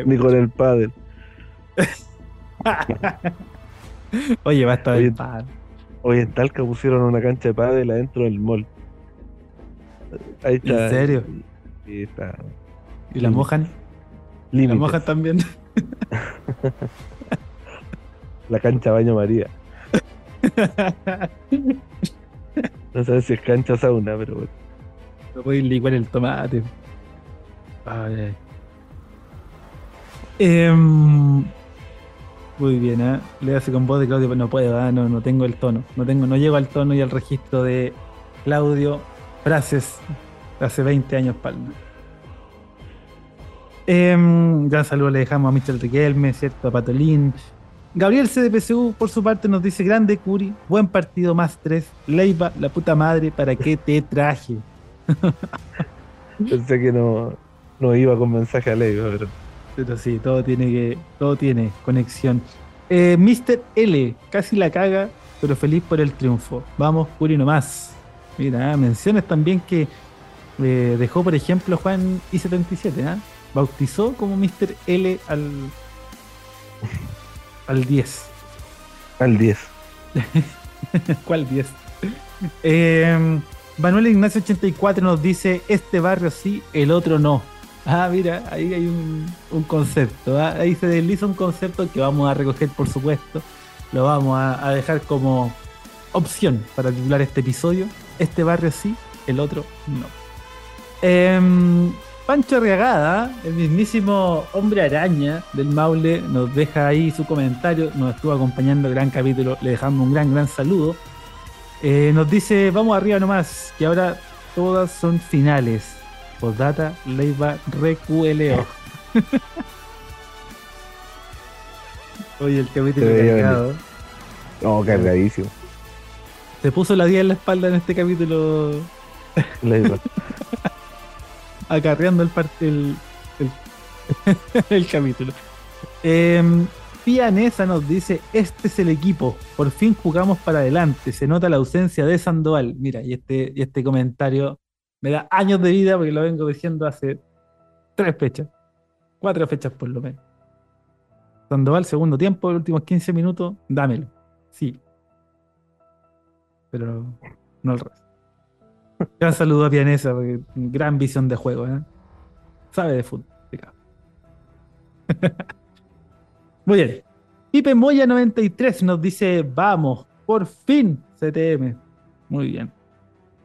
Ni con el padre. Oye, basta Oye, del pan. Hoy en Talca pusieron una cancha de pádel adentro del mall. Ahí está. ¿En serio? Y está. ¿Y la mojan? ¿La mojan también? La cancha Baño María. No sé si es cancha sauna, pero bueno. No podéis licuar el tomate. Ay, ay. Em, muy bien, ¿eh? Le hace con voz de Claudio, pero no puedo, ¿ah? no, no tengo el tono. No tengo, no llego al tono y al registro de Claudio. Frases de hace 20 años palma. Em, gran saludo le dejamos a Michel Riquelme, ¿cierto? A Patolín. Gabriel CDPCU, por su parte, nos dice: Grande Curi, buen partido más tres. Leiva, la puta madre, ¿para qué te traje? Pensé que no, no iba con mensaje a ley, pero Pero sí, todo tiene que, todo tiene conexión. Eh, Mr. L, casi la caga, pero feliz por el triunfo. Vamos, Curi nomás. Mira, ah, menciones también que eh, dejó, por ejemplo, Juan I-77, ¿ah? Bautizó como Mr. L al, al 10. al 10. ¿Cuál 10? Eh, Manuel Ignacio 84 nos dice, este barrio sí, el otro no. Ah, mira, ahí hay un, un concepto. ¿ah? Ahí se desliza un concepto que vamos a recoger, por supuesto. Lo vamos a, a dejar como opción para titular este episodio. Este barrio sí, el otro no. Em, Pancho Arriagada, el mismísimo hombre araña del Maule, nos deja ahí su comentario. Nos estuvo acompañando el gran capítulo. Le dejamos un gran, gran saludo. Eh, nos dice, vamos arriba nomás, que ahora todas son finales. Postdata, Leiva, Recueleo. Oye, el capítulo cargado. No, cargadísimo. Se puso la 10 en la espalda en este capítulo, Leiva. acarreando el, el, el, el capítulo. Eh, nos dice, este es el equipo, por fin jugamos para adelante, se nota la ausencia de Sandoval. Mira, y este, y este comentario me da años de vida porque lo vengo diciendo hace tres fechas, cuatro fechas por lo menos. Sandoval, segundo tiempo, los últimos 15 minutos, dámelo. Sí. Pero no al resto. Gran saludo a Pianesa, porque gran visión de juego, ¿eh? Sabe de fútbol. Muy bien. Pipe Moya 93 nos dice, vamos, por fin, CTM. Muy bien.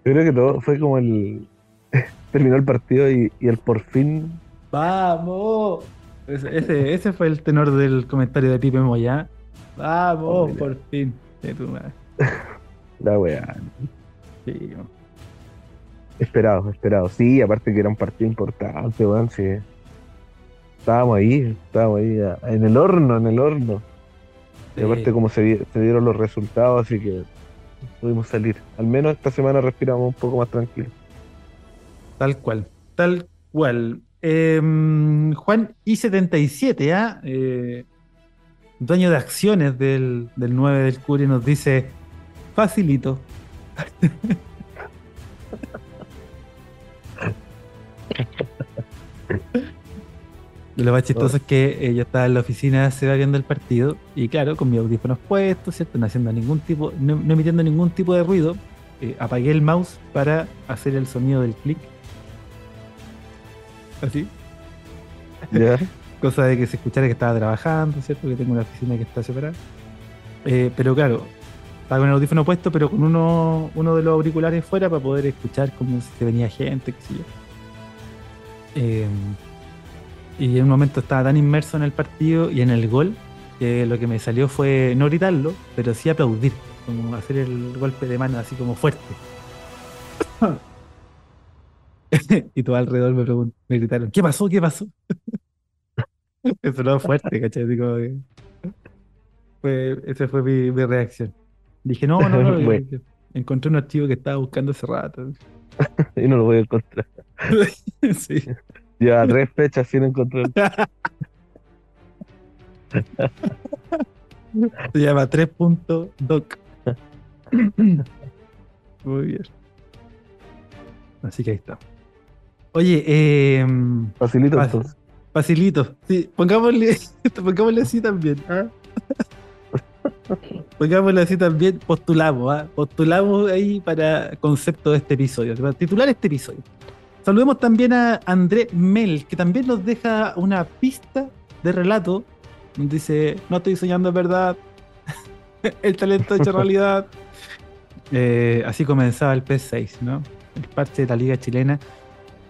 Yo creo que todo fue como el. Terminó el partido y, y el por fin. ¡Vamos! Ese, ese, ese fue el tenor del comentario de Pipe Moya. ¡Vamos, Oh, por fin! De tu madre. La weá. Sí, Esperado, esperado. Sí, aparte que era un partido importante, weón. Sí. Estábamos ahí, estábamos ahí, en el horno, en el horno. Y aparte como se dieron los resultados, así que pudimos salir. Al menos esta semana respiramos un poco más tranquilo. Tal cual, tal cual. Em, Juan I77, ¿ah? Eh, dueño de acciones del, del 9 del Curi, nos dice: Facilito. Y lo más chistoso es que eh, yo estaba en la oficina, se va viendo el partido, y claro, con mis audífonos puestos, ¿cierto? No haciendo ningún tipo, no, no emitiendo ningún tipo de ruido, eh, apagué el mouse para hacer el sonido del clic. Así. Cosa de que se escuchara que estaba trabajando, ¿cierto? Que tengo una oficina que está separada. Eh, pero claro, estaba con el audífono puesto, pero con uno, uno de los auriculares fuera para poder escuchar cómo se venía gente, qué sé yo. Eh, y en un momento estaba tan inmerso en el partido y en el gol que lo que me salió fue no gritarlo, pero sí aplaudir, como hacer el golpe de mano así como fuerte. y todo alrededor me, me gritaron, ¿qué pasó? ¿Qué pasó? Eso no fuerte, ¿cachai? Así como que- fue, esa fue mi, mi reacción. Dije, no, no, no. Bueno. eh, Encontré un archivo que estaba buscando hace rato. Y no lo voy a encontrar. sí. Lleva tres fechas sin encontrar. Se llama 3.doc. Muy bien. Así que ahí está. Oye, eh, Facilito entonces. facilito. Sí, pongámosle, pongámosle así también. ¿ah? Pongámoslo así también, postulamos, ¿ah? postulamos ahí para concepto de este episodio, para titular este episodio. Saludemos también a André Mel, que también nos deja una pista de relato. Dice, no estoy soñando en verdad, el talento hecho realidad. Eh, así comenzaba el P6, ¿no? El parche de la liga chilena.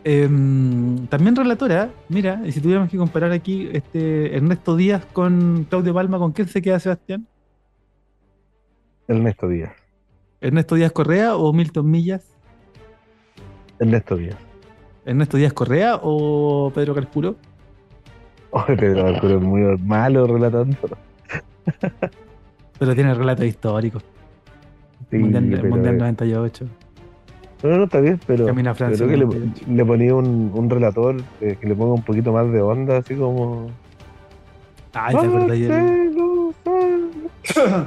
Em, también relatora, mira, y si tuviéramos que comparar aquí este Ernesto Díaz con Claudio Palma, ¿con quién se queda Sebastián? Ernesto Díaz. ¿Ernesto Díaz Correa o Milton Millas? Ernesto Díaz. ¿Ernesto Díaz Correa o Pedro Carpuro? Oh, Pedro Carpuro es muy malo relatando. Pero tiene relatos históricos. Sí, mundial, pero- mundial 98. No, no, está bien, pero Camina Francia, creo que le, 98. le ponía un, un relator eh, que le ponga un poquito más de onda, así como. Ay, ¿te acuerdas?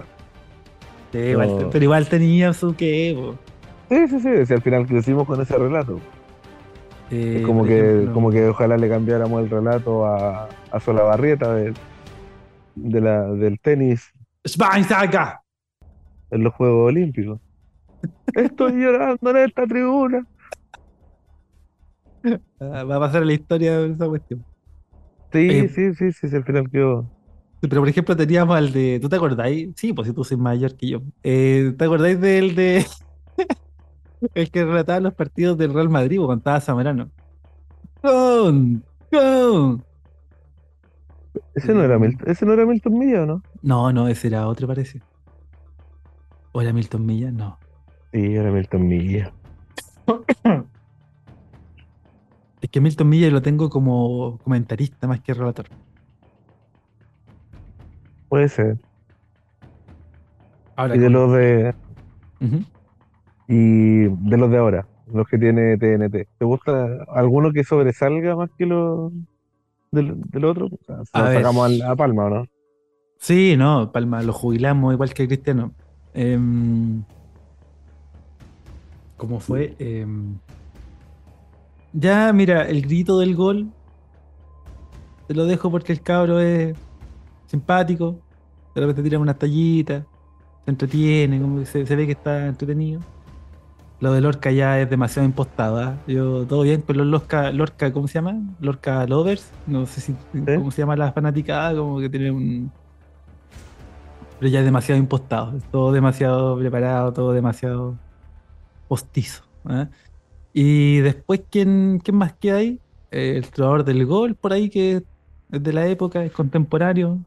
Sí, igual- No. pero igual tenía su que. po. Sí, sí, sí, si al final crecimos con ese relato. Eh, Es como que, ejemplo, como que ojalá le cambiáramos el relato a, a Solabarrieta de, de la, del tenis Schweinsteiger. en los Juegos Olímpicos. Estoy llorando en esta tribuna. Ah, Va a pasar a la historia de esa cuestión. Sí, Eh, sí, sí, sí, sí, al final quedó. Pero por ejemplo teníamos al de. ¿Tú te acordáis? Sí, pues si tú sois mayor que yo. Eh, ¿Te acordáis del de. el que relataba los partidos del Real Madrid pues, cuando estaba Zamorano? ¡Con! ¡Con! Ese no era Milton, ese no era Milton Milla, ¿o ¿no? No, no, ese era otro, parece. ¿O era Milton Milla? No. Sí, era Milton Milla. Es que Milton Milla lo tengo como comentarista más que relator. Puede ser. Ahora, Y de los de y de los de ahora, los que tiene TNT. ¿Te gusta alguno que sobresalga más que los del, del otro? O sea, A nos ver. sacamos a Palma, ¿o no? Sí, no, Palma, lo jubilamos igual que Cristiano. Em, ¿Cómo fue? Em, ya, mira, el grito del gol. Te lo dejo porque el cabro es simpático. De repente tira unas tallitas. Se entretiene, como que se, se ve que está entretenido. Lo de Lorca ya es demasiado impostado. ¿ah? Yo, todo bien los Lorca, Lorca, ¿cómo se llama? Lorca Lovers. No sé si, cómo se llama la fanaticada, como que tiene un, pero ya es demasiado impostado, es todo demasiado preparado, todo demasiado postizo. ¿eh? Y después, ¿quién, quién más queda ahí? Eh, el trovador del gol, por ahí, que es de la época, es contemporáneo.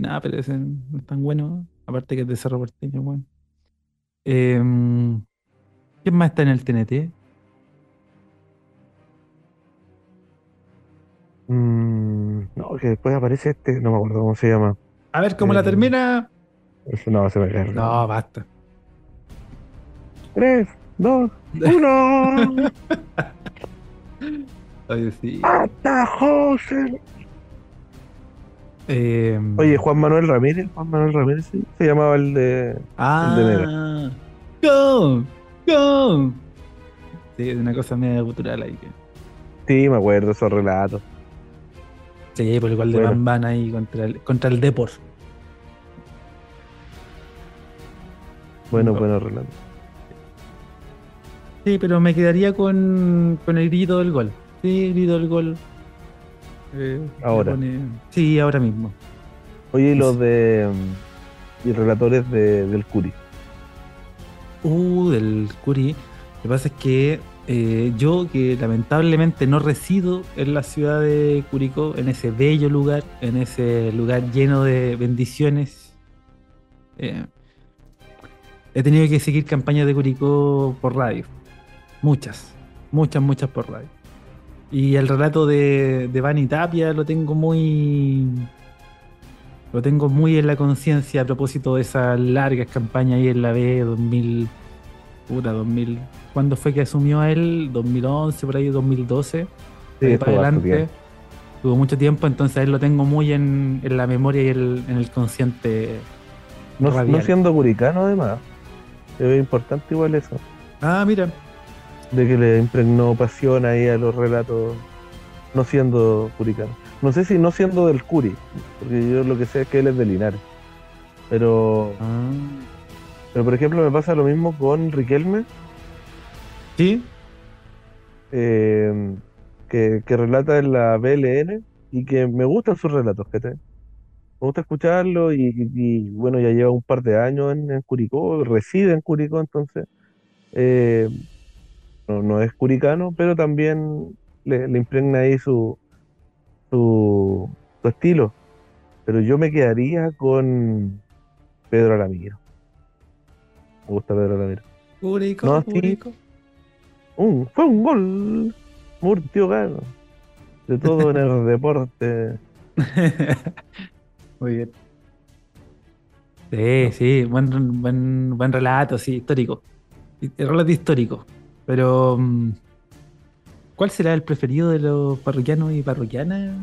Nada, pero ese no es tan bueno, aparte que es de Cerro Porteño, bueno. Em, ¿Quién más está en el TNT? Mm, no, que después aparece este, no me acuerdo cómo se llama. A ver cómo la Eh, termina. No, se me cae. No, basta. Tres, dos, uno. Oye, sí. ¡Hasta José! Em, Oye, Juan Manuel Ramírez, Juan Manuel Ramírez, sí, se llamaba el de. Ah, go, go. Sí, es una cosa media cultural ahí. Que... Sí, me acuerdo esos relatos. Sí, por igual de Bueno. Van Van ahí contra el, contra el Depor. Bueno, No. buenos relatos. Sí, pero me quedaría con, con el grito del gol. Sí, el grito del gol. Eh, Ahora. pone- Sí, ahora mismo. Oye, y los de. mm, Y relatores de, del Curi. Uh, del Curi. Lo que pasa es que eh, yo, que lamentablemente no resido en la ciudad de Curicó, en ese bello lugar, en ese lugar lleno de bendiciones, eh, he tenido que seguir campañas de Curicó por radio. Muchas, muchas, muchas por radio. Y el relato de, de Bani Tapia lo tengo muy. Lo tengo muy en la conciencia a propósito de esas largas campañas ahí en la B 2000. Puta, 2000. ¿Cuándo fue que asumió él? 2011, por ahí, 2012. Sí, para adelante. Tuvo mucho tiempo, entonces a él lo tengo muy en, en la memoria y el- en el consciente. No siendo curicano, además. Es importante igual eso. Ah, mira. De que le impregnó pasión ahí a los relatos, no siendo curicano. No sé si no siendo del Curi, porque yo lo que sé es que él es de Linares. Pero, Ah. pero por ejemplo, me pasa lo mismo con Riquelme, ¿Sí? eh, que, que relata en la BLN y que me gustan sus relatos, ¿cachai? Me gusta escucharlo y, y- y, bueno, ya lleva un par de años en, en Curicó, reside en Curicó, entonces eh, no, no es curicano, pero también le, le impregna ahí su, su, su estilo. Pero yo me quedaría con Pedro Alamiro. Me gusta Pedro Alamiro. Curico, No. Un, fue un gol. Murtio gano. De todo en el deporte. Muy bien. Sí, sí, buen, buen, buen relato, sí, histórico. Relato histórico. Pero, mm, ¿cuál será el preferido de los parroquianos y parroquianas,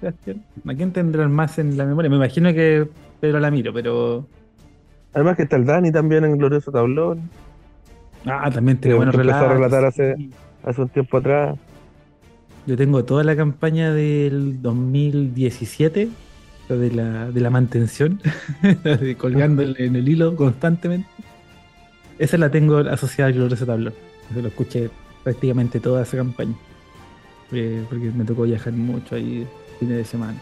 Sebastián? ¿A quién tendrán más en la memoria? Me imagino que Pedro Lamiro, pero. Además que está el Dani también en Glorioso Tablón. Ah, también tiene buenos empezó a relatos. relatar hace- sí. Hace un tiempo atrás. Yo tengo toda la campaña del 2017, lo de la, de la mantención, colgando en en el hilo constantemente. Esa la tengo asociada al glorioso tablón. Eso lo escuché prácticamente toda esa campaña. Eh, porque me tocó viajar mucho ahí fines de semana.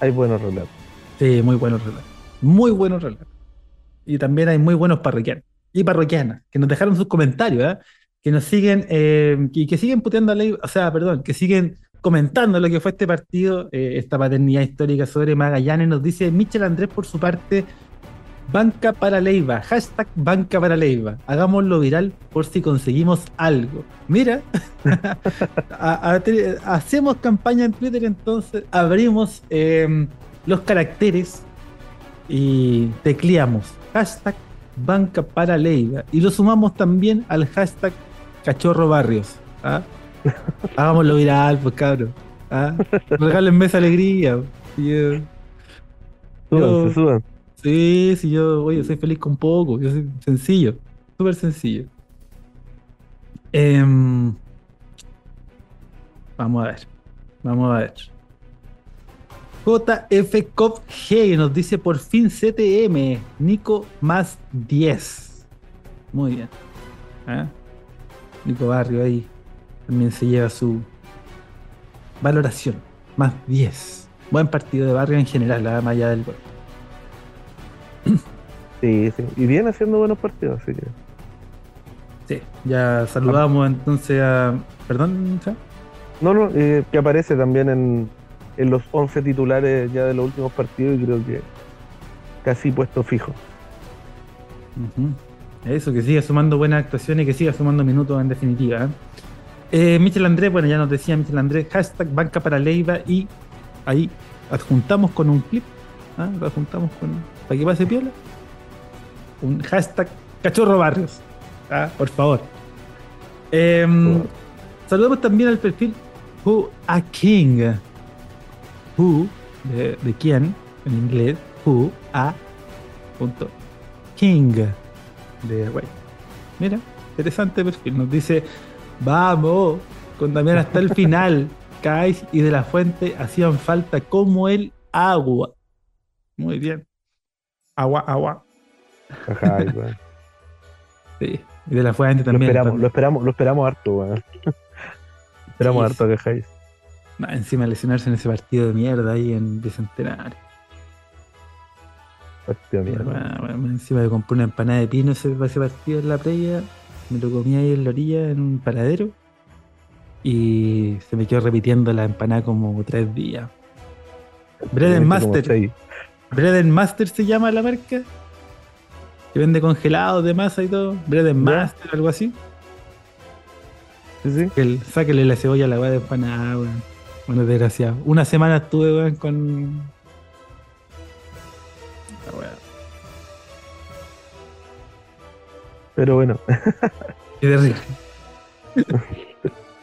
Hay buenos relatos. Sí, muy buenos relatos. Muy buenos relatos. Y también hay muy buenos parroquianos y parroquianas que nos dejaron sus comentarios, ¿eh? que nos siguen eh, y que siguen puteando a ley, o sea, perdón, que siguen comentando lo que fue este partido, eh, esta paternidad histórica sobre Magallanes. Nos dice Michel Andrés por su parte, banca para Leiva, hashtag banca para Leiva. Hagámoslo viral por si conseguimos algo. Mira, a- a- te- hacemos campaña en Twitter, entonces abrimos eh, los caracteres y tecleamos hashtag banca para Leiva y lo sumamos también al hashtag cachorro barrios. ¿ah? Hagámoslo viral, pues cabrón. ¿ah? Regálenme esa alegría. Y, Súbanse, Yo- suban. Sí, sí, yo, oye, soy feliz con poco, yo soy sencillo, súper sencillo. Em, vamos a ver, vamos a ver. JF Cop G nos dice por fin CTM, Nico más 10. Muy bien. ¿Ah? Nico Barrio ahí también se lleva su valoración, más 10. Buen partido de Barrio en general, la más allá del gol. Sí, sí. Y viene haciendo buenos partidos, así que. Sí, ya saludamos entonces a. Perdón, Cha? No, no, eh, que aparece también en, en los 11 titulares ya de los últimos partidos y creo que casi puesto fijo. Eso, que siga sumando buenas actuaciones y que siga sumando minutos en definitiva. ¿eh? Eh, Michel Andrés, bueno, ya nos decía Michel Andrés, hashtag banca para Leiva y ahí adjuntamos con un clip, ¿ah? adjuntamos con, para que pase piola, un hashtag cachorro barrios, ¿ah? por favor. Em, saludamos también al perfil Who a King. Who, de, de quién, en inglés, Who a punto King de Hawaii. Mira, interesante perfil. Nos dice, vamos, con Damián hasta el final. Kais y de la Fuente hacían falta como el agua. Muy bien. Agua, agua. Ajá, Sí. Y de la Fuente lo también. esperamos, lo esperamos, lo esperamos harto, weón. esperamos Sí, harto que Jais. Encima lesionarse en ese partido de mierda ahí en Bicentenario. Partido de mierda. Bueno, encima de comprar una empanada de pino ese, ese partido en la playa. Me lo comí ahí en la orilla en un paradero. Y se me quedó repitiendo la empanada como tres días. Bread and Master. Bread and Master se llama la marca. Que vende congelados de masa y todo. Bread and. Master, algo así. Sí, sí. El, sáquele la cebolla a la weá de empanada, weón. Bueno, desgraciado. Una semana estuve, weón, con. La weá. Pero bueno, Qué terrible.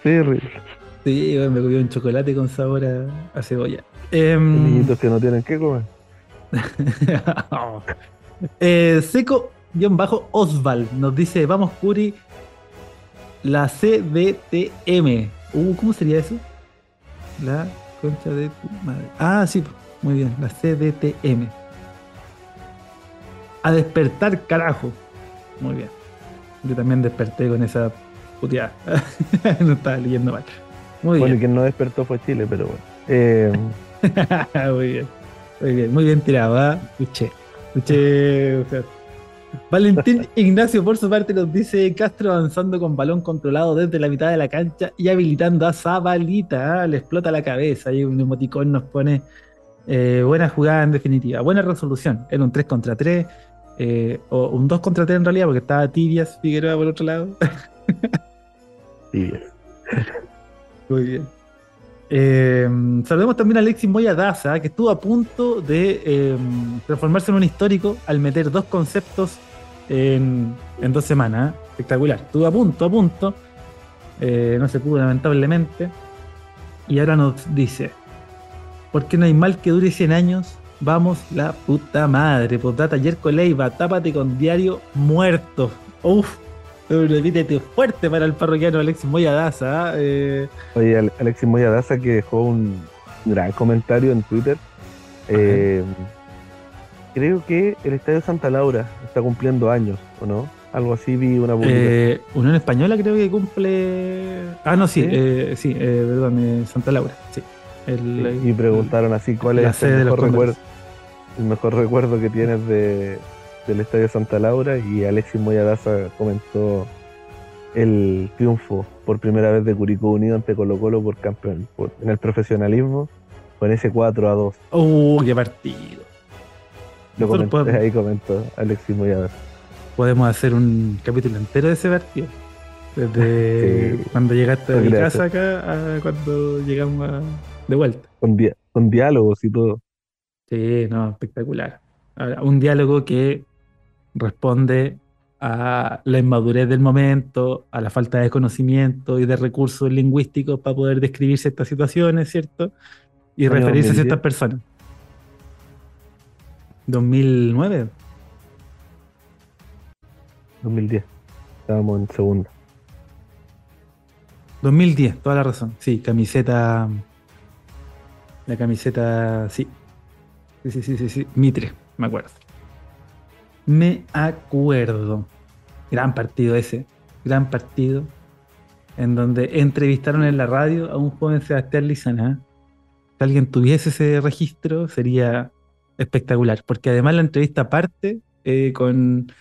sí, ri- Sí, weón, me comí un chocolate con sabor a, a cebolla. Em, niñitos que no tienen que comer. eh, Seco-Osval nos dice: Vamos, Curi, la CDTM. Uh, ¿Cómo sería eso? La concha de tu madre. Ah, sí, muy bien, la CDTM. A despertar, carajo. Muy bien. Yo también desperté con esa puteada. no estaba leyendo mal. Muy bueno, quien no despertó fue Chile, pero bueno. Eh... muy bien. Muy bien, muy bien tirado, ¿ah? Escuché. Escuché. Valentín Ignacio, por su parte, nos dice Castro avanzando con balón controlado desde la mitad de la cancha y habilitando a Zabalita. ¿ah? Le explota la cabeza. Y un emoticón nos pone eh, buena jugada en definitiva. Buena resolución. Era un 3 contra 3. Eh, o un 2 contra 3 en realidad, porque estaba Tibias Figueroa por otro lado. Tibias. Muy bien. Eh, saludemos también a Alexis Moya Daza, que estuvo a punto de eh, transformarse en un histórico al meter dos conceptos en, dos semanas. ¿eh? Espectacular. Estuvo a punto, a punto. no se pudo, lamentablemente. Y ahora nos dice: ¿Por qué no hay mal que dure 100 años? Vamos, la puta madre. Potata, Yerko Leiva, tápate con diario muerto. Uf, Repítete fuerte para el parroquiano Alexis Moyadaza. ¿eh? Oye, Alexis Moyadaza que dejó un gran comentario en Twitter. Eh, creo que el Estadio Santa Laura está cumpliendo años, ¿o no? Algo así vi una. Eh, Unión Española creo que cumple. Ah, no, sí, sí, perdón, Santa Laura, sí. y preguntaron así cuál es el mejor, recuerdo, el mejor recuerdo que tienes de, del Estadio Santa Laura y Alexis Moyadaza comentó el triunfo por primera vez de Curicó Unido ante Colo Colo por campeón en el profesionalismo con ese 4 a 2. ¡Uh, qué partido! Lo ahí comentó Alexis Moyadaza. Podemos hacer un capítulo entero de ese partido. Desde cuando llegaste a mi casa acá a cuando llegamos de vuelta. Con, con diálogos y todo. Sí, no, espectacular. Un diálogo que responde a la inmadurez del momento, a la falta de conocimiento y de recursos lingüísticos para poder describir ciertas situaciones, ¿cierto? Y referirse a ciertas personas. 2009. 2010. Estábamos en segundo. 2010, toda la razón. Sí, camiseta. La camiseta, sí. Sí, sí, sí, sí, sí. Mitre, me acuerdo. Me acuerdo. Gran partido ese. Gran partido. En donde entrevistaron en la radio a un joven Sebastián Lizana. Si alguien tuviese ese registro, sería espectacular. Porque además la entrevista parte eh, con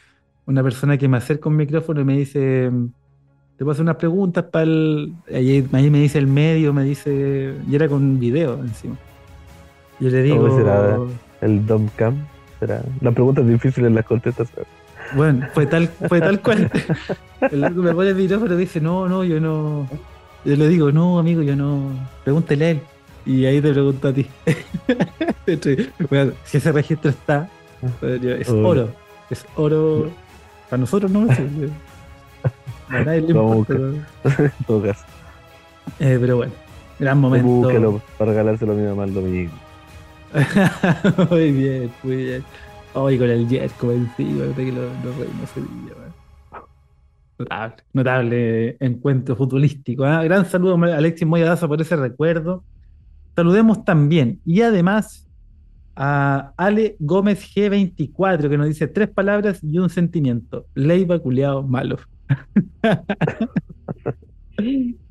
una persona que me acerca un micrófono y me dice. Te puedo hacer unas preguntas para el. Ahí, me dice el medio, me dice. Y era con video encima. Yo le digo. el Domcam? La pregunta es difícil las contestas. Bueno, fue tal, fue tal cual. Me pone el micrófono y dice, no, no, yo no. Yo le digo, no, amigo, yo no. Pregúntele a él. Y ahí te pregunto a ti. bueno, si ese registro está, es oro. Es oro. Para nosotros no es. A nadie le importa. todo caso. Eh, pero bueno, gran momento. Búsquelo para regalárselo a mi mamá el domingo. muy bien, muy bien. Hoy con el Jerko encima, que lo, lo reímos ese día, Notable, notable encuentro futbolístico. ¿eh? Gran saludo a Alexis Moyadaza por ese recuerdo. Saludemos también, y además, a Ale Gómez G24, que nos dice tres palabras y un sentimiento. Leiva culeado malo.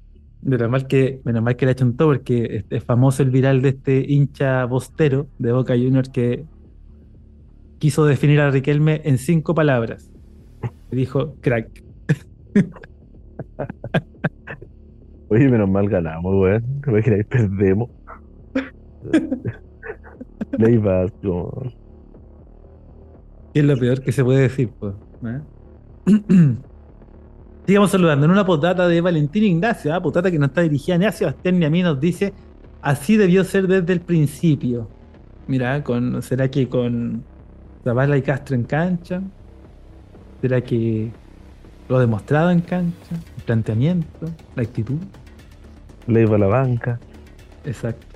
Menos mal que, menos mal que le un todo porque es, famoso el viral de este hincha bostero de Boca Juniors que quiso definir a Riquelme en cinco palabras. dijo crack. Oye, menos mal ganamos, weón. que perdemos. Leiva, como. ¿Qué es lo peor que se puede decir, pues? Sigamos saludando. En una potata de Valentín Ignacio, ¿ah? potata que no está dirigida ni a Sebastián ni a mí, nos dice: Así debió ser desde el principio. Mira, con, ¿será que con Zavala y Castro en cancha? ¿Será que lo demostrado en cancha? El planteamiento, la actitud. Le iba a la banca. Exacto.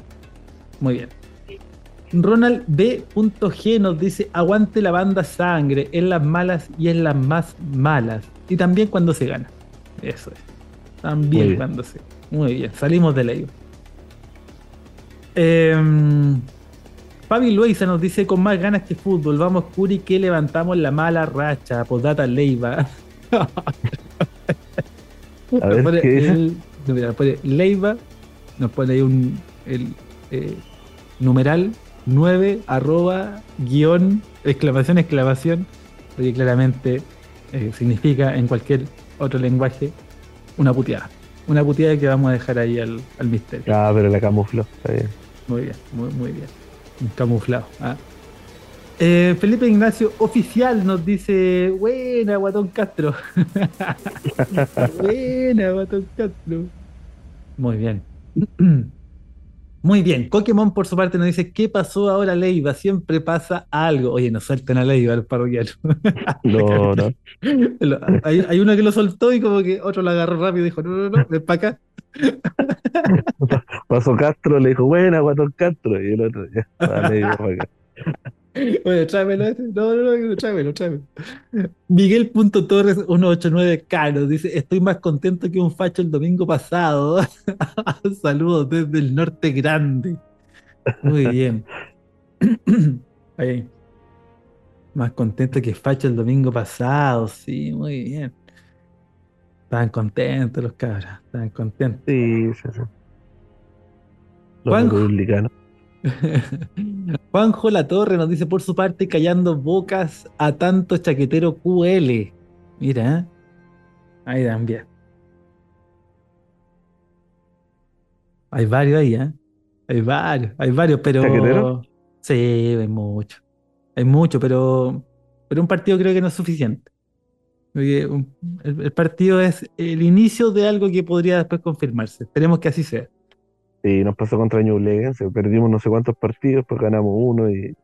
Muy bien. Ronald B.G nos dice: Aguante la banda sangre en las malas y en las más malas. Y también cuando se gana. Eso es. También cuando se. Muy bien, salimos de ley. Em, Fabi Luisa nos dice con más ganas que fútbol, vamos Curi que levantamos la mala racha, data Leiva. A ver, Pone ¿qué dice? el- no, mira, pone Leiva, nos pone ahí un el, eh, numeral 9 arroba guion exclamación exclamación, porque claramente eh, significa en cualquier otro lenguaje una puteada. Una puteada que vamos a dejar ahí al, al misterio. Ah, pero la camufló, está bien. Muy bien, muy, muy bien. Camuflado. ah. Eh, Felipe Ignacio Oficial nos dice, buena, Guatón Castro. buena, Guatón Castro. Muy bien. Muy bien. Pokémon por su parte nos dice, ¿qué pasó ahora Leiva? Siempre pasa algo. Oye, nos sueltan a Leiva el parroquiano. No, no. Hay, hay uno que lo soltó y como que otro lo agarró rápido y dijo, no, no, no, ven para acá. Pasó Castro, le dijo, buena, Guatón Castro. Y el otro, ya, para acá. Oye, tráemelo este. No, no, no, tráemelo, tráemelo. Miguel.torres189K nos dice: Estoy más contento que un facho el domingo pasado. Saludos desde el norte grande. Muy bien. Ahí. Más contento que facho el domingo pasado. Sí, muy bien. Estaban contentos los cabros. Estaban contentos. Sí, sí, sí. Los republicanos. Juanjo La Torre nos dice por su parte callando bocas a tanto chaquetero QL. Mira, ¿eh? ahí también. Hay varios ahí, ¿eh? Hay varios, hay varios, pero. ¿Chaquetero? Sí, hay mucho. Hay mucho, pero. Pero un partido creo que no es suficiente. El, el partido es el inicio de algo que podría después confirmarse. Esperemos que así sea. Sí, nos pasó contra Ñublense. Perdimos no sé cuántos partidos, pues ganamos uno y.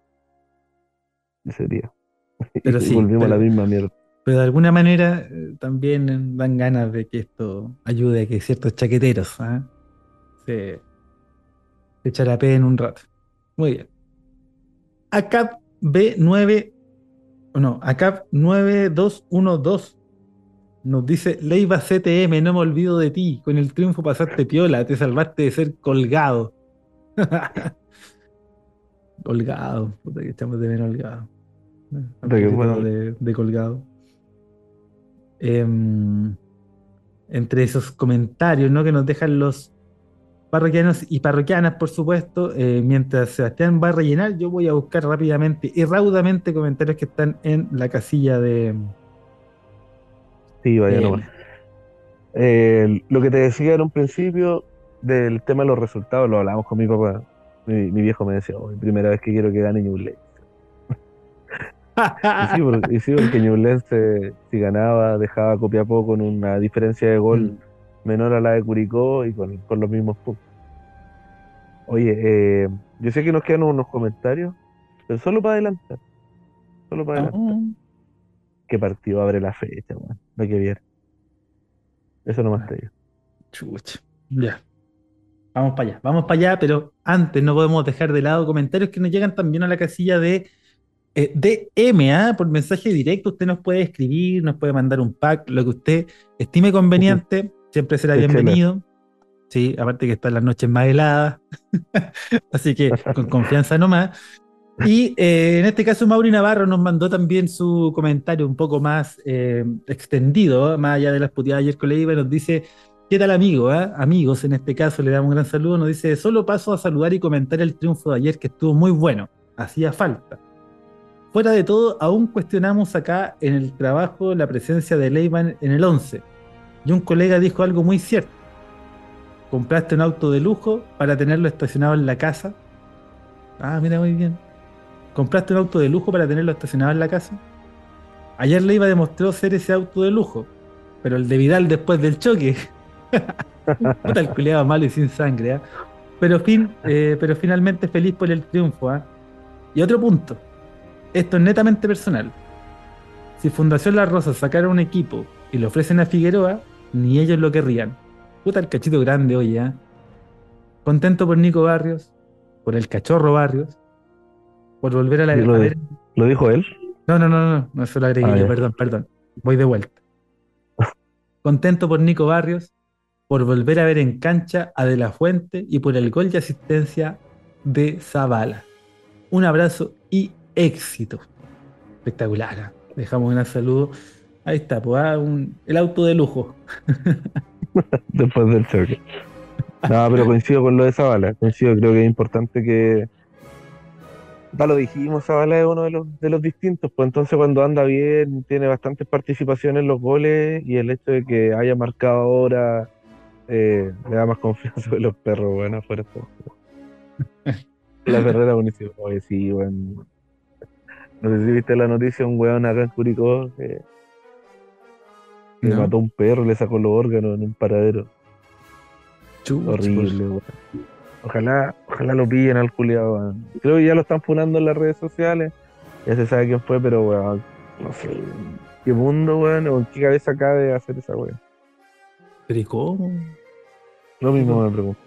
y sería. Pero y sí, volvimos a la pero- misma mierda. Pero de alguna manera eh, también eh, dan ganas de que esto ayude a que ciertos chaqueteros ¿ah? se, se charapeen un rato. Muy bien. ACAP B9, o no, ACAP 9212 nos dice Leiva CTM, no me olvido de ti. Con el triunfo pasaste piola, te salvaste de ser colgado. colgado, puta que echamos de menos poquito bueno. de, de colgado. Em, entre esos comentarios ¿no? que nos dejan los parroquianos y parroquianas, por supuesto, eh, mientras Sebastián va a rellenar, yo voy a buscar rápidamente y raudamente comentarios que están en la casilla de. Sí, vaya de- nomás. Eh, lo que te decía en un principio del tema de los resultados, lo hablamos con mi papá. Mi, mi viejo me decía, "Hoy, primera vez que quiero que gane Ñublense. Y sí, porque, y sí, porque Ñublense, si ganaba, dejaba Copiapó con una diferencia de gol Mm. menor a la de Curicó y con, con los mismos puntos. Oye, eh, yo sé que nos quedan unos comentarios, pero solo para adelantar. Solo para adelantar. Ah, ¿Qué partido abre la fecha, weón? Lo que viene. Eso no más te digo. chucha. Ya. Vamos para allá, vamos para allá, pero antes no podemos dejar de lado comentarios que nos llegan también a la casilla de eh, DM, ¿ah? por mensaje directo. Usted nos puede escribir, nos puede mandar un pack, lo que usted estime conveniente, siempre será bienvenido. Sí, aparte que están las noches más heladas, así que con confianza nomás. Y eh, en este caso, Mauri Navarro nos mandó también su comentario un poco más eh, extendido, más allá de las puteadas ayer con Leiva, nos dice: ¿Qué tal, amigo? ah? Amigos, en este caso le damos un gran saludo. Nos dice: Solo paso a saludar y comentar el triunfo de ayer, que estuvo muy bueno. Hacía falta. Fuera de todo, aún cuestionamos acá en el trabajo la presencia de Leiva en el 11. Y un colega dijo algo muy cierto. Compraste un auto de lujo para tenerlo estacionado en la casa. Ah, mira, muy bien. ¿Compraste un auto de lujo para tenerlo estacionado en la casa? Ayer Leiva demostró ser ese auto de lujo, pero el de Vidal después del choque. Puta el culeado malo y sin sangre, ¿ah? Pero, fin, eh, pero finalmente feliz por el triunfo, ¿ah? Y otro punto. Esto es netamente personal. Si Fundación La Rosa sacara un equipo y lo ofrecen a Figueroa, ni ellos lo querrían. Puta el cachito grande hoy, ¿ah? Contento por Nico Barrios, por el cachorro Barrios, por volver a la. Lo a ver- ¿Lo dijo él? no, no, no, no, no, eso lo agregué Ah, yo, ya. perdón, perdón. Voy de vuelta. Contento por Nico Barrios, por volver a ver en cancha a De La Fuente y por el gol de asistencia de Zavala. un abrazo y éxito. Espectacular. ¿ah? Dejamos un saludo. Ahí está, pues, ah, el auto de lujo. Después del choque. No, pero coincido con lo de Zavala. Coincido, creo que es importante que. Ya lo dijimos, Zavala es uno de los, de los distintos. Pues entonces, cuando anda bien, tiene bastantes participaciones en los goles y el hecho de que haya marcado ahora eh, le da más confianza de los perros, bueno, fuera La carrera buenísima. Oye, sí, bueno. No sé si viste la noticia, un weón acá en Curicó que, mató a un perro, le sacó los órganos en un paradero. Horrible, weón. Ojalá, ojalá lo pillen al culiado, Creo que ya lo están funando en las redes sociales. Ya se sabe quién fue, pero weón, no sé. ¿Qué mundo, weón? ¿O en qué cabeza cabe hacer esa weón? ¿Pero y cómo? Lo mismo me pregunto.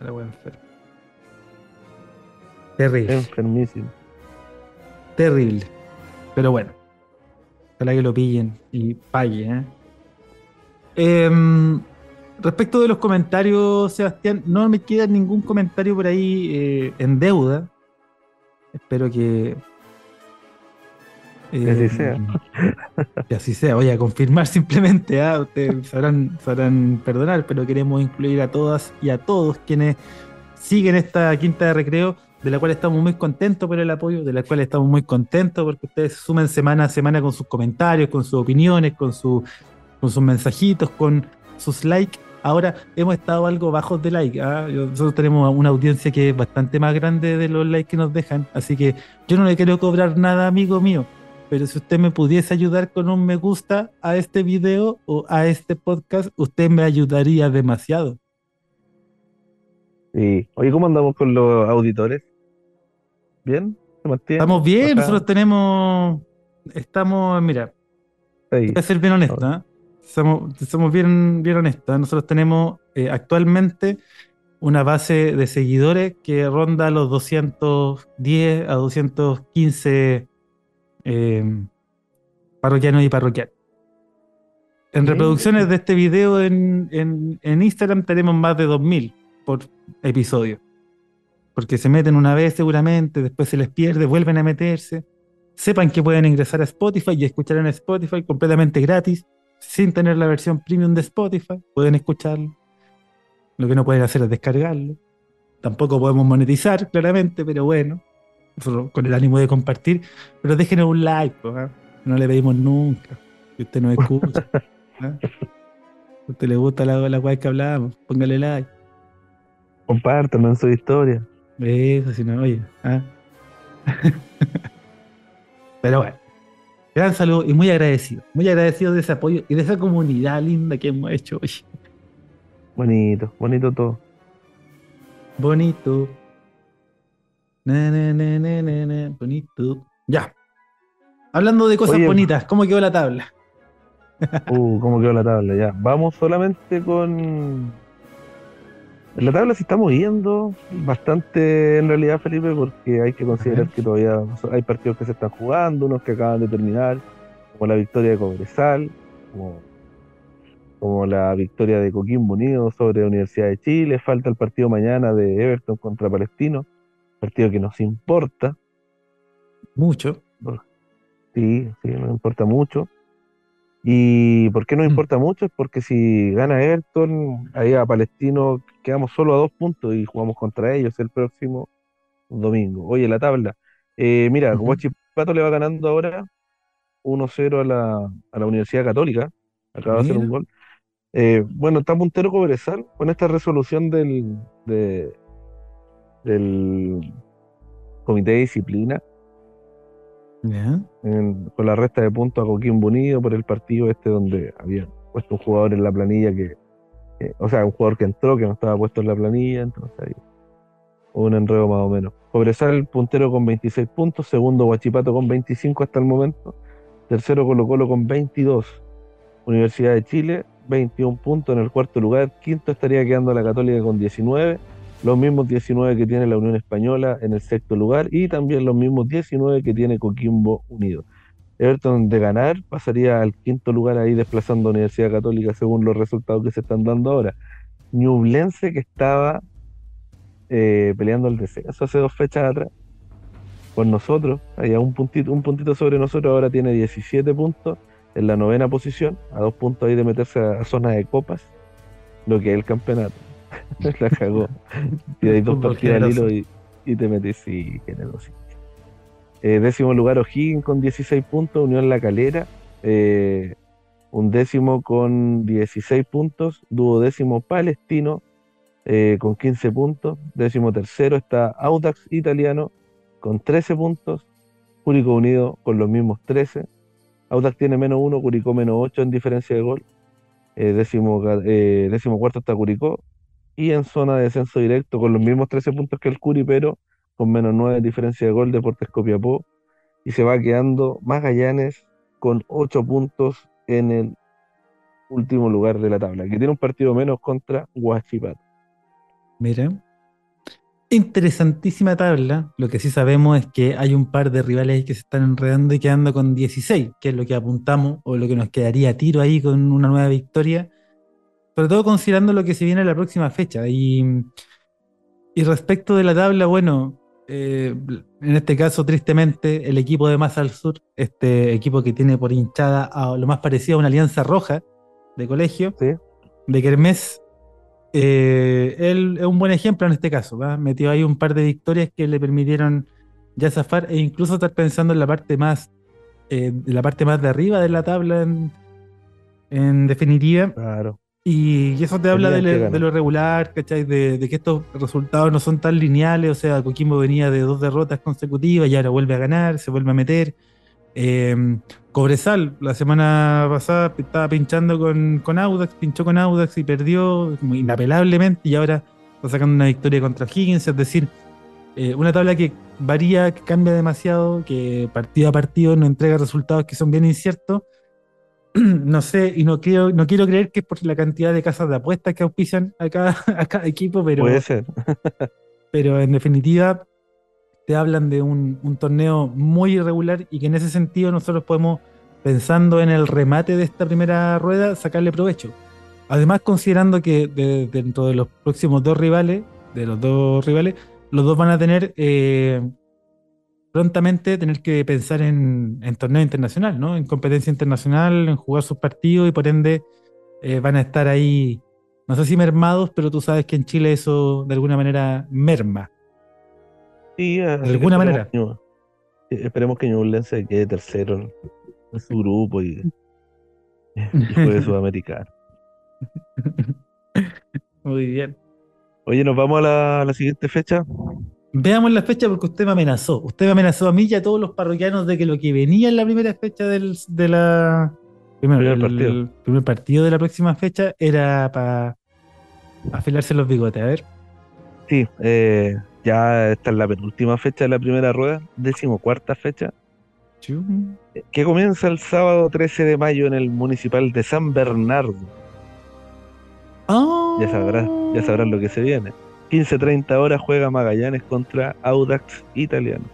La weón enferma. Terrible. Enfermísimo. Terrible. Pero bueno. Ojalá que lo pillen y paguen. ¿eh? Em, respecto de los comentarios, Sebastián, no me queda ningún comentario por ahí eh, en deuda. Espero que. que así sea. Que así sea. Voy a confirmar simplemente. ¿ah? Ustedes sabrán, sabrán perdonar, pero queremos incluir a todas y a todos quienes siguen esta quinta de recreo de la cual estamos muy contentos por el apoyo, de la cual estamos muy contentos porque ustedes sumen semana a semana con sus comentarios, con sus opiniones, con, su, con sus mensajitos, con sus likes. Ahora hemos estado algo bajos de like. ¿ah? Nosotros tenemos una audiencia que es bastante más grande de los likes que nos dejan, así que yo no le quiero cobrar nada, amigo mío. Pero si usted me pudiese ayudar con un me gusta a este video o a este podcast, usted me ayudaría demasiado. Sí. Oye, ¿cómo andamos con los auditores? ¿Bien? Estamos bien, nosotros tenemos. Estamos, mira. Voy a ser bien honesta. ¿eh? Somos, bien, bien honestos. Nosotros tenemos eh, actualmente una base de seguidores que ronda los 210 a 215 eh, parroquianos y parroquianos. En reproducciones de este video en, en, en Instagram tenemos más de 2000 por episodio porque se meten una vez seguramente, después se les pierde, vuelven a meterse. Sepan que pueden ingresar a Spotify y escuchar en Spotify completamente gratis, sin tener la versión premium de Spotify. Pueden escucharlo. Lo que no pueden hacer es descargarlo. Tampoco podemos monetizar, claramente, pero bueno, con el ánimo de compartir. Pero déjenos un like, ¿ah? no le pedimos nunca. Si usted no escucha. ¿ah? Si usted le gusta la, la guay que hablábamos, póngale like. Compártanlo en su historia. Eso, si no, oye. ¿ah? Pero bueno, gran saludo y muy agradecido. Muy agradecido de ese apoyo y de esa comunidad linda que hemos hecho hoy. Bonito, bonito todo. Bonito. bonito. Ya. Hablando de cosas bonitas, ¿cómo quedó la tabla? uh, ¿cómo quedó la tabla? Ya. Vamos solamente con la tabla se está moviendo bastante en realidad, Felipe, porque hay que considerar que todavía hay partidos que se están jugando, unos que acaban de terminar, como la victoria de Cobresal, como, la victoria de Coquimbo Unido sobre Universidad de Chile, falta el partido mañana de Everton contra Palestino, partido que nos importa. Mucho. Sí, sí, nos importa mucho. ¿Y por qué nos mm. importa mucho? Es porque si gana Everton, ahí a Palestino quedamos solo a dos puntos y jugamos contra ellos el próximo domingo. Oye, la tabla. Eh, mira, Guachipato le va ganando ahora 1-0 a la, a la Universidad Católica. Acaba de hacer un gol. Eh, bueno, está puntero Cobresal con esta resolución del, del Comité de Disciplina con la resta de puntos a Coquimbo Unido por el partido este donde había puesto un jugador en la planilla que, o sea, un jugador que entró que no estaba puesto en la planilla, entonces ahí un enredo más o menos. Cobresal puntero con 26 puntos, segundo Guachipato con 25 hasta el momento, tercero Colo Colo con 22, Universidad de Chile 21 puntos en el cuarto lugar, quinto estaría quedando la Católica con 19 los mismos 19 que tiene la Unión Española en el sexto lugar y también los mismos 19 que tiene Coquimbo Unido. Everton de ganar pasaría al quinto lugar ahí desplazando a Universidad Católica según los resultados que se están dando ahora. Ñublense que estaba eh, peleando el descenso hace dos fechas atrás. Con nosotros, allá un puntito, un puntito sobre nosotros, ahora tiene 17 puntos en la novena posición, a dos puntos ahí de meterse a, zona de copas, lo que es el campeonato. la cagó. Y hay dos partidas al hilo y, te metes, sí, generoso. Eh, décimo lugar O'Higgins con 16 puntos, Unión La Calera. Eh, un décimo con 16 puntos, duodécimo Palestino eh, con 15 puntos, décimo tercero está Audax Italiano con 13 puntos, Curicó Unido con los mismos 13, Audax tiene menos 1, Curicó menos 8 en diferencia de gol, décimo, décimo cuarto está Curicó, y en zona de descenso directo con los mismos 13 puntos que el Curi, pero con menos 9 diferencia de gol Deportes Copiapó y se va quedando Magallanes con 8 puntos en el último lugar de la tabla, que tiene un partido menos contra Huachipato. Mira, interesantísima tabla. Lo que sí sabemos es que hay un par de rivales que se están enredando y quedando con 16, que es lo que apuntamos o lo que nos quedaría a tiro ahí con una nueva victoria. Sobre todo considerando lo que se viene la próxima fecha. Y, y respecto de la tabla, bueno, eh, en este caso, tristemente, el equipo de Más al Sur, este equipo que tiene por hinchada a lo más parecido a una alianza roja de colegio, de Kermés, eh, él es un buen ejemplo en este caso. Metió ahí un par de victorias que le permitieron ya zafar e incluso estar pensando en la parte más, eh, la parte más de arriba de la tabla en, en definitiva. Claro. Y, eso te habla de, lo regular, ¿cachai? De, que estos resultados no son tan lineales. O sea, Coquimbo venía de dos derrotas consecutivas y ahora vuelve a ganar, se vuelve a meter. Eh, Cobresal, la semana pasada estaba pinchando con, con, Audax, pinchó con Audax y perdió inapelablemente. Y ahora está sacando una victoria contra Higgins. Es decir, eh, una tabla que varía, que cambia demasiado, que partido a partido no entrega resultados que son bien inciertos no sé, y no quiero, no quiero creer que es por la cantidad de casas de apuestas que auspician a cada, equipo, pero. Puede ser. pero en definitiva, te hablan de un, torneo muy irregular y que en ese sentido nosotros podemos, pensando en el remate de esta primera rueda, sacarle provecho. Además, considerando que dentro de los próximos dos rivales, de los dos rivales, los dos van a tener eh, prontamente tener que pensar en, torneo internacional, ¿no? En competencia internacional, en jugar sus partidos y por ende eh, van a estar ahí, no sé si mermados, pero tú sabes que en Chile eso de alguna manera merma. Sí, de alguna manera. esperemos que Ñublense quede tercero en, su grupo y, y juegue Sudamericano. Muy bien. Oye, ¿nos vamos a la siguiente fecha? Veamos la fecha porque usted me amenazó. Usted me amenazó a mí y a todos los parroquianos de que lo que venía en la primera fecha del, de la. Primero, el, partido. primer partido de la próxima fecha era para afilarse los bigotes. A ver. Sí, eh, ya esta es la penúltima fecha de la primera rueda, decimocuarta fecha. Que comienza el sábado 13 de mayo en el municipal de San Bernardo. Ya sabrás, ya sabrás lo que se viene. 15-30 horas juega Magallanes contra Audax Italiano.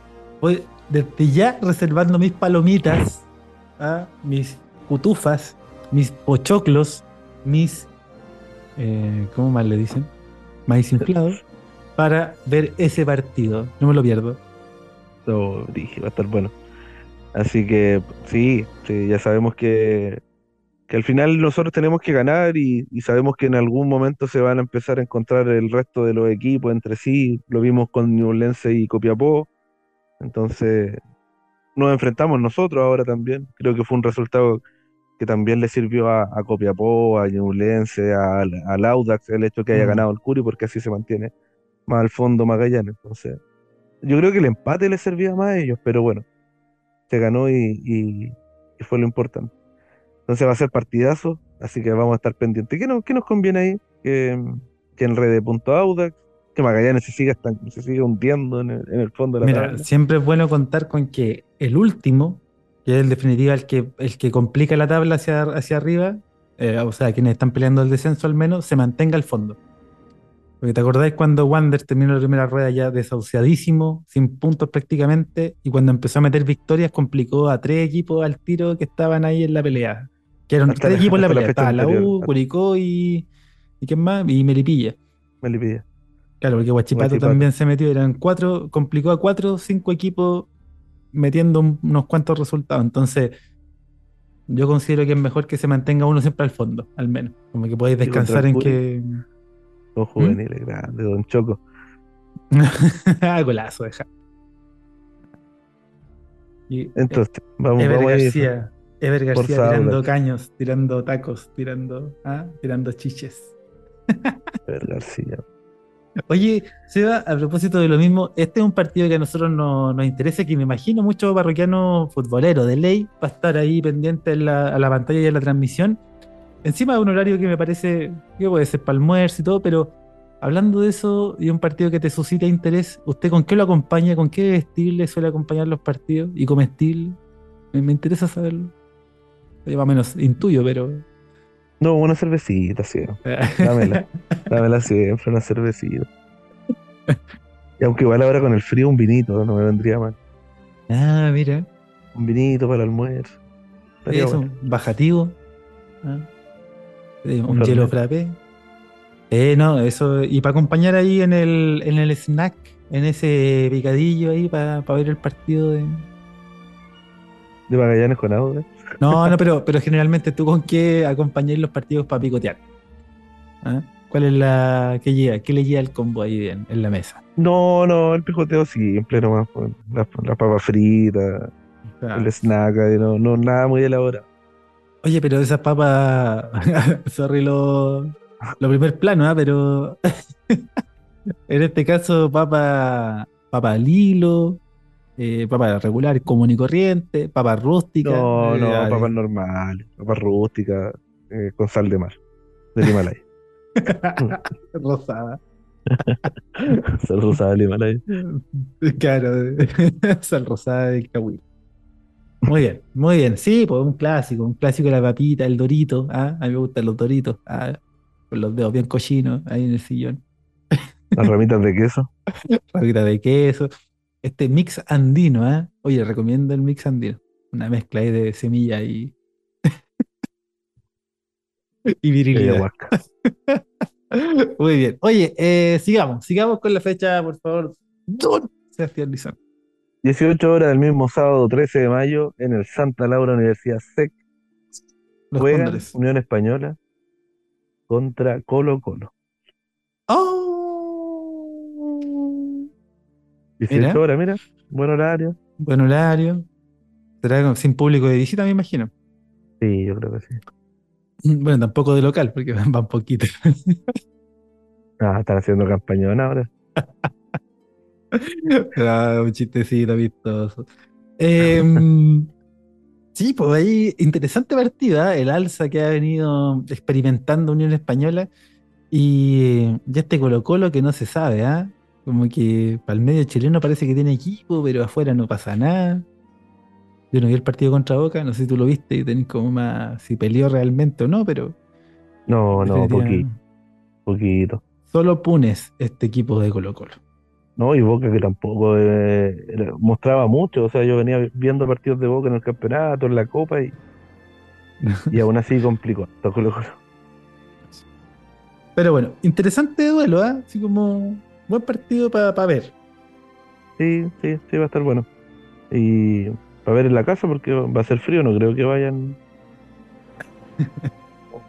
Voy desde ya reservando mis palomitas, ¿ah? mis cutufas, mis pochoclos, mis. Eh, ¿Cómo más le dicen? Maíz inflado, para ver ese partido. No me lo pierdo. No, dije, va a estar bueno. Así que sí, sí, ya sabemos que que al final nosotros tenemos que ganar y, sabemos que en algún momento se van a empezar a encontrar el resto de los equipos entre sí. Lo vimos con Ñublense y Copiapó. Entonces, nos enfrentamos nosotros ahora también. Creo que fue un resultado que también le sirvió a, Copiapó, a Ñublense, a, a Audax, el hecho de que haya ganado el Curi, porque así se mantiene más al fondo Magallanes. Entonces, yo creo que el empate le servía más a ellos, pero bueno, se ganó y fue lo importante. Entonces va a ser partidazo, así que vamos a estar pendientes. ¿Qué nos, qué nos conviene ahí? Que, que enrede punto Audax, que Magallanes se siga, se siga hundiendo en el, fondo de la Mira, siempre es bueno contar con que el último, que es en definitiva el que, el que complica la tabla hacia, hacia arriba, eh, o sea, quienes están peleando el descenso al menos, se mantenga al fondo. Porque te acordáis cuando Wander terminó la primera rueda ya desahuciadísimo, sin puntos prácticamente, y cuando empezó a meter victorias complicó a tres equipos al tiro que estaban ahí en la pelea. Que eran tres equipos en la pelea. La, U, Curicó y. ¿Y quién más? Y Melipilla. Melipilla. Claro, porque Huachipato. también se metió, eran cuatro, complicó a cuatro o cinco equipos metiendo un- unos cuantos resultados. Entonces, yo considero que es mejor que se mantenga uno siempre al fondo, al menos. Como que podéis descansar en que. Dos juveniles grandes, Don Choco. golazo, deja. Y Entonces, vamos, Ever vamos. García, Ever García tirando caños, tirando tacos, tirando, ah, tirando chiches. Ever García. Oye, Seba, a propósito de lo mismo, este es un partido que a nosotros no- nos interesa, que me imagino muchos parroquianos futboleros de ley va a estar ahí pendiente en la- a la pantalla y a la transmisión. Encima de un horario que me parece que puede ser para almuerzo y todo, pero hablando de eso y un partido que te suscita interés, ¿usted con qué lo acompaña? ¿Con qué vestible suele acompañar los partidos? ¿Y comestible? Me, me interesa saberlo. Yo más o menos intuyo, pero... No, una cervecita, sí. Dámela. Dámela siempre, una cervecita. Y aunque igual ahora con el frío, un vinito, no me vendría mal. ah, mira. Un vinito para el almuerzo. Estaría Eso, bueno. bajativo. Ah. Eh, Un un hielo frappé. Eh, no, eso. Y para acompañar ahí en el, en el snack, en ese picadillo ahí para ver el partido de. De Magallanes con Auda. No, no, pero, pero generalmente tú con qué acompañáis los partidos para picotear. ¿Ah? ¿Cuál es la que llega? ¿Qué le llega al combo ahí en, en la mesa? No, no, el pijoteo simple nomás. pues, Las las papas fritas, Ah. el snack, no, no, nada muy elaborado. Oye, pero esas papas, sorry lo, lo primer plano, ¿ah? pero en este caso papa, papa al hilo, eh, papa regular, común y corriente, papa rústica. No, eh, no, papas normales, papas rústicas, eh, con sal de mar, del Himalaya. rosada. sal rosada del Himalaya. Claro, sal rosada del Cahuil. Muy bien, muy bien. Sí, pues un clásico, un clásico de la papita, el dorito. ¿ah? A mí me gustan los doritos, ¿ah? con los dedos bien cochinos ahí en el sillón. Las ramitas de queso. Papita de queso. Este mix andino, ¿ah? Oye, recomiendo el mix andino. Una mezcla ahí de semilla y. y virilidad. Muy bien. Oye, eh, sigamos, sigamos con la fecha, por favor. Don Sebastián Lizón. 18 horas del mismo sábado 13 de mayo en el Santa Laura Universidad SEC Los juegan. Unión Española contra Colo Colo. 18 Mira. horas, mira, buen horario. Buen horario. Será sin público de visita, me imagino. Sí, yo creo que sí. Bueno, tampoco de local, porque van van poquito. Ah, están haciendo campañón ahora. Ah, un chistecito vistoso. Em, sí, pues ahí interesante partida, el alza que ha venido experimentando Unión Española y ya este Colo Colo que no se sabe, ¿ah? Como que para el medio chileno parece que tiene equipo, pero afuera no pasa nada. Yo no vi el partido contra Boca, no sé si tú lo viste y tenés como más si peleó realmente o no, pero No, no, poquito, poquito. Solo Punes este equipo de Colo Colo. No, y Boca que tampoco eh, mostraba mucho. O sea, yo venía viendo partidos de Boca en el campeonato, en la Copa, y, y aún así complicó. Colo Colo. Pero bueno, interesante duelo, ¿ah? Así como buen partido para ver. Sí, sí, sí, va a estar bueno. Y para ver en la casa, porque va a ser frío, no creo que vayan.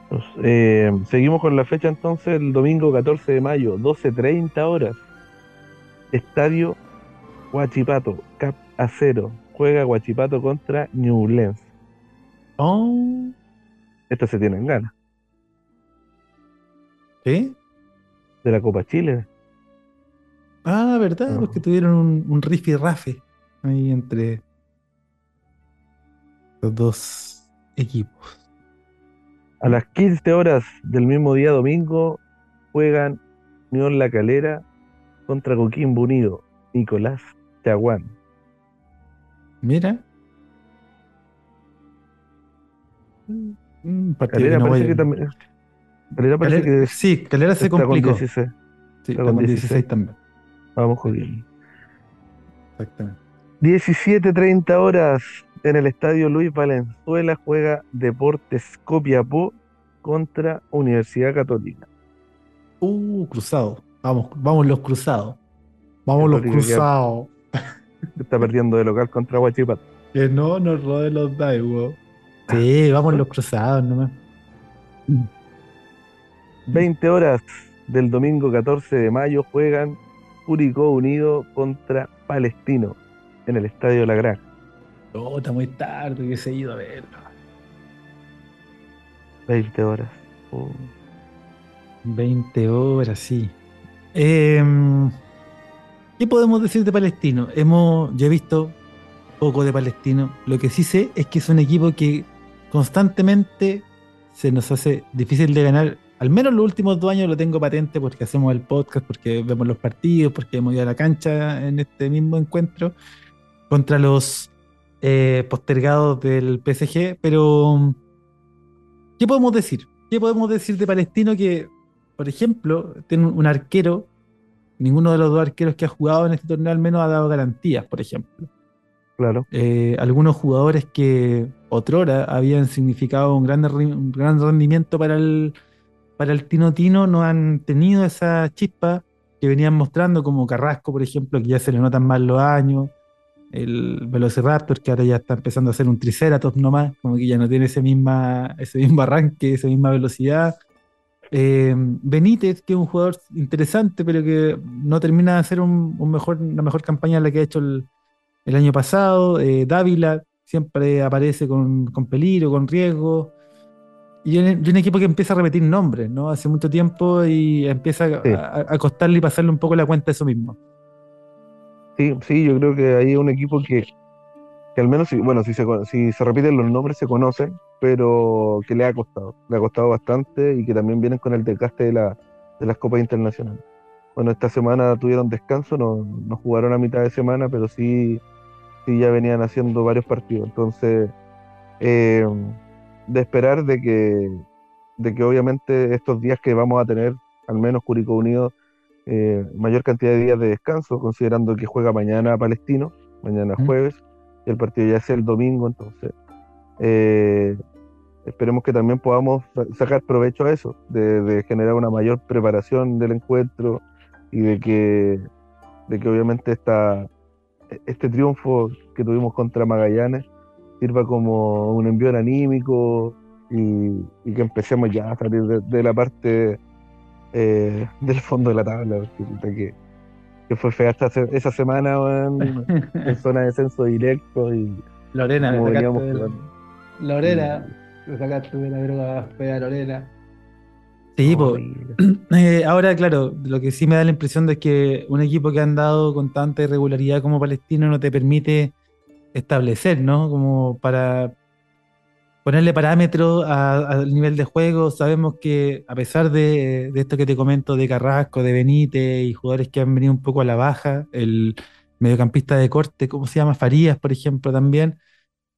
Pues, eh, seguimos con la fecha entonces, el domingo 14 de mayo, 12.30 horas. Estadio Huachipato, Cap Acero. Juega Huachipato contra Ñublense. Oh, Estos se tienen ganas. ¿qué? De la Copa Chile. Ah, ¿verdad? No. Porque tuvieron un, un rifi rafe ahí entre los dos equipos. A las 15 horas del mismo día domingo juegan Unión La Calera contra Coquimbo Unido. Nicolás Chaguán. Mira. Un partido Calera que no parece que también. Calera parece Calera- que sí, Calera se con complicó. 16. Sí, está con con 16 16. también. Vamos Coquimbo. Exactamente. 17.30 horas en el estadio Luis Valenzuela juega Deportes Copiapó contra Universidad Católica. Uh, cruzado. Vamos, vamos los cruzados. Vamos los cruzados. Está perdiendo de local contra Guachipat. Que no nos rode los Daiwo. Sí, vamos los cruzados nomás. 20 horas del domingo 14 de mayo juegan Curicó Unido contra Palestino en el Estadio La Gran. Oh, está muy tarde que se ha ido a verlo. 20 horas. 20 horas, sí. Em, ¿Qué podemos decir de Palestino? Hemos, yo he visto poco de Palestino. Lo que sí sé es que es un equipo que constantemente se nos hace difícil de ganar. Al menos los últimos dos años lo tengo patente porque hacemos el podcast, porque vemos los partidos, porque hemos ido a la cancha en este mismo encuentro contra los eh, postergados del PSG. Pero, ¿qué podemos decir? ¿Qué podemos decir de Palestino que, por ejemplo, tiene un arquero? Ninguno de los dos arqueros que ha jugado en este torneo al menos ha dado garantías, por ejemplo. Claro. Eh, algunos jugadores que otrora habían significado un gran, un gran rendimiento para el, para el Tino Tino no han tenido esa chispa que venían mostrando, como Carrasco, por ejemplo, que ya se le notan más los años, el Velociraptor, que ahora ya está empezando a ser un Triceratops nomás, como que ya no tiene ese, misma, ese mismo arranque, esa misma velocidad. Eh, Benítez, que es un jugador interesante, pero que no termina de hacer un, mejor, una mejor campaña de la que ha hecho el, el año pasado. Eh, Dávila siempre aparece con, peligro, con riesgo. Y un, un, equipo que empieza a repetir nombres, ¿no? Hace mucho tiempo y empieza a, costarle y pasarle un poco la cuenta de eso mismo. Sí, sí, yo creo que hay un equipo que, que al menos, bueno, si se, si se repiten los nombres se conocen, pero que le ha costado, le ha costado bastante y que también vienen con el desgaste de, la, de las copas internacionales. Bueno, esta semana tuvieron descanso, no, no jugaron a mitad de semana, pero sí sí ya venían haciendo varios partidos. Entonces, eh, de esperar de que, de que obviamente estos días que vamos a tener, al menos Curicó Unido, eh, mayor cantidad de días de descanso, considerando que juega mañana Palestino, mañana jueves, y el partido ya es el domingo, entonces eh, esperemos que también podamos sacar provecho a eso, de, de, generar una mayor preparación del encuentro y de que, de que obviamente esta, este triunfo que tuvimos contra Magallanes sirva como un envío anímico y, que empecemos ya a salir de, la parte eh, del fondo de la tabla, que, que fue fea esa semana en, zona de descenso directo y Lorena, me sacaste Lorena, me sacaste de la droga fea Lorena. Sí, pues, ahora claro, lo que sí me da la impresión de que un equipo que ha andado con tanta irregularidad como Palestino no te permite establecer, ¿no? Como para ponerle parámetros al nivel de juego. Sabemos que a pesar de, esto que te comento de Carrasco, de Benítez y jugadores que han venido un poco a la baja, el mediocampista de corte, ¿cómo se llama? Farías, por ejemplo, también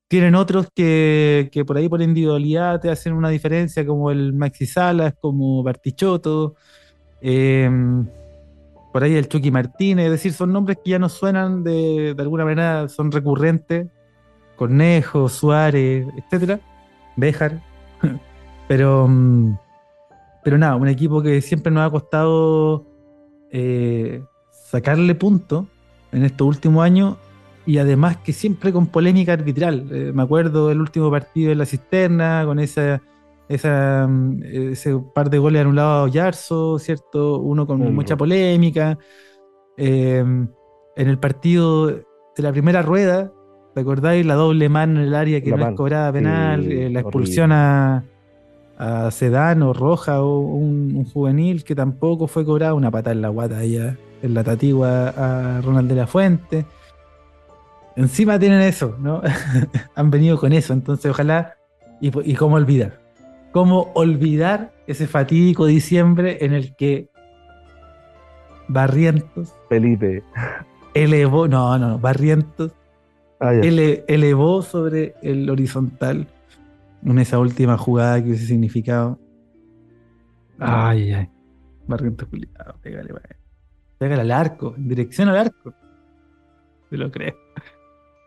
tienen otros que, por ahí por individualidad te hacen una diferencia, como el Maxi Salas, como Bartichotto, em, por ahí el Chucky Martínez, es decir, son nombres que ya nos suenan de, alguna manera, son recurrentes, Cornejo, Suárez, etcétera, Béjar, pero, mm, pero nada, un equipo que siempre nos ha costado eh, sacarle punto en estos últimos años y además que siempre con polémica arbitral. Eh, me acuerdo del último partido de la cisterna, con esa, esa, mm, ese par de goles anulados a Yarzo, ¿cierto? Uno con mucha polémica. Em, en el partido de la primera rueda, ¿recordáis la doble mano en el área que no es cobrada penal? Eh, la expulsión a, a Sedano, Roja o un, juvenil que tampoco fue cobrada, una patada en la guata allá, en la tatigua a Ronald de la Fuente encima tienen eso, ¿no? Han venido con eso, entonces ojalá, y, cómo olvidar, cómo olvidar ese fatídico diciembre en el que Barrientos... Felipe. Elevó, no, no, Barrientos ah, elevó sobre el horizontal en esa última jugada que hubiese significado. Ay, ay. Barrientos, pégale, pégale al arco, en dirección al arco. Se lo creo.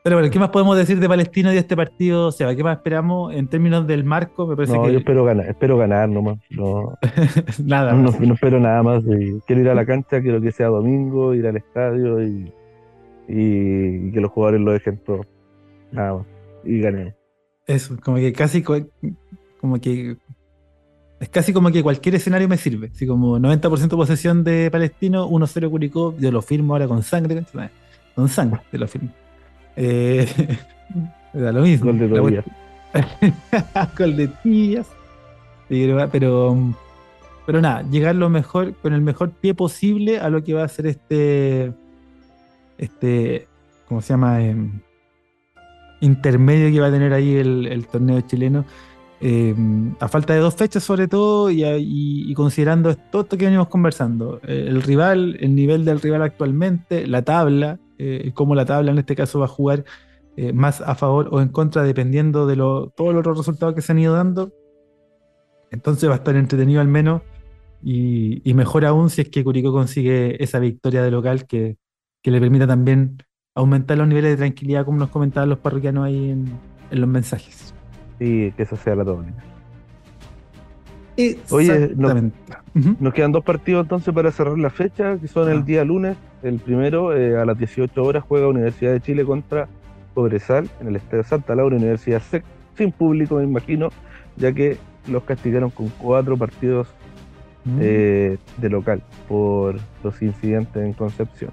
Pero bueno, ¿qué más podemos decir de Palestino y de este partido? O sea, ¿qué más esperamos en términos del marco? Me parece No, que yo espero ganar, espero ganar nomás. No, nada. no, más. no espero nada más. y quiero ir a la cancha, quiero que sea domingo, ir al estadio y, y- y que los jugadores lo dejen todo. Nada más. Y ganemos. Eso, como que casi co- como que es casi como que cualquier escenario me sirve. Así como 90% posesión de Palestino, 1-0 Curicó, yo lo firmo ahora con sangre, con sangre, te lo firmo. Eh, da lo mismo. Gol de Tobías. Gol de tías. Pero, pero, nada, llegar lo mejor, con el mejor pie posible a lo que va a ser este, este, ¿cómo se llama? Em, intermedio que va a tener ahí el, el torneo chileno. Em, a falta de dos fechas sobre todo y, a- y- y considerando todo esto que venimos conversando, eh, el rival, el nivel del rival actualmente, la tabla, eh, cómo la tabla en este caso va a jugar eh, más a favor o en contra dependiendo de todos los otros resultados que se han ido dando. Entonces va a estar entretenido al menos y, mejor aún si es que Curicó consigue esa victoria de local que, le permita también aumentar los niveles de tranquilidad como nos comentaban los parroquianos ahí en, en los mensajes. Y que eso sea la tónica. Oye, no- Exactamente. Ujú. Nos quedan dos partidos entonces para cerrar la fecha, que son Ah. el día lunes. El primero, eh, a las 18 horas, juega Universidad de Chile contra Cobresal en el Estadio Santa Laura, Universidad SEC, sin público, me imagino, ya que los castigaron con cuatro partidos Mm. eh, de local por los incidentes en Concepción.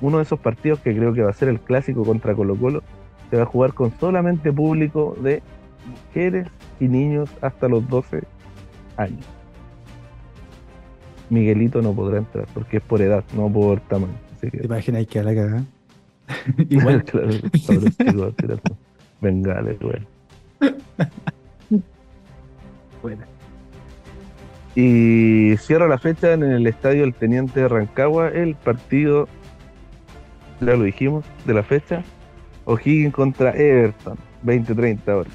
Uno de esos partidos que creo que va a ser el clásico contra Colo Colo, se va a jugar con solamente público de mujeres y niños hasta los 12 años. Miguelito no podrá entrar porque es por edad, no por tamaño. Así que, ¿Te imaginas que a la cagada? Igual. claro, tirando bengales, güey. Bueno. Y cierra la fecha en el estadio El Teniente de Rancagua, el partido, ya lo dijimos, de la fecha, O'Higgins contra Everton, 20-30 horas.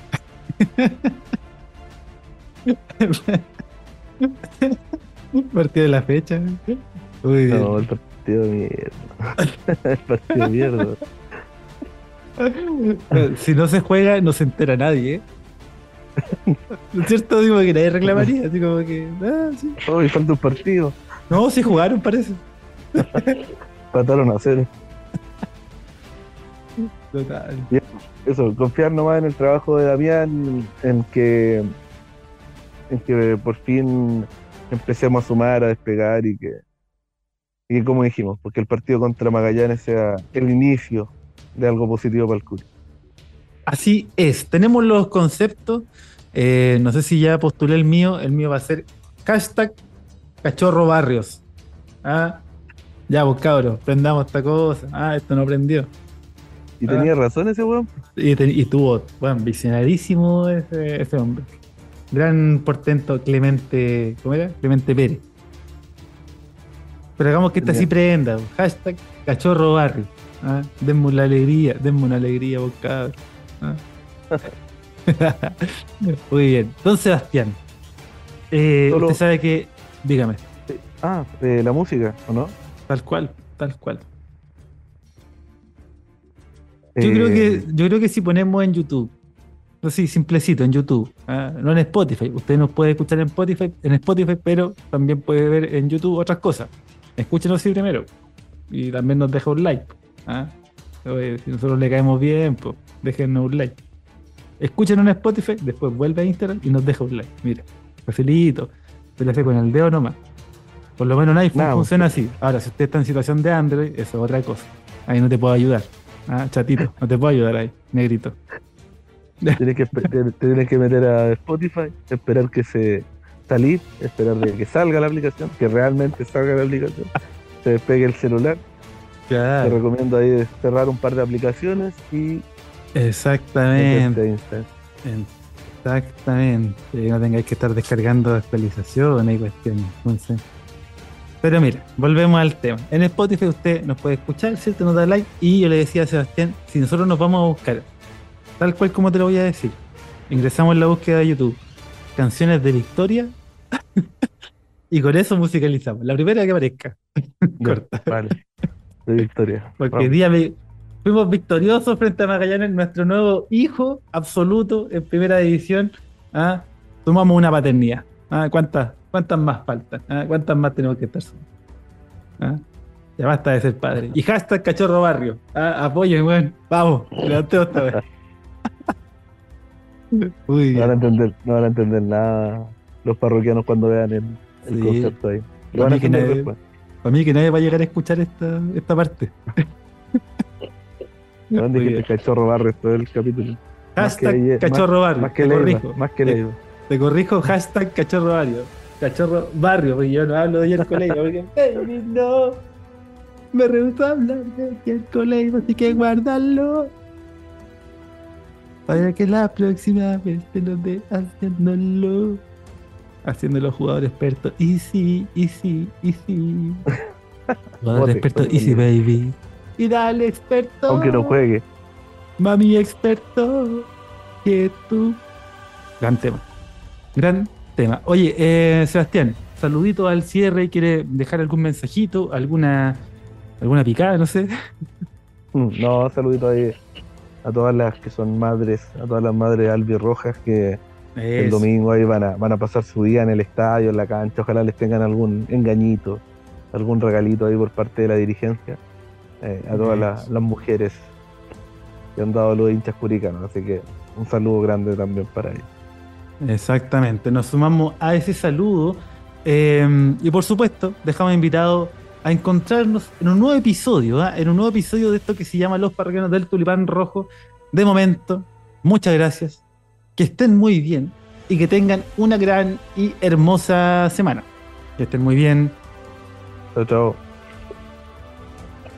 Partido de la fecha. No, el partido de mierda. el partido de mierda. Si no se juega, no se entera nadie. ¿eh? ¿No es cierto? Digo que nadie reclamaría. Así como que. ah, sí. Falta un partido. No, sí jugaron, parece. Pataron a cero. Total. Eso, confiar nomás en el trabajo de Damián, en que, en que por fin empecemos a sumar, a despegar y que, y que como dijimos, porque el partido contra Magallanes sea el inicio de algo positivo para el club. Así es. Tenemos los conceptos. Eh, no sé si ya postulé el mío. El mío va a ser hashtag cachorro barrios. Ah, ya, vos cabros, prendamos esta cosa. Ah, esto no prendió. Y Ah. tenía razón ese weón. Y, y tuvo, bueno, visionarísimo ese, ese hombre. Gran portento Clemente, ¿cómo era? Clemente Pérez. Pero hagamos que esta sí prenda. Hashtag cachorro barrio. ¿ah? Denme una alegría, denme una alegría, vos cabros. ¿ah? Muy bien. Don Sebastián. eh, Solo- usted sabe que, dígame, Ah, eh, la música, ¿o no? tal cual, tal cual. Yo Eh, creo que, yo creo que si ponemos en YouTube, así simplecito en YouTube, ah, no en Spotify. Usted nos puede escuchar en Spotify, en Spotify, pero también puede ver en YouTube otras cosas. Escúchenos así primero. Y también nos deja un like. ah. Oye, si nosotros le caemos bien, pues déjenos un like. Escúchenos en Spotify, después vuelve a Instagram y nos deja un like. Mira, facilito. Se le hace con el dedo nomás. Por lo menos en iPhone funciona así. Ahora, si usted está en situación de Android, eso es otra cosa. Ahí no te puedo ayudar. Ah, chatito, no te puedo ayudar ahí, negrito. Tienes que, te- tienes que meter a Spotify, esperar que se salir, esperar de que salga la aplicación, que realmente salga la aplicación, se despegue el celular. Te recomiendo ahí cerrar un par de aplicaciones y exactamente, exactamente. No tengáis que estar descargando actualizaciones y cuestiones. Entonces. Pero mira, volvemos al tema. En Spotify usted nos puede escuchar, ¿cierto? Nos da like. Y yo le decía a Sebastián, si nosotros nos vamos a buscar, tal cual como te lo voy a decir, ingresamos en la búsqueda de YouTube, canciones de Victoria, y con eso musicalizamos. La primera que aparezca. Corta. Vale. De Victoria. Porque Vamos. día, vi- fuimos victoriosos frente a Magallanes, nuestro nuevo hijo absoluto en primera división. ¿ah? Tomamos una paternidad. ¿ah? ¿Cuántas, ¿Cuántas más faltan? ¿ah? ¿Cuántas más tenemos que estar? ¿Ah? Ya basta de ser padre. Y hashtag cachorro barrio. ¿ah? Apoyen, weón. Vamos, levantemos esta vez. Uy, no, van a entender, no van a entender nada los parroquianos cuando vean el, el Sí. concepto ahí. Lo Para van a mí, que entender nadie, después. para mí que nadie va a llegar a escuchar esta, esta parte. Muy dijiste cachorro barrio todo el capítulo. Más que Hashtag cachorro barrio. Más que te corrijo. más que Te-. Te corrijo, hashtag cachorro barrio. Cachorro barrio, porque yo no hablo de Yerko Leiva, porque baby, no. Me rehúso a hablar de Yerko Leiva, así que guárdalo. Para que la próxima vez te lo dé haciéndolo. Haciéndolo jugador experto. Easy, easy, easy. Jugador Bote, experto, bote, easy baby. Y dale experto. Aunque no juegue. Mami experto, que tú. Gran tema. Gran tema. Oye, eh, Sebastián, saludito al cierre. ¿Quiere dejar algún mensajito? ¿Alguna, alguna picada? No sé. No, saludito ahí a todas las que son madres, a todas las madres albirrojas que el domingo ahí van a, van a pasar su día en el estadio, en la cancha. Ojalá les tengan algún engañito, algún regalito ahí por parte de la dirigencia. Eh, a todas las, mujeres que han dado los hinchas curicanos. Así que un saludo grande también para ellos. Exactamente, nos sumamos a ese saludo eh, y por supuesto dejamos invitados a encontrarnos en un nuevo episodio, ¿ah? en un nuevo episodio de esto que se llama Los Parroquianos del Tulipán Rojo. De momento, muchas gracias, que estén muy bien y que tengan una gran y hermosa semana. Que estén muy bien. Chao, chao.